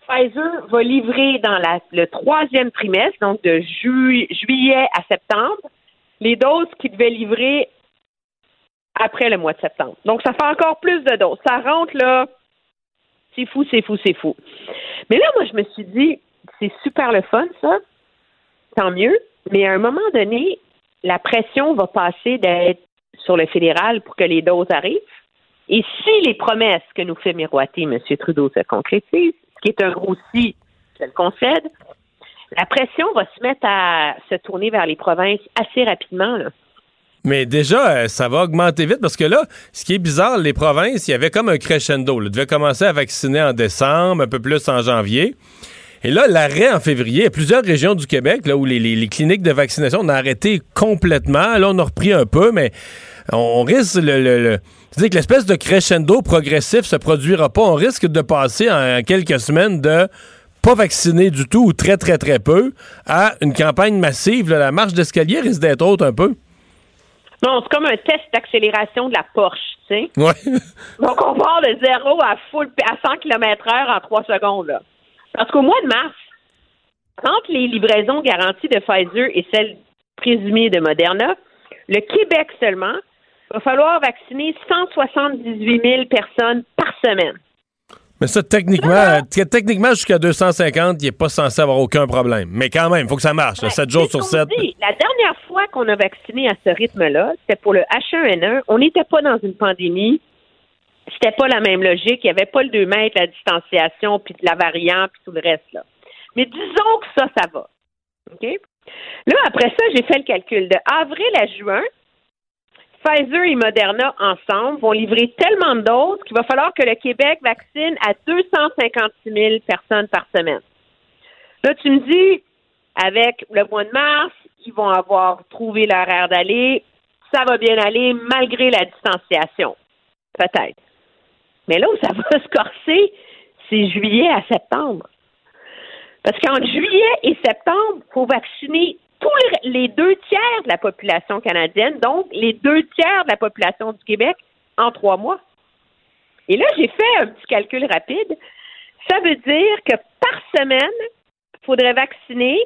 Pfizer va livrer dans la- le troisième trimestre, donc de ju- juillet à septembre, les doses qu'il devait livrer après le mois de septembre. Donc, ça fait encore plus de doses. Ça rentre, là, c'est fou, c'est fou, c'est fou. Mais là, moi, je me suis dit, c'est super le fun, ça. Tant mieux. Mais à un moment donné, la pression va passer d'être sur le fédéral pour que les doses arrivent. Et si les promesses que nous fait miroiter M. Trudeau se concrétisent, ce qui est un gros si, je le concède, la pression va se mettre à se tourner vers les provinces assez rapidement. Mais déjà, euh, ça va augmenter vite parce que là, ce qui est bizarre, les provinces, il y avait comme un crescendo. Ils devaient commencer à vacciner en décembre, un peu plus en janvier. Et là, l'arrêt en février, il y a plusieurs régions du Québec là, où les, les- les cliniques de vaccination ont arrêté complètement. Là, on a repris un peu, mais on, on risque le. le- le- c'est-à-dire que l'espèce de crescendo progressif se produira pas. On risque de passer en quelques semaines de pas vacciner du tout ou très, très, très peu à une campagne massive. là. la marche d'escalier risque d'être haute un peu. Non, c'est comme un test d'accélération de la Porsche, tu sais. Ouais. Donc, on part de zéro à full à 100 km heure en trois secondes. Là. Parce qu'au mois de mars, entre les livraisons garanties de Pfizer et celles présumées de Moderna, le Québec seulement va falloir vacciner 178 000 personnes par semaine. Mais ça, techniquement, techniquement jusqu'à 250, il n'est pas censé avoir aucun problème. Mais quand même, il faut que ça marche. 7 jours sur 7. dit, la dernière fois qu'on a vacciné à ce rythme-là, c'était pour le H1N1. On n'était pas dans une pandémie. C'était pas la même logique. Il n'y avait pas le 2 mètres, la distanciation, puis de la variante, puis tout le reste. Là. Mais disons que ça, ça va. OK? Là, après ça, j'ai fait le calcul. De avril à juin, Pfizer et Moderna ensemble vont livrer tellement de doses qu'il va falloir que le Québec vaccine à 256 000 personnes par semaine. Là, tu me dis, avec le mois de mars, ils vont avoir trouvé leur air d'aller. Ça va bien aller malgré la distanciation. Peut-être. Mais là où ça va se corser, c'est juillet à septembre. Parce qu'entre juillet et septembre, il faut vacciner tous les, deux tiers de la population canadienne, donc les deux tiers de la population du Québec en trois mois. Et là, j'ai fait un petit calcul rapide. Ça veut dire que par semaine, il faudrait vacciner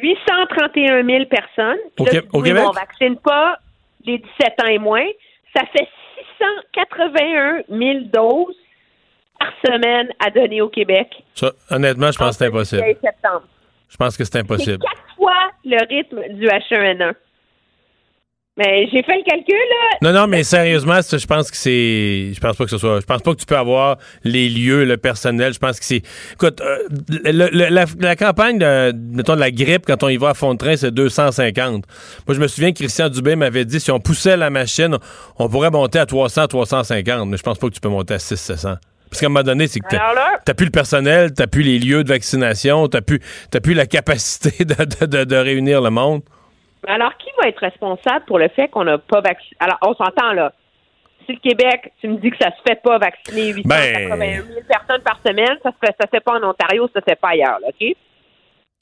831 000 personnes. Au Là, Qué- tu au dis, Québec? On vaccine pas les 17 ans et moins. Ça fait 681 000 doses par semaine à donner au Québec. Ça, honnêtement, je pense que c'est impossible. Septembre. Je pense que c'est C'est impossible. quatre fois le rythme du H1N1. Mais j'ai fait le calcul, là. Non, non, mais sérieusement, je pense que c'est. Je pense pas que ce soit. Je pense pas que tu peux avoir les lieux, le personnel. Je pense que c'est. Écoute, euh, le- le- la, la campagne de, mettons, de la grippe, quand on y va à fond de train, c'est 250. Moi, je me souviens que Christian Dubé m'avait dit si on poussait la machine, on pourrait monter à 300, 350. Mais je pense pas que tu peux monter à 600, 700. Parce qu'à un moment donné, c'est que t'as plus le personnel, t'as plus les lieux de vaccination, t'as plus, t'as plus la capacité de- de- de réunir le monde. Alors, qui va être responsable pour le fait qu'on n'a pas vacciné? Alors, on s'entend, là. Si le Québec, tu me dis que ça se fait pas vacciner 881 000 personnes par semaine, ça se fait, ça se fait pas en Ontario, ça se fait pas ailleurs, là, OK?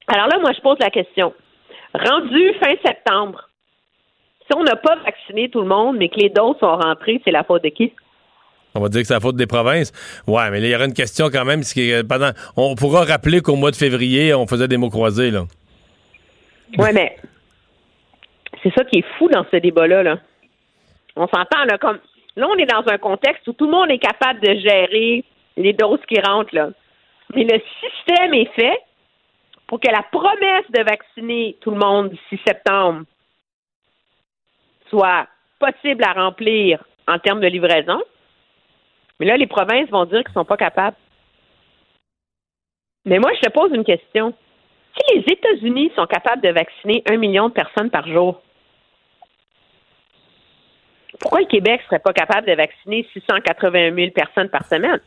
Alors là, moi, je pose la question. Rendu fin septembre, si on n'a pas vacciné tout le monde, mais que les doses sont rentrées, c'est la faute de qui? On va dire que c'est la faute des provinces. Ouais, mais là, il y aura une question quand même. que pendant, on pourra rappeler qu'au mois de février, on faisait des mots croisés. Là. Oui, mais c'est ça qui est fou dans ce débat-là. Là. On s'entend, là, comme là, on est dans un contexte où tout le monde est capable de gérer les doses qui rentrent, là. Mais le système est fait pour que la promesse de vacciner tout le monde d'ici septembre soit possible à remplir en termes de livraison. Mais là, les provinces vont dire qu'ils ne sont pas capables. Mais moi, je te pose une question. Si les États-Unis sont capables de vacciner un million de personnes par jour, pourquoi le Québec serait pas capable de vacciner 681 000 personnes par semaine?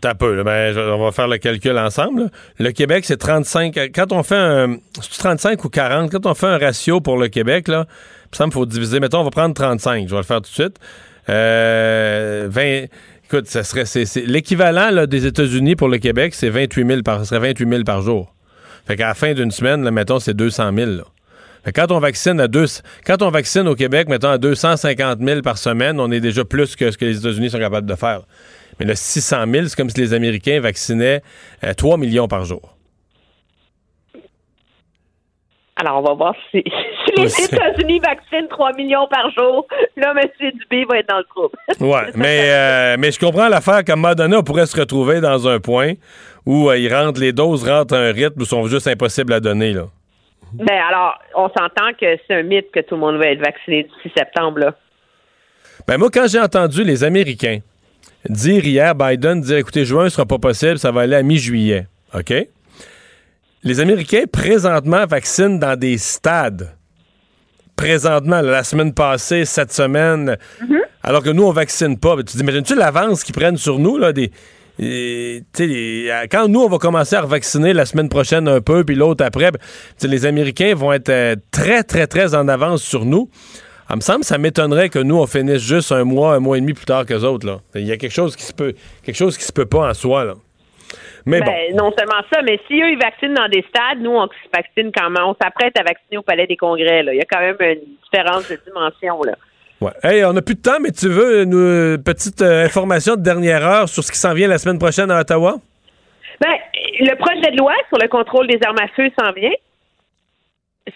T'as peu, là, ben, on va faire le calcul ensemble. Le Québec, c'est 35. Quand on fait un. C'est 35 ou 40, quand on fait un ratio pour le Québec, là, il me faut diviser. Mettons, on va prendre 35. Je vais le faire tout de suite. Euh, 20. Écoute, ça serait. L'équivalent des États-Unis pour le Québec, c'est 28 000 par, ça serait 28 000 par jour. Fait qu'à la fin d'une semaine, mettons, c'est 200 000. là. Quand on vaccine à deux, quand on vaccine au Québec, mettons à 250 000 par semaine, on est déjà plus que ce que les États-Unis sont capables de faire. Mais le 600 000, c'est comme si les Américains vaccinaient euh, 3 millions par jour. Alors, on va voir si, si les Oui, États-Unis vaccinent 3 millions par jour. Là, M. Dubé va être dans le trouble. Ouais, mais, euh, mais je comprends l'affaire donné, on pourrait se retrouver dans un point où euh, ils rentrent, les doses rentrent à un rythme où sont juste impossibles à donner. Là. Ben alors, on s'entend que c'est un mythe que tout le monde va être vacciné d'ici septembre. Là. Ben moi, quand j'ai entendu les Américains dire hier, Biden dire écoutez, juin ne sera pas possible, ça va aller à mi-juillet. OK? Les Américains, présentement, vaccinent dans des stades. Présentement, la semaine passée, cette semaine, alors que nous, on vaccine pas. Ben, tu dis, imagines-tu l'avance qu'ils prennent sur nous, là, des. Et, les- quand nous, on va commencer à revacciner la semaine prochaine un peu, puis l'autre après, ben, les Américains vont être euh, très, très, très en avance sur nous. Ah, me semble, ça m'étonnerait que nous, on finisse juste un mois, un mois et demi plus tard que les autres. Il y a quelque chose qui se peut, quelque chose qui se peut pas en soi. Là. Mais bon. Ben, Non seulement ça, mais si eux, ils vaccinent dans des stades, nous, on se vaccine quand même. On s'apprête à vacciner au Palais des Congrès. Là. Il y a quand même une différence de dimension. Là. Ouais. Hey, on n'a plus de temps, mais tu veux une euh, petite euh, information de dernière heure sur ce qui s'en vient la semaine prochaine à Ottawa? Ben, le projet de loi sur le contrôle des armes à feu s'en vient.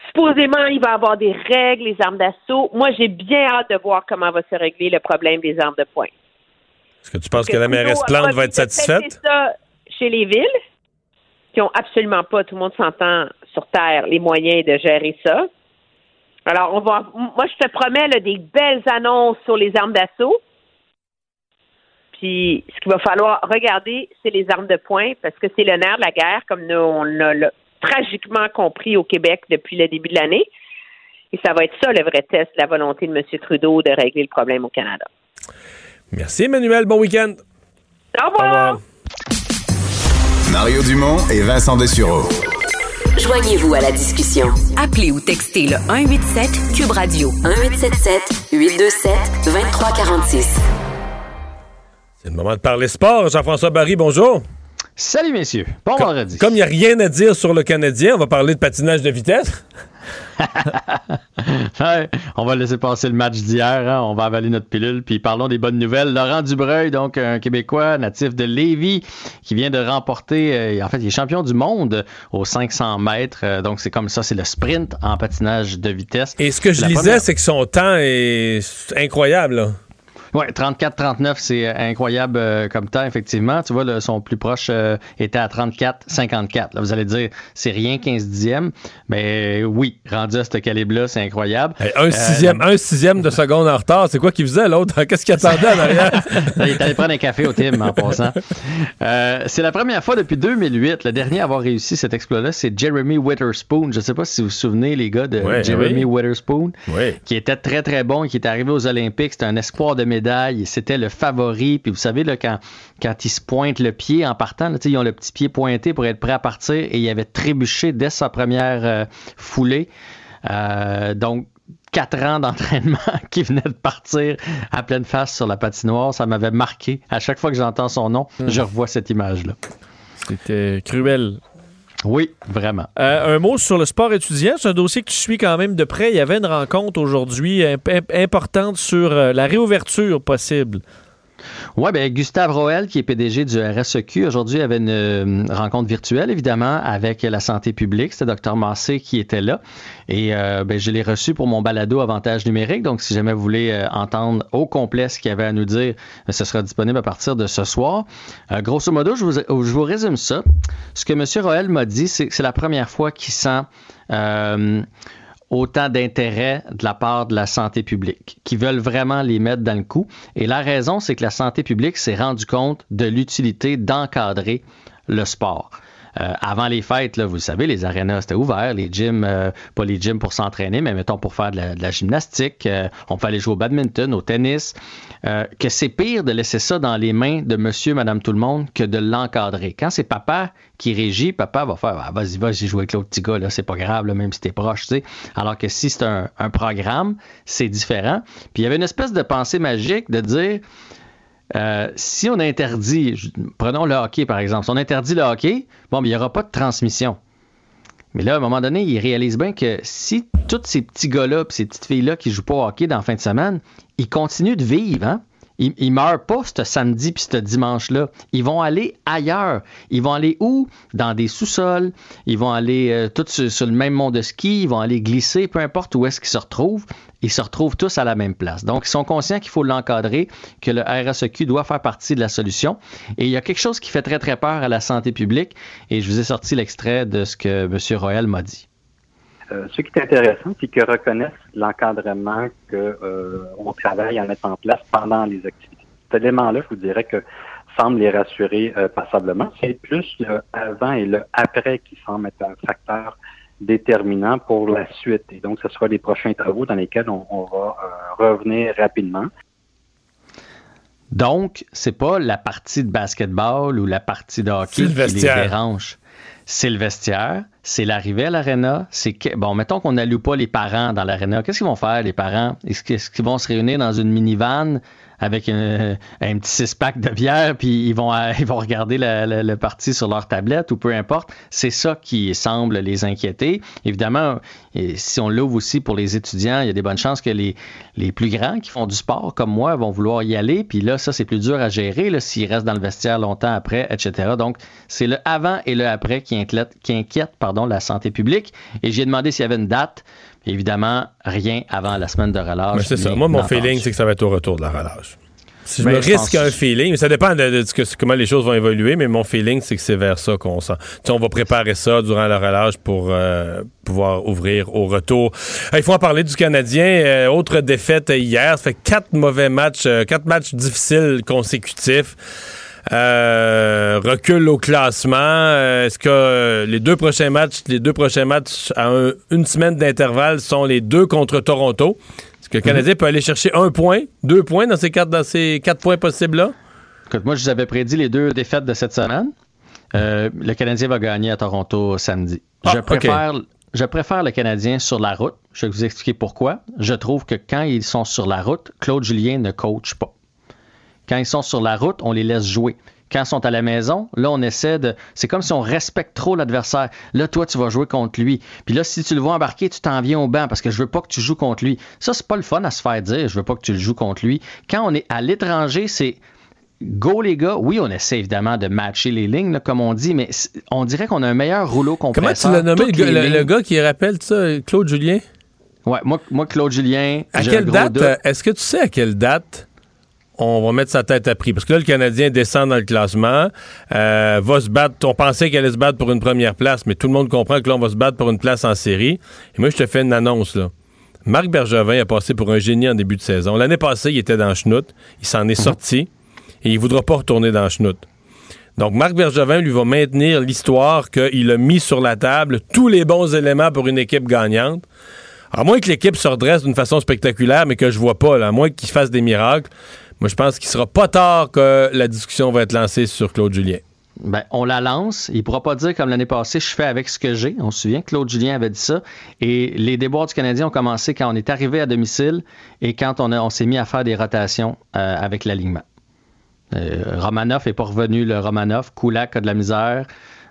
Supposément, il va y avoir des règles, les armes d'assaut. Moi, j'ai bien hâte de voir comment va se régler le problème des armes de poing. Est-ce que tu penses que, la mairesse Plante va être satisfaite? ça chez les villes, qui ont absolument pas, tout le monde s'entend sur Terre, les moyens de gérer ça. Alors, on va. Moi, je te promets là, des belles annonces sur les armes d'assaut. Puis, ce qu'il va falloir regarder, c'est les armes de poing, parce que c'est le nerf de la guerre, comme nous, on l'a l'a tragiquement compris au Québec depuis le début de l'année. Et ça va être ça le vrai test de la volonté de M. Trudeau de régler le problème au Canada. Merci, Emmanuel. Bon week-end. Au revoir. Mario Dumont et Vincent Dessureau. Joignez-vous à la discussion. Appelez ou textez le 187 Cube Radio 1877 827 2346. C'est le moment de parler sport. Jean-François Barry, bonjour. Salut, messieurs. Bon vendredi. Comme il n'y a rien à dire sur le Canadien, on va parler de patinage de vitesse. Ouais, on va laisser passer le match d'hier. hein. On va avaler notre pilule. Puis parlons des bonnes nouvelles. Laurent Dubreuil, donc un Québécois natif de Lévis, qui vient de remporter, euh, en fait, il est champion du monde aux 500 mètres. Euh, donc c'est comme ça, c'est le sprint en patinage de vitesse. Et ce que je La lisais, première- c'est que son temps est incroyable. là. Ouais, 34-39, c'est euh, incroyable euh, comme temps, effectivement. Tu vois, le- son plus proche euh, était à 34-54. Là, vous allez dire, c'est rien 15 dixièmes. Mais oui, rendu à ce calibre-là, c'est incroyable. Un Euh, sixième, un sixième de seconde en retard, c'est quoi qu'il faisait l'autre? Qu'est-ce qu'il attendait en arrière? Il est allé prendre un café au Tim en passant. C'est la première fois depuis 2008. Le dernier à avoir réussi cet exploit-là, c'est Jeremy Witherspoon. Je ne sais pas si vous vous souvenez, les gars, de Ouais, Jeremy oui. Witherspoon, Oui. qui était très, très bon, qui est arrivé aux Olympiques. C'était un espoir de C'était le favori. Puis vous savez, là, quand, quand ils se pointent le pied en partant, là, ils ont le petit pied pointé pour être prêt à partir et il avait trébuché dès sa première euh, foulée. Euh, donc, quatre ans d'entraînement qui venait de partir à pleine face sur la patinoire, ça m'avait marqué. À chaque fois que j'entends son nom, je revois cette image-là. C'était cruel. Oui, vraiment. Euh, un mot sur le sport étudiant. C'est un dossier que tu suis quand même de près. Il y avait une rencontre aujourd'hui imp- imp- importante sur euh, la réouverture possible. Oui, ben Gustave Roel, qui est PDG du RSEQ, aujourd'hui avait une euh, rencontre virtuelle, évidemment, avec la santé publique. C'était Dr Massé qui était là. Et euh, ben, je l'ai reçu pour mon balado Avantage numérique. Donc, si jamais vous voulez euh, entendre au complet ce qu'il avait à nous dire, euh, ce sera disponible à partir de ce soir. Grosso modo, je vous, je vous résume ça. Ce que M. Roel m'a dit, c'est que c'est la première fois qu'il sent... autant d'intérêt de la part de la santé publique, qui veulent vraiment les mettre dans le coup. Et la raison, c'est que la santé publique s'est rendu compte de l'utilité d'encadrer le sport. Euh, avant les fêtes, là, vous savez, les arénas c'était ouvert, les gyms, euh, pas les gyms pour s'entraîner, mais mettons pour faire de la, gymnastique, euh, on aller jouer au badminton, au tennis, euh, que c'est pire de laisser ça dans les mains de monsieur, madame, tout le monde que de l'encadrer. Quand c'est papa qui régit, papa va faire ah, vas-y, vas-y, jouer avec l'autre petit gars, là, c'est pas grave, même si t'es proche, tu sais. Alors que si c'est un, un programme, c'est différent. Puis il y avait une espèce de pensée magique de dire euh, si on interdit, prenons le hockey par exemple, si on interdit le hockey, bon, mais il n'y aura pas de transmission. Mais là, à un moment donné, ils réalisent bien que si tous ces petits gars-là ces petites filles-là qui jouent pas au hockey dans la fin de semaine, ils continuent de vivre, hein? Ils, ils meurent pas ce samedi puis ce dimanche-là. Ils vont aller ailleurs. Ils vont aller où? Dans des sous-sols. Ils vont aller euh, tous sur, sur le même mont de ski. Ils vont aller glisser, peu importe où est-ce qu'ils se retrouvent. Ils se retrouvent tous à la même place. Donc, ils sont conscients qu'il faut l'encadrer, que le RSEQ doit faire partie de la solution. Et il y a quelque chose qui fait très, très peur à la santé publique. Et je vous ai sorti l'extrait de ce que M. Royal m'a dit. Euh, ce qui est intéressant, c'est qu'ils reconnaissent l'encadrement qu'on travaille à mettre en place pendant les activités. Cet élément-là, je vous dirais que semble les rassurer euh, passablement. C'est plus le avant et le après qui semble être un facteur déterminant pour la suite. Et donc, ce sera les prochains travaux dans lesquels on, on va euh, revenir rapidement. Donc, c'est pas la partie de basketball ou la partie de hockey C'est le qui les dérange. C'est le vestiaire, c'est l'arrivée à l'aréna, c'est que, bon, mettons qu'on n'alloue pas les parents dans l'aréna. Qu'est-ce qu'ils vont faire, les parents? Est-ce qu'ils est-ce qu'ils vont se réunir dans une minivan avec un, un petit six-pack de bière, puis ils vont, euh, ils vont regarder le, le- le parti sur leur tablette ou peu importe? C'est ça qui semble les inquiéter. Évidemment, si on l'ouvre aussi pour les étudiants, il y a des bonnes chances que les, les plus grands qui font du sport, comme moi, vont vouloir y aller. Puis là, ça, c'est plus dur à gérer s'ils restent dans le vestiaire longtemps après, etc. Donc, c'est le avant et le après qui inquiète, qui inquiète pardon, la santé publique. Et j'ai demandé s'il y avait une date. Évidemment, rien avant la semaine de relâche. Mais c'est ça. Moi, mon feeling, c'est que ça va être au retour de la relâche. Si je Ben, me je risque pense- un feeling, mais ça dépend de, comment les choses vont évoluer, mais mon feeling, c'est que c'est vers ça qu'on sent. On va préparer ça durant la relâche pour euh, pouvoir ouvrir au retour. Il faut en parler du Canadien. Euh, autre défaite hier. Ça fait quatre mauvais matchs, euh, quatre matchs difficiles consécutifs. Euh, recul au classement. Euh, Est-ce que euh, les deux prochains matchs, les deux prochains matchs à un- une semaine d'intervalle sont les deux contre Toronto? Est-ce que le Canadien peut aller chercher un point, deux points dans ces quatre, dans ces quatre points possibles-là? Écoute, moi, je vous avais prédit les deux défaites de cette semaine. Euh, le Canadien va gagner à Toronto samedi. Ah, je, ok. préfère, je préfère le Canadien sur la route. Je vais vous expliquer pourquoi. Je trouve que quand ils sont sur la route, Claude Julien ne coach pas. Quand ils sont sur la route, on les laisse jouer. Quand ils sont à la maison, là, on essaie de. C'est comme si on respecte trop l'adversaire. Là, toi, tu vas jouer contre lui. Puis là, si tu le vois embarquer, tu t'en viens au banc parce que je veux pas que tu joues contre lui. Ça, c'est pas le fun à se faire dire. Je veux pas que tu le joues contre lui. Quand on est à l'étranger, c'est. Go les gars, oui, on essaie évidemment de matcher les lignes, là, comme on dit, mais on dirait qu'on a un meilleur rouleau Comment compresseur. tu l'as nommé, le le- gars qui rappelle ça, Claude Julien? Ouais, moi, moi Claude Julien. À quelle date, euh, est-ce que tu sais à quelle date on va mettre sa tête à prix? Parce que là, le Canadien descend dans le classement, euh, va se battre. On pensait qu'elle allait se battre pour une première place, mais tout le monde comprend que là, on va se battre pour une place en série. Et moi, je te fais une annonce, là. Marc Bergevin a passé pour un génie en début de saison. L'année passée, il était dans Schnout. Il s'en est sorti et il voudra pas retourner dans Schnout. Donc, Marc Bergevin lui va maintenir l'histoire qu'il a mis sur la table tous les bons éléments pour une équipe gagnante. À moins que l'équipe se redresse d'une façon spectaculaire, mais que je vois pas, là, à moins qu'il fasse des miracles, moi, je pense qu'il sera pas tard que la discussion va être lancée sur Claude Julien. Ben, on la lance. Il pourra pas dire comme l'année passée, je fais avec ce que j'ai. On se souvient, Claude Julien avait dit ça. Et les déboires du Canadien ont commencé quand on est arrivé à domicile et quand on, a- on s'est mis à faire des rotations euh, avec l'alignement. Euh, Romanoff est pas revenu, le Romanoff. Kulak a de la misère.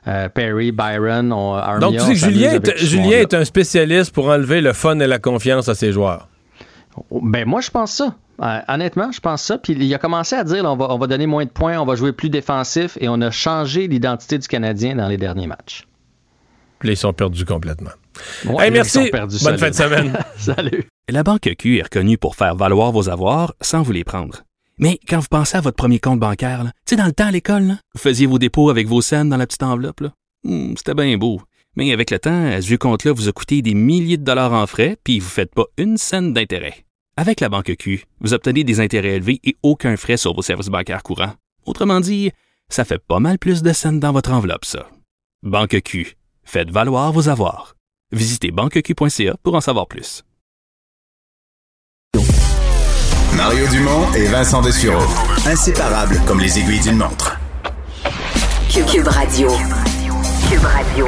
Euh, Perry, Byron, on, Armia, Donc, tu sais que Julien, est, Julien est un spécialiste pour enlever le fun et la confiance à ses joueurs. Ben moi, je pense ça. Euh, honnêtement, je pense ça. Puis il a commencé à dire, là, on, va, on va donner moins de points, on va jouer plus défensif et on a changé l'identité du Canadien dans les derniers matchs. Puis ils sont perdus complètement. Ouais, Hey, là, merci. ils sont perdus Bonne fin de semaine. Salut. La Banque Q est reconnue pour faire valoir vos avoirs sans vous les prendre. Mais quand vous pensez à votre premier compte bancaire, là, tu sais, dans le temps à l'école, vous faisiez vos dépôts avec vos scènes dans la petite enveloppe. là. Hmm, C'était bien beau. Mais avec le temps, ce vieux compte-là vous a coûté des milliers de dollars en frais, puis vous ne faites pas une scène d'intérêt. Avec la Banque Q, vous obtenez des intérêts élevés et aucun frais sur vos services bancaires courants. Autrement dit, ça fait pas mal plus de scènes dans votre enveloppe, ça. Banque Q. Faites valoir vos avoirs. Visitez banqueq.ca pour en savoir plus. Mario Dumont et Vincent Dessureau. Inséparables comme les aiguilles d'une montre. Cube, Cube Radio. Cube Radio.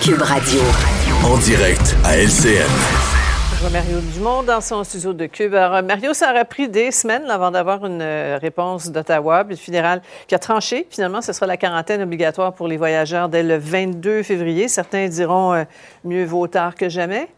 Cube Radio. En direct à LCN. Mario Dumont dans son studio de Cube. Euh, Mario, ça aurait pris des semaines avant d'avoir une euh, réponse d'Ottawa, puis le fédéral qui a tranché. Finalement, ce sera la quarantaine obligatoire pour les voyageurs dès le 22 février. Certains diront euh, mieux vaut tard que jamais.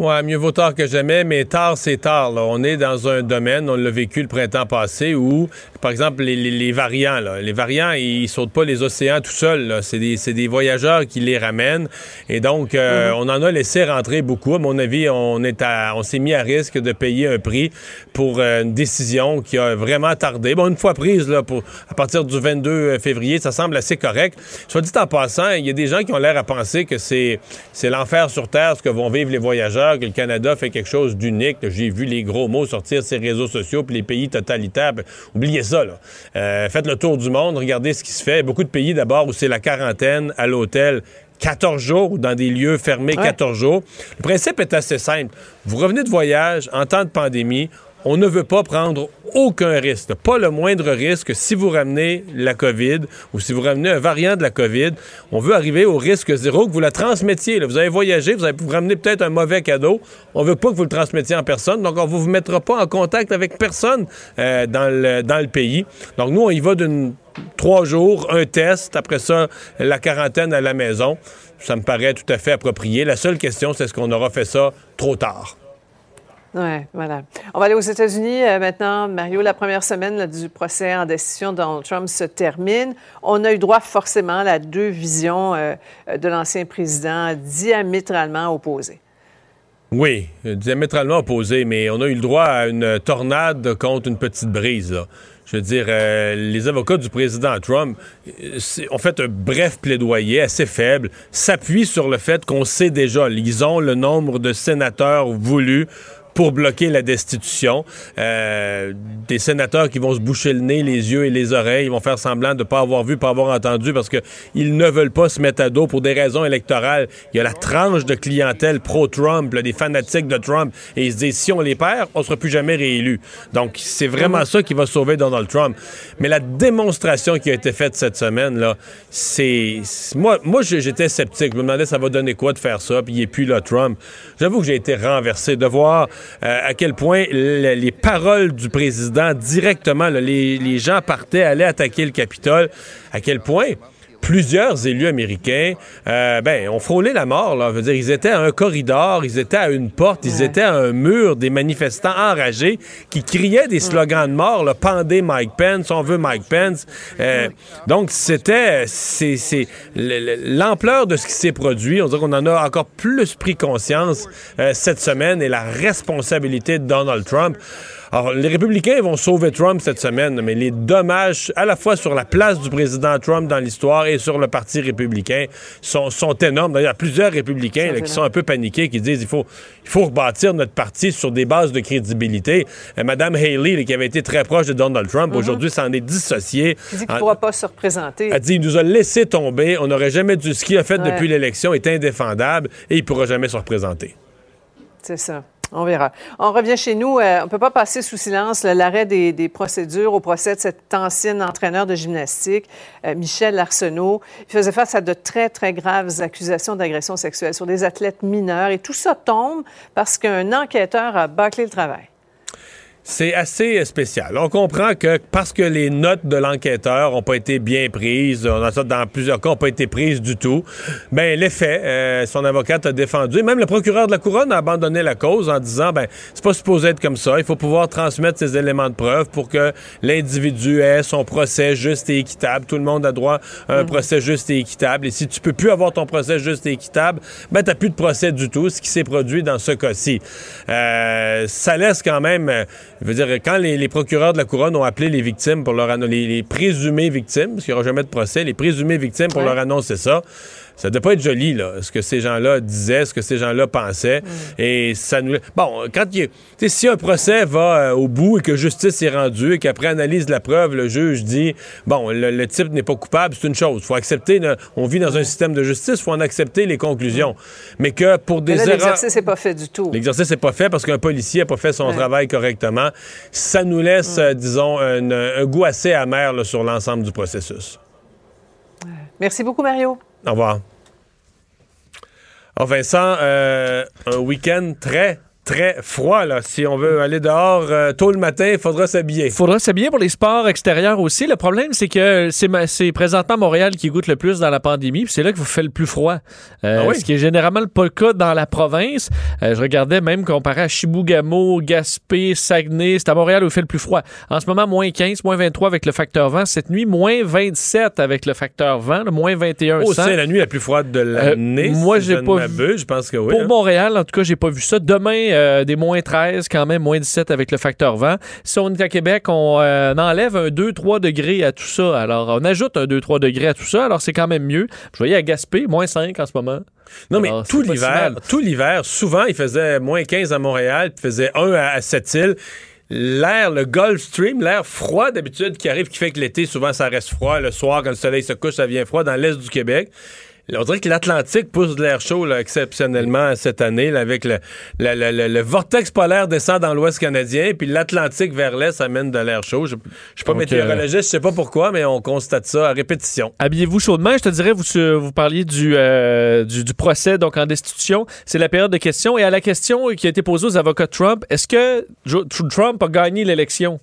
Ouais, mieux vaut tard que jamais, mais tard, c'est tard. là. On est dans un domaine, on l'a vécu le printemps passé, où, par exemple, les, les- les variants, là, les variants, ils sautent pas les océans tout seuls. C'est des, des voyageurs qui les ramènent. Et donc, euh, on en a laissé rentrer beaucoup. À mon avis, on, est à- on s'est mis à risque de payer un prix pour euh, une décision qui a vraiment tardé. Bon, une fois prise, là, pour, à partir du 22 février, ça semble assez correct. Soit dit en passant, il y a des gens qui ont l'air à penser que c'est l'enfer sur Terre, ce que vont vivre les voyageurs, que le Canada fait quelque chose d'unique. J'ai vu les gros mots sortir les réseaux sociaux, puis les pays totalitaires. Ben, oubliez ça, là. Euh, faites le tour du monde, regardez ce qui se fait. Beaucoup de pays, d'abord, où c'est la quarantaine à l'hôtel. 14 jours ou dans des lieux fermés 14 jours. Le principe est assez simple. Vous revenez de voyage en temps de pandémie, on ne veut pas prendre aucun risque, pas le moindre risque si vous ramenez la COVID ou si vous ramenez un variant de la COVID. On veut arriver au risque zéro, que vous la transmettiez. Vous avez voyagé, vous avez vous ramener peut-être un mauvais cadeau. On veut pas que vous le transmettiez en personne, donc on ne vous mettra pas en contact avec personne euh, dans, le, dans le pays. Donc nous, on y va d'une trois jours, un test, après ça, la quarantaine à la maison. Ça me paraît tout à fait approprié. La seule question, c'est est-ce qu'on aura fait ça trop tard? Oui, voilà. On va aller aux États-Unis euh, maintenant. Mario, la première semaine du procès en décision de Donald Trump se termine. On a eu droit forcément à deux visions euh, de l'ancien président diamétralement opposées. Oui, euh, diamétralement opposé, mais on a eu le droit à une tornade contre une petite brise. Je veux dire, euh, les avocats du président Trump euh, ont fait un bref plaidoyer assez faible, s'appuient sur le fait qu'on sait déjà, ils ont le nombre de sénateurs voulus pour bloquer la destitution. Euh, des sénateurs qui vont se boucher le nez, les yeux et les oreilles, ils vont faire semblant de ne pas avoir vu, pas avoir entendu parce qu'ils ne veulent pas se mettre à dos pour des raisons électorales. Il y a la tranche de clientèle pro-Trump, des fanatiques de Trump, et ils se disent si on les perd, on ne sera plus jamais réélu. Donc c'est vraiment ça qui va sauver Donald Trump. Mais la démonstration qui a été faite cette semaine, là, c'est. Moi, moi j'étais sceptique. Je me demandais ça va donner quoi de faire ça, puis il n'est plus là, Trump. J'avoue que j'ai été renversé de voir à quel point le- les paroles du président directement, les, les gens partaient, allaient attaquer le Capitole, à quel point plusieurs élus américains euh, ben, ont frôlé la mort. Là. Je veux dire, ils étaient à un corridor, ils étaient à une porte, ils étaient à un mur, des manifestants enragés qui criaient des slogans de mort, là, pendez Mike Pence, on veut Mike Pence. Euh, donc, c'était c'est, c'est le- le- l'ampleur de ce qui s'est produit. On dirait qu'on en a encore plus pris conscience euh, cette semaine et la responsabilité de Donald Trump. Alors, les républicains vont sauver Trump cette semaine, mais les dommages, à la fois sur la place du président Trump dans l'histoire et sur le Parti républicain, sont, sont énormes. D'ailleurs, il y a plusieurs républicains là, qui sont un peu paniqués, qui disent il faut, il faut rebâtir notre parti sur des bases de crédibilité. Euh, Madame Haley, là, qui avait été très proche de Donald Trump, Mhm. aujourd'hui s'en est dissociée. Il dit qu'il ne pourra pas se représenter. elle dit il nous a laissé tomber, on n'aurait jamais dû. Ce qu'il a fait Ouais. depuis l'élection est indéfendable et il ne pourra jamais se représenter. C'est ça. On verra. On revient chez nous. Euh, on ne peut pas passer sous silence l'arrêt des, des procédures au procès de cet ancien entraîneur de gymnastique, euh, Michel Arsenault. Il faisait face à de très, très graves accusations d'agression sexuelle sur des athlètes mineurs. Et tout ça tombe parce qu'un enquêteur a bâclé le travail. C'est assez spécial. On comprend que parce que les notes de l'enquêteur n'ont pas été bien prises, on a ça dans plusieurs cas, n'ont pas été prises du tout, ben les faits, euh, son avocate a défendu. Et même le procureur de la couronne a abandonné la cause en disant, ben c'est pas supposé être comme ça. Il faut pouvoir transmettre ces éléments de preuve pour que l'individu ait son procès juste et équitable. Tout le monde a droit à un procès juste et équitable. Et si tu peux plus avoir ton procès juste et équitable, ben t'as plus de procès du tout, ce qui s'est produit dans ce cas-ci. Euh, ça laisse quand même, euh, je veux dire, quand les, les procureurs de la couronne ont appelé les victimes pour leur annoncer, les, les présumées victimes, parce qu'il n'y aura jamais de procès, les présumées victimes pour Ouais. leur annoncer ça, ça ne doit pas être joli, là, ce que ces gens-là disaient, ce que ces gens-là pensaient. Et ça nous. Bon, quand il y a- tu sais, si un procès va euh, au bout et que justice est rendue et qu'après analyse de la preuve, le juge dit bon, le, le type n'est pas coupable, c'est une chose. faut accepter. on vit dans un système de justice, il faut en accepter les conclusions. Mais que pour des Mais là, erreurs. l'exercice n'est pas fait du tout. L'exercice n'est pas fait parce qu'un policier n'a pas fait son travail correctement. Ça nous laisse, euh, disons, un, un goût assez amer là, sur l'ensemble du processus. Merci beaucoup, Mario. Au revoir. Alors, Vincent, euh, un week-end très, très froid. Là. Si on veut aller dehors euh, tôt le matin, il faudra s'habiller. Il faudra s'habiller pour les sports extérieurs aussi. Le problème, c'est que c'est présentement Montréal qui goûte le plus dans la pandémie, puis c'est là qu'il vous fait le plus froid. Euh, Ah oui? Ce qui est généralement pas le cas dans la province. Euh, je regardais même comparé à Chibougamau, Gaspé, Saguenay, c'est à Montréal où il fait le plus froid. En ce moment, moins 15, moins 23 avec le facteur vent. Cette nuit, moins 27 avec le facteur vent, le moins 21 Oh, c'est la nuit la plus froide de l'année. Moi, si j'ai pas vu- Je pense que oui. Pour hein. Montréal, en tout cas, j'ai pas vu ça. Demain, euh, des moins 13, quand même, moins 17 avec le facteur vent. Si on est à Québec, on euh, enlève un 2-3 degrés à tout ça. Alors, on ajoute un 2-3 degrés à tout ça. Alors, c'est quand même mieux. Je voyais à Gaspé, moins 5 en ce moment. Non, mais tout l'hiver, mal. tout l'hiver, souvent, il faisait moins 15 à Montréal, puis il faisait 1 à, à Sept-Îles. L'air, le Gulf Stream, l'air froid d'habitude qui arrive, qui fait que l'été, souvent, ça reste froid. Le soir, quand le soleil se couche, ça vient froid dans l'est du Québec. On dirait que l'Atlantique pousse de l'air chaud là, exceptionnellement cette année, là, avec le, le, le- le- le vortex polaire descend dans l'ouest canadien, puis l'Atlantique vers l'est amène de l'air chaud. Je ne suis pas Donc, météorologiste, je sais pas pourquoi, mais on constate ça à répétition. Habillez-vous chaudement. Je te dirais, vous, euh, vous parliez du, euh, du, du procès donc en destitution. C'est la période de questions. Et à la question qui a été posée aux avocats de Trump, est-ce que Trump a gagné l'élection?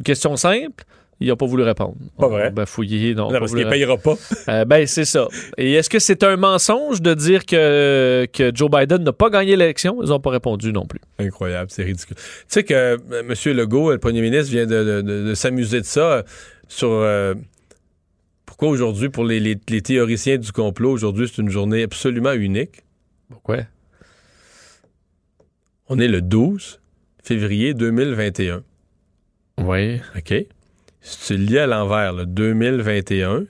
Une question simple. Il n'a pas voulu répondre. Pas vrai. Ben, fouillé, non. Non, pas parce qu'il payera pas. Euh, ben, c'est ça. Et est-ce que c'est un mensonge de dire que, que Joe Biden n'a pas gagné l'élection? Ils n'ont pas répondu non plus. Incroyable, c'est ridicule. Tu sais que euh, M. Legault, le premier ministre, vient de, de- de- de s'amuser de ça euh, sur pourquoi aujourd'hui, pour les, les- les théoriciens du complot, aujourd'hui, c'est une journée absolument unique? Pourquoi? On est le 12 février 2021. Oui. OK? Si tu le lis à l'envers, le 2021,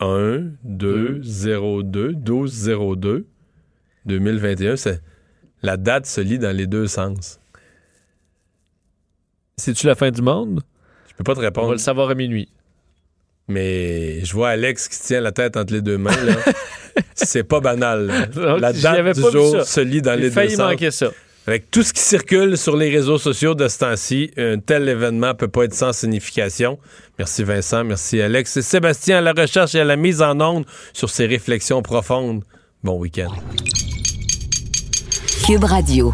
1, 2, 0, 2, 12, 0, 2, 2021, c'est, la date se lit dans les deux sens. C'est-tu la fin du monde? Je peux pas te On va répondre. le savoir à minuit. Mais je vois Alex qui tient la tête entre les deux mains. Là. c'est pas banal. là. La date du pas jour se lit dans les deux failli sens. manquer ça. Avec tout ce qui circule sur les réseaux sociaux de ce temps-ci, un tel événement peut pas être sans signification. Merci Vincent, merci Alex. Et Sébastien à la recherche et à la mise en onde sur ces réflexions profondes. Bon week-end. Cube Radio.